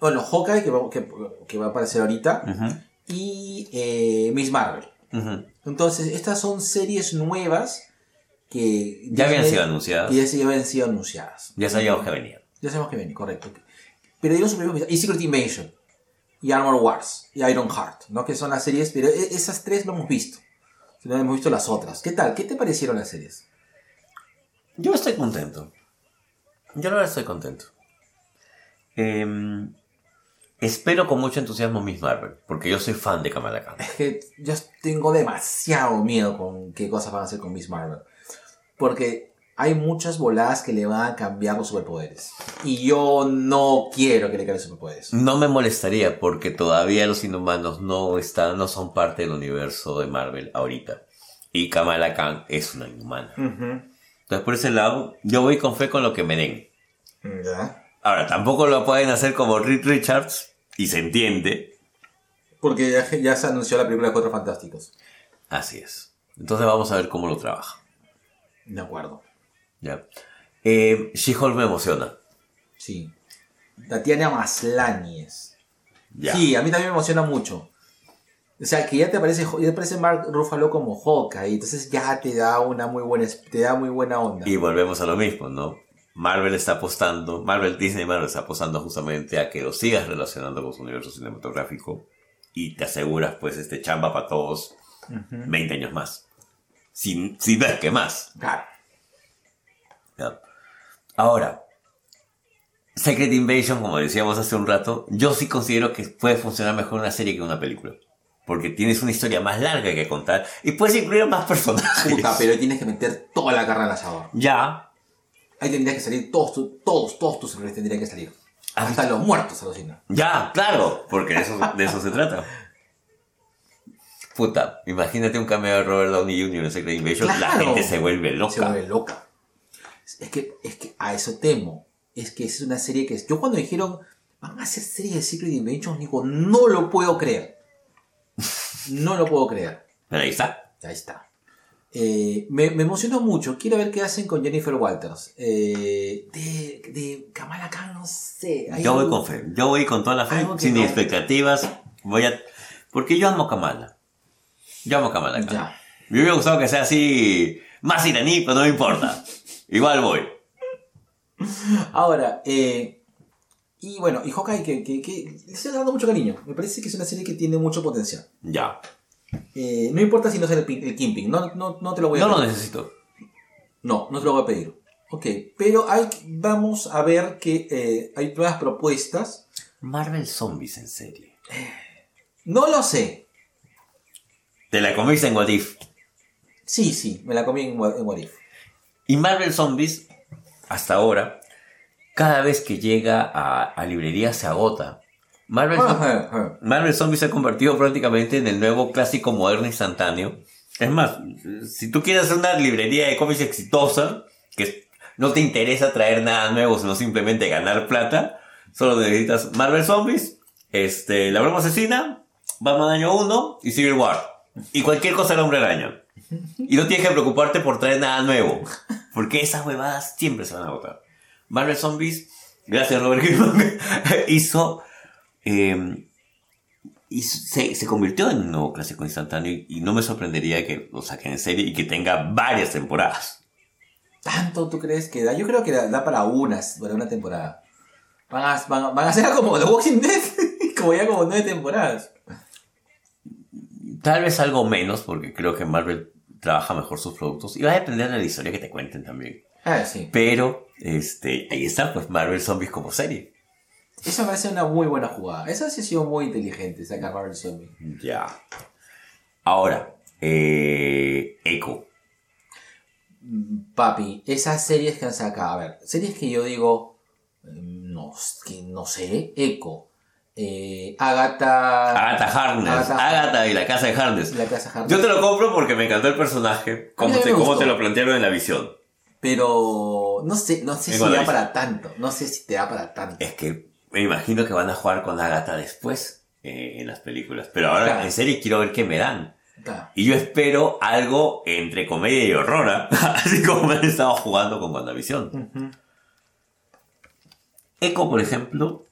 bueno, Hawkeye, que va, que- que va a aparecer ahorita y eh, Miss Marvel. Entonces, estas son series nuevas que... Ya habían sido anunciadas. Que ya se habían sido anunciadas. Ya sabíamos que venía. Ya sabemos que viene, correcto. Pero dieron su primer episodio. Y Secret Invasion. Y Armor Wars. Y Iron Heart. ¿no? Que son las series, pero e- esas tres no hemos visto. No hemos visto las otras. ¿Qué tal? ¿Qué te parecieron las series? Yo estoy contento. Yo la verdad estoy contento. Em, espero con mucho entusiasmo Miss Marvel, porque yo soy fan de Kamala Khan. Es que yo tengo demasiado miedo con qué cosas van a hacer con Miss Marvel. Porque hay muchas voladas que le van a cambiar los superpoderes. Y yo no quiero que le cambien los superpoderes. No me molestaría porque todavía los inhumanos no están, no son parte del universo de Marvel ahorita. Y Kamala Khan es una inhumana. Entonces por ese lado, yo voy con fe con lo que me den. ¿Ya? Ahora, tampoco lo pueden hacer como Reed Richards, y se entiende. Porque ya, ya se anunció la película de Cuatro Fantásticos. Así es. Entonces vamos a ver cómo lo trabaja. De acuerdo. ¿ya? Eh, She-Hulk me emociona. Sí. Tatiana Maslanies. Ya. Sí, a mí también me emociona mucho. O sea, que ya te aparece, ya te aparece Mark Ruffalo como Hawkeye, entonces ya te da una muy buena, te da muy buena onda. Y volvemos a lo mismo, ¿no? Marvel está apostando, Marvel, Disney Marvel está apostando justamente a que lo sigas relacionando con su universo cinematográfico y te aseguras pues este chamba para todos 20 años más. Sin, sin ver que más. Claro. Ahora, Secret Invasion, como decíamos hace un rato, yo sí considero que puede funcionar mejor una serie que una película. Porque tienes una historia más larga que contar y puedes incluir más personajes. Puta, pero tienes que meter toda la carne al asador. Ya, Ahí tendrías que salir todos, todos, todos tus héroes tendrían que salir. Ah, Hasta los muertos, alucina. Ya, claro, porque de eso, de eso se trata. Puta, imagínate un cameo de Robert Downey Jr. en Secret Invasion, la Claro. gente se vuelve loca. Se vuelve loca. Es que, es que a eso temo. Es que es una serie que... Yo cuando dijeron, van a hacer serie de Secret Invasion, digo, no lo puedo creer. No lo puedo creer. Pero ahí está. Ahí está. Eh, me, me emocionó mucho. Quiero ver qué hacen con Jennifer Walters. Eh, de, de Kamala Khan, no sé. Yo voy algo- con fe, yo voy con toda la fe, sin no- expectativas. Voy a. Porque yo amo a Kamala. Yo amo a Kamala. Khan. Ya. Me hubiera gustado que sea así, más iraní, pero no me importa. Igual voy. Ahora, eh, y bueno, y Hawkeye que, que, que le estoy dando mucho cariño. Me parece que es una serie que tiene mucho potencial. Ya. Eh, no importa si no sale el, el Kingpin, no, no, no te lo voy a No lo pedir. necesito. No, no te lo voy a pedir. Ok, pero hay, vamos a ver que eh, hay nuevas propuestas. Marvel Zombies en serie. No lo sé. Te la comiste en What If. Sí, sí, me la comí en, What If. Y Marvel Zombies, hasta ahora, cada vez que llega a, a librería se agota. Marvel, Ajá, ajá. Marvel Zombies se ha convertido prácticamente en el nuevo clásico moderno instantáneo. Es más, si tú quieres hacer una librería de cómics exitosa, que no te interesa traer nada nuevo, sino simplemente ganar plata, solo necesitas Marvel Zombies, este, La Broma Asesina, Batman Año 1 y Civil War. Y cualquier cosa del Hombre Araña. Y no tienes que preocuparte por traer nada nuevo. Porque esas huevadas siempre se van a agotar. Marvel Zombies, gracias Robert Kirkman, hizo, eh, se, se convirtió en un nuevo clásico instantáneo y, y no me sorprendería que lo saquen en serie y que tenga varias temporadas. ¿Tanto tú crees que da? Yo creo que da, da para unas, para una temporada. Van a, van, van a ser como The Walking Dead, como ya como nueve temporadas. Tal vez algo menos porque creo que Marvel trabaja mejor sus productos y va a depender de la historia que te cuenten también. Ah, sí. Pero, este, ahí está, pues Marvel Zombies como serie. Esa me parece una muy buena jugada. Esa sí ha sido muy inteligente, sacar Marvel Zombie. Ya. Ahora, eh, Echo. Mm, Papi, esas series que han sacado, a ver, series que yo digo, mm, no, que no sé, Echo, eh, Agatha... Agatha Harkness. Agatha- Agatha y la casa de Harkness. La casa Harkness. Yo te lo compro porque me encantó el personaje. Como te, cómo te lo plantearon en la visión. Pero no sé, no sé si da visión. para tanto, no sé si te da para tanto. Es que me imagino que van a jugar con Agatha después eh, en las películas. Pero ahora Claro. en serie quiero ver qué me dan. Claro. Y yo espero algo entre comedia y horror. ¿ah? Así como me han estado jugando con WandaVision. Ujú. Echo, por ejemplo,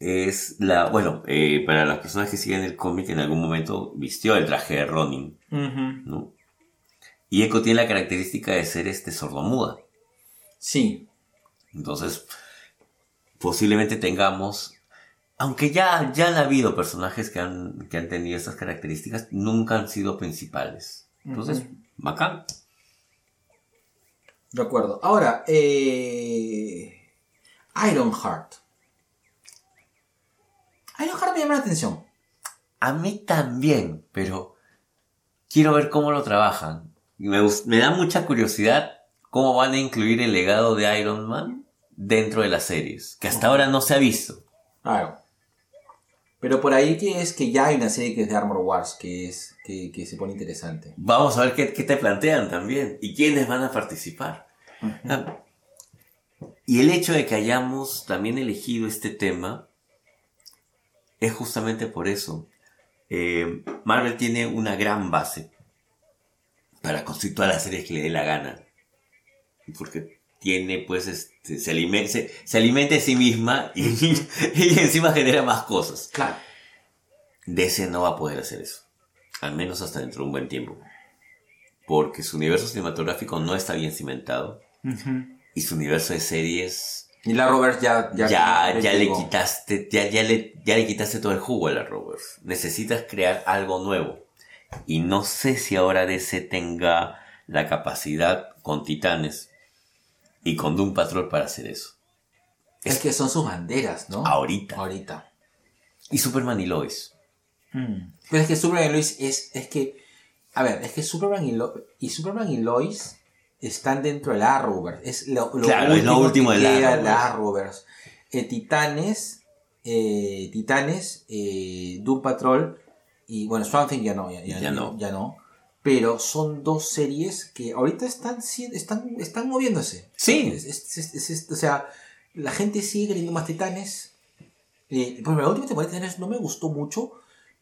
es la, bueno, eh, para las personas que siguen el cómic, en algún momento vistió el traje de Ronin, ¿no? Y Echo tiene la característica de ser este sordomuda. Sí. Entonces, posiblemente tengamos, aunque ya, ya han habido personajes que han, que han tenido estas características, nunca han sido principales. Entonces, Ujú. bacán. De acuerdo. Ahora, eh... Ironheart. Ironheart me llama la atención. A mí también, pero quiero ver cómo lo trabajan. Me, da mucha curiosidad cómo van a incluir el legado de Iron Man dentro de las series, que hasta ahora no se ha visto. Claro. Pero por ahí que es que ya hay una serie que es de Armor Wars que es que, que se pone interesante. Vamos a ver qué, qué te plantean también y quiénes van a participar. Ah, Y el hecho de que hayamos también elegido este tema es justamente por eso. Eh, Marvel tiene una gran base para construir todas las series que le dé la gana. Porque tiene, pues, este, se, alimenta, se, se alimenta de sí misma y, y encima genera más cosas. Claro. DC no va a poder hacer eso. Al menos hasta dentro de un buen tiempo. Porque su universo cinematográfico no está bien cimentado. Y su universo de series Y la Roberts ya ya, ya, ya, le quitaste, ya, ya le, ya le quitaste todo el jugo a la Rovers. Necesitas crear algo nuevo. Y no sé si ahora DC tenga la capacidad con Titanes y con Doom Patrol para hacer eso. Es que son sus banderas, ¿no? Ahorita. Ahorita. Y Superman y Lois. Pero es que Superman y Lois es, es que, a ver, es que Superman y, Lo- y Superman y Lois están dentro del Arrowverse. Es lo, lo Claro, es lo último que del queda Arrowverse. Eh, Titanes, eh, Titanes, eh, Doom Patrol y bueno, Swamp Thing ya no, ya, ya- Ya no. ya no. Pero son dos series que ahorita están, están, están moviéndose. Sí. Es- o sea, la gente sigue queriendo más Titanes. Ejemplo, la última temporada de Titanes no me gustó mucho,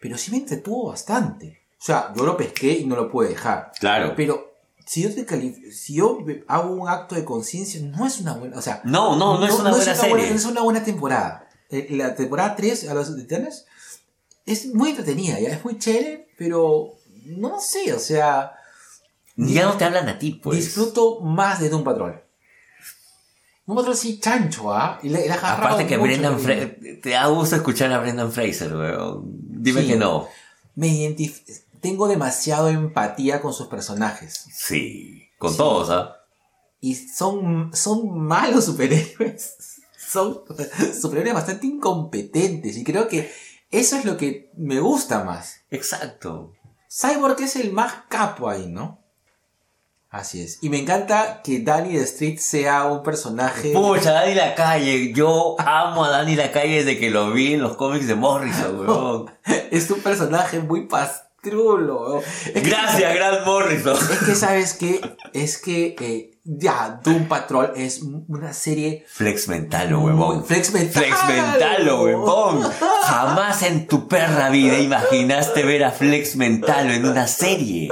pero sí me entretuvo bastante. O sea, yo lo pesqué y no lo pude dejar. Claro. Pero si yo, te si yo hago un acto de conciencia, no es una buena. O sea, No, no, no es una buena serie. no es una buena temporada. Eh, La temporada 3 a los Titanes es muy entretenida, ya es muy chévere, pero no sé, o sea, Ya no te hablan a ti, pues. disfruto más de Doom Patrol. Doom Patrol sí chancho, ¿ah? Y le, le Aparte que Brendan. Fraser... Te da gusto escuchar a Brendan Fraser, weón. Dime Sí. que no. Me identif- tengo demasiado empatía con sus personajes. Sí. Con Sí. todos, ¿ah? Y son, son malos superhéroes. Son superhéroes bastante incompetentes. Y creo que eso es lo que me gusta más. Exacto. Cyborg es el más capo ahí, ¿no? Así es. Y me encanta que Danny the Street sea un personaje. Pucha, Dani Lacalle. Yo amo a Dani Lacalle desde que lo vi en los cómics de Morrison, weón. Es un personaje muy pastrulo. Weón. Es que- Gracias, Grant Morrison. Es que, ¿sabes qué? Es que eh, ya, Doom Patrol es una serie. Flex Mentalo, muy- huevón. Flex Mental. Flex Mentalo, huevón. Jamás en tu perra vida imaginaste ver a Flex Mentalo en una serie.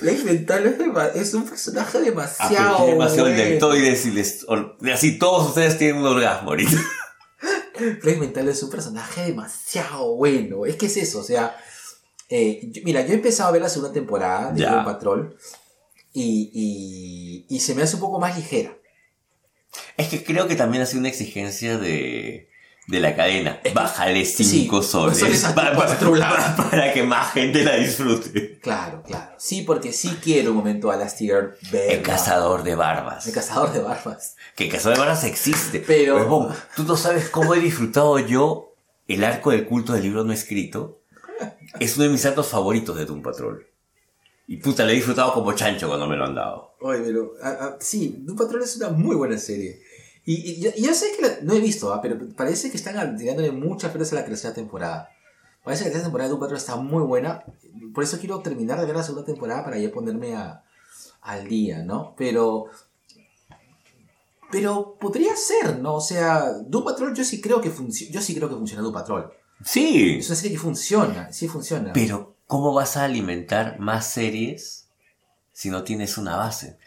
Flex Mental es, es un personaje demasiado. Apreté demasiado el bueno. deltoides y les... Así todos ustedes tienen un orgasmo ahorita. Flex Mental es un personaje demasiado bueno. Es que es eso, o sea. Eh, yo- mira, yo he empezado a ver la segunda temporada de. Doom Patrol. Y, y, y se me hace un poco más ligera. Es que creo que también ha sido una exigencia de, de la cadena. Bájale sí, 5 soles. soles para que más gente la disfrute. Claro, claro. Sí, porque sí quiero un momento a Lastiger ver. El cazador de barbas. El cazador de barbas. Que el cazador de barbas existe. Pero- tú no sabes cómo he disfrutado yo el arco del culto del libro no escrito. Es uno de mis arcos favoritos de Doom Patrol. Y puta, le he disfrutado como chancho cuando me lo han dado. Oye, pero ah, ah, sí, Doom Patrol es una muy buena serie. Y, y yo, y yo sé que la- no he visto, ah, pero parece que están tirándole muchas flores a la tercera temporada. Parece que la tercera temporada de Doom Patrol está muy buena. Por eso quiero terminar de ver la segunda temporada para ya ponerme a, al día, ¿no? Pero. Pero podría ser, ¿no? O sea, Doom Patrol yo sí creo que funciona. Yo sí creo que funciona Doom Patrol. Sí. Es una serie que funciona, sí funciona. Pero, ¿cómo vas a alimentar más series si no tienes una base?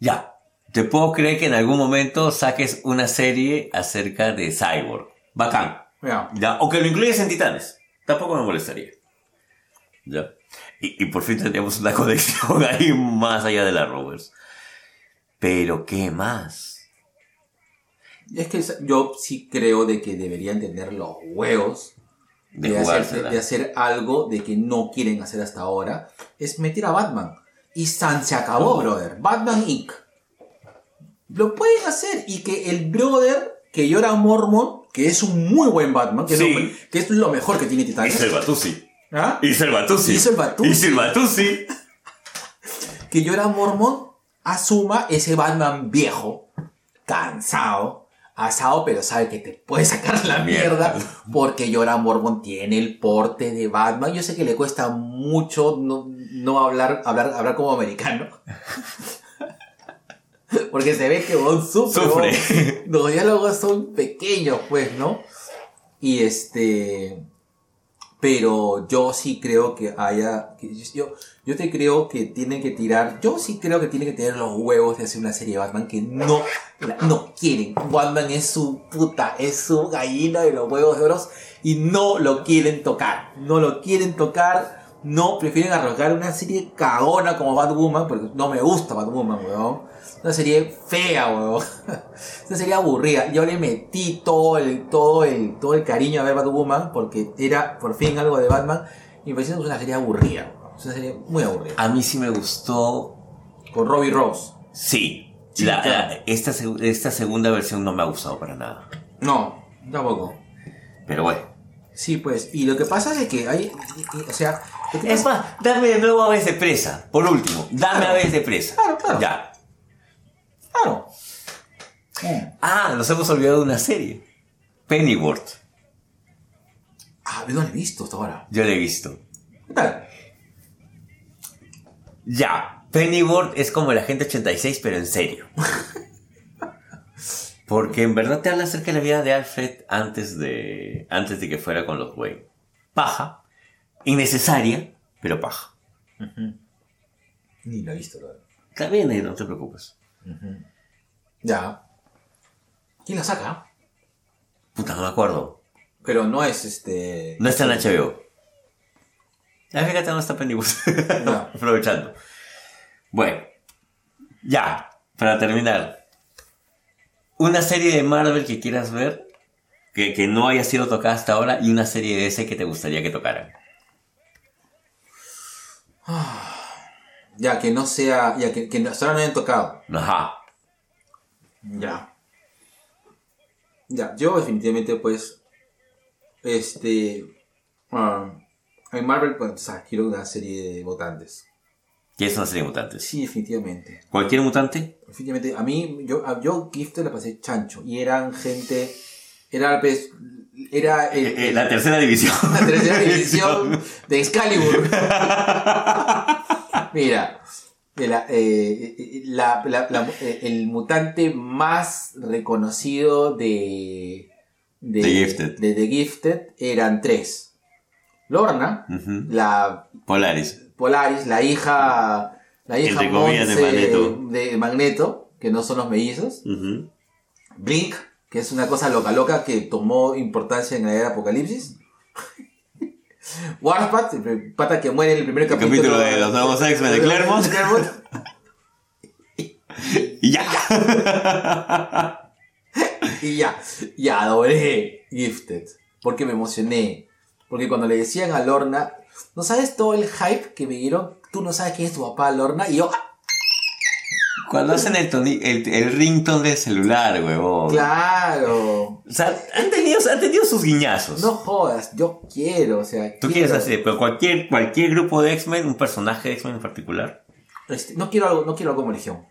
Ya, te puedo creer que en algún momento saques una serie acerca de Cyborg. bacán. Ya. ¿Ya? O que lo incluyes en Titanes. Tampoco me molestaría. ¿Ya? Y, y por fin tendríamos una conexión ahí más allá de la Rovers. Pero, ¿qué más? Es que yo sí creo de que deberían tener los huevos De, de, hacer, de hacer algo de que no quieren hacer hasta ahora. Es meter a Batman. Y San se acabó, brother. Batman Inc. Lo pueden hacer. Y que el brother que llora Mormon, que es un muy buen Batman, que, Sí. es, lo, que es lo mejor que tiene Titanes. Hizo el Batusi. ¿Ah? Hizo el Batusi. Hizo el Batusi. Hizo el Batusi. que Llora Mormon asuma ese Batman viejo, cansado, asado, pero sabe que te puede sacar la Mierda. porque Llora Mormon tiene el porte de Batman. Yo sé que le cuesta mucho no, no hablar, hablar, hablar como americano. Porque se ve que Bond sufre. Sufre. Los diálogos son pequeños, pues, ¿no? Y este. Pero yo sí creo que haya. que yo, yo te creo que tienen que tirar. Yo sí creo que tienen que tener los huevos de hacer una serie de Batman que no, no quieren. Batman es su puta, es su gallina de los huevos de oro y no lo quieren tocar. No lo quieren tocar. No, prefieren arrojar una serie cagona como Batwoman, porque no me gusta Batwoman, weón. Una serie fea, weón. Una serie aburrida. Yo le metí todo el, todo el, todo el cariño a ver Batwoman porque era por fin algo de Batman. Y me pareció que es una serie aburrida. weón. Es una serie muy aburrida. A mí sí me gustó. Con Robbie Rose. Sí. Sí, La- claro. la- esta, esta segunda versión no me ha gustado para nada. No, tampoco. Pero bueno. Sí, pues. Y lo que pasa es que hay. o sea. Es más, dame de nuevo aves de presa. Por último, dame Claro. aves de presa. Claro, claro. Ya. Claro. Mm. Ah, nos hemos olvidado de una serie. Pennyworth. Ah, yo no la he visto hasta ahora. Yo la he visto. ¿Qué tal? Ya. Pennyworth es como el agente 86, pero en serio. Porque en verdad te habla acerca de la vida de Alfred antes de, antes de que fuera con los Wayne. Paja. Innecesaria, pero paja. Ni la he visto, la verdad. Está bien, eh, no te preocupes. Ya. ¿Quién la saca? Puta, no me acuerdo. Pero no es este. No está en HBO. Ah, fíjate, no está Pennyworth. No. Aprovechando. Bueno. Ya, para terminar. Una serie de Marvel que quieras ver, que, que no haya sido tocada hasta ahora, y una serie de ese que te gustaría que tocaran. Ya, que no sea. Ya, que, que hasta ahora no hayan tocado. Ajá. Ya. Ya, yo definitivamente, pues. Este. ah, en Marvel, pues, o sea, quiero una serie de votantes. ¿Quieres una serie de mutantes? Sí, definitivamente. ¿Cualquier mutante? Definitivamente. A mí, yo, a, yo Gifted la pasé chancho. Y eran gente. Era, pues. Era el, Eh, eh, la tercera división. la tercera división de Excalibur. Mira, la- eh, eh, la- la- la- el mutante más reconocido de, de, De Gifted. de The Gifted eran tres. Lorna, la Polaris. Polaris, la hija, la hija comillas, de Monse Magneto. de Magneto, que no son los mellizos. Ujú. Blink, que es una cosa loca loca que tomó importancia en la era Apocalipsis. Warpath, el pata que muere en el primer El capítulo, capítulo de los nuevos X-Men de Claremont. Y ya. y ya, y adoré Gifted, porque me emocioné. Porque cuando le decían a Lorna, ¿no sabes todo el hype que me dieron? Tú no sabes quién es tu papá, Lorna. Y yo, ¡ah! Cuando hacen el, toni- el, el ringtone del celular, huevón. claro. O sea, han tenido, han tenido sus guiñazos. No jodas, yo quiero, o sea. Tú quiero. quieres hacer, pero cualquier, cualquier grupo de X-Men, un personaje de X-Men en particular. Este, no quiero algo, no quiero algo como Legión.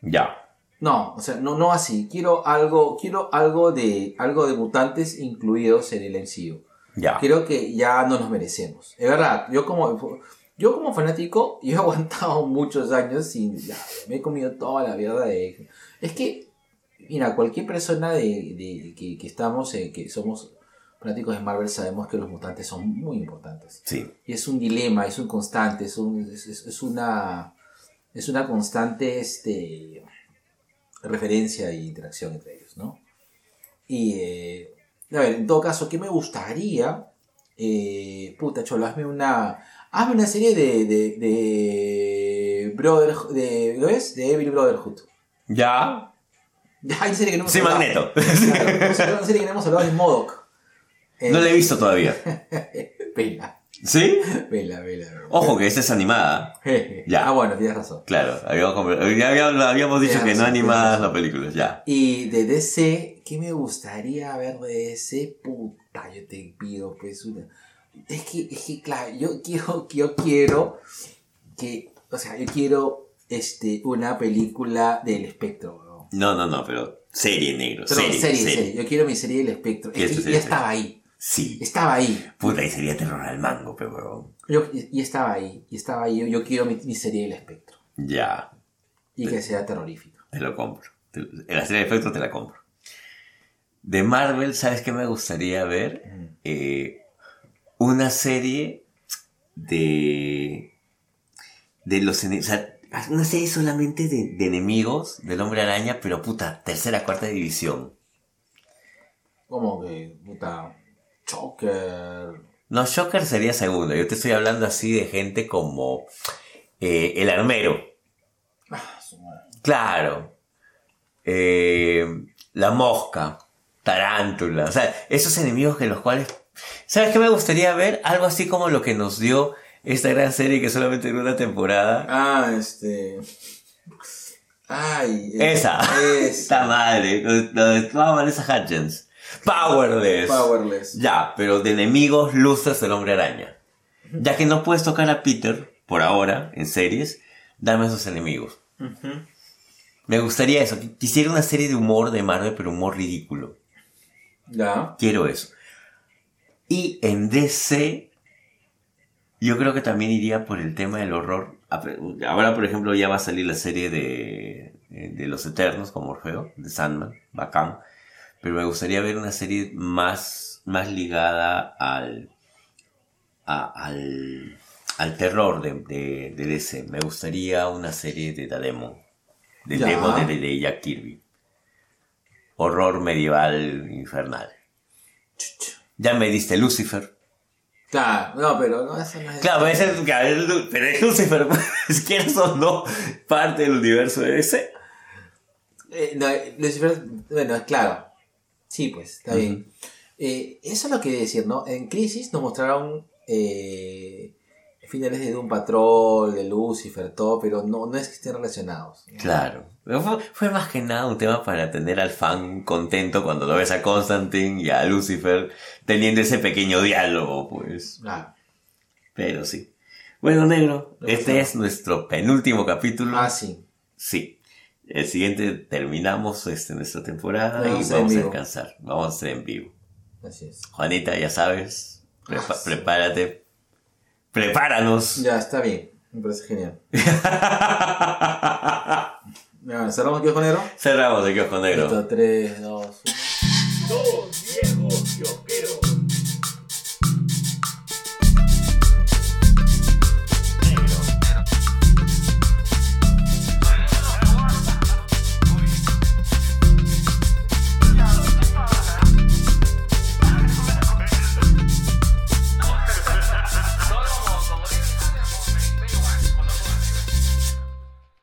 Ya. No, o sea, no, no así. Quiero algo, quiero algo de, algo de mutantes incluidos en el MCU. Ya. Creo que ya no nos merecemos. Es verdad, yo como, yo como fanático, yo he aguantado muchos años sin, ya, me he comido toda la mierda de... Es que, mira, cualquier persona de, de- que, que estamos, eh, que somos fanáticos de Marvel, sabemos que los mutantes son muy importantes. Sí. Y es un dilema, es un constante, es, un, es, es- es una, es una constante este, referencia e interacción entre ellos, ¿no? Y, eh, A ver, en todo caso, ¿qué me gustaría? Eh, puta, cholo, hazme una. Hazme una serie de. de. de. Brother, de ¿Lo ves? De Evil Brotherhood. Ya. Hay una serie que no hemos hablado. Magneto. Claro, una serie que no hemos hablado es Modoc. Eh, No la he visto todavía. Pela, ¿Sí? pela, pela. Ojo que esta es animada. Ya. Ah, bueno, tienes razón. Claro, habíamos, habíamos, dicho Tienes que no animadas las películas, ya. Y de DC, ¿qué me gustaría ver de DC? Puta, yo te pido, pues, una. Es que, es que, claro, yo quiero, yo quiero que, o sea, yo quiero este, una película del espectro, weón. No, no, no, pero serie negro, Pero serie, serie, serie. serie. Yo quiero mi serie del espectro. ¿Qué Es que ya estaba ahí. Sí. Estaba ahí. Puta, y sería terror al mango, pero huevón. Yo, y estaba ahí. Y estaba ahí. Yo, yo quiero mi, mi serie del espectro. Ya, Y que sea terrorífica. te lo compro. Te- la serie de efectos te la compro. De Marvel, ¿sabes qué me gustaría ver? Eh, una serie de. de los enemigos. O sea, una serie solamente de, de enemigos del hombre araña, pero puta, tercera, cuarta división. Como que, puta, Choker. No, Shocker sería segunda. Yo te estoy hablando así de gente como eh, el armero. Ah, su madre. Claro. Eh, la mosca. Tarántula. O sea, esos enemigos que los cuales... ¿Sabes qué me gustaría ver? Algo así como lo que nos dio esta gran serie que solamente duró una temporada. Ah, este. Ay. Esa. Esa. Esta madre. Vanessa Hudgens. Powerless. Powerless. Ya, pero de enemigos luces del hombre araña. Ya que no puedes tocar a Peter, por ahora, en series, dame esos enemigos. Me gustaría eso. Qu- Quisiera una serie de humor de Marvel, pero humor ridículo. Ya. Quiero eso. Y en DC, yo creo que también iría por el tema del horror. Ahora, por ejemplo, ya va a salir la serie de, de Los Eternos con Morfeo, de Sandman, bacán. Pero me gustaría ver una serie más, más ligada al, a- al, al terror de, de, de DC. Me gustaría una serie de The Demon. De Ya. Demon de, de Jack Kirby. Horror medieval infernal. Ya me diste Lucifer. Claro, no, pero no, eso no es. Claro, ese es, pero es Lucifer, pues, quieras o no, parte del universo de DC. Eh, no, Lucifer, bueno, es claro. Sí, pues, está bien. Eh, eso es lo que quería decir, ¿no? En Crisis nos mostraron eh, finales de Doom Patrol, de Lucifer, todo, pero no, no es que estén relacionados. Claro. Fue, fue más que nada un tema para tener al fan contento cuando lo ves a Constantine y a Lucifer teniendo ese pequeño diálogo, pues. Ah, Pero sí. Bueno, negro, este es nuestro penúltimo capítulo. ah, sí. Sí. El siguiente terminamos este, nuestra temporada Vamos y vamos a descansar. Vamos a hacer en vivo. Así es. Juanita, ya sabes, prepa- Ah, sí. prepárate. Prepáranos. Ya, está bien. Me parece genial. Ya, ¿Cerramos aquí con negro? Cerramos el kiosco negro. Listo, 3, 2, 1. Dos viejos kiosqueros.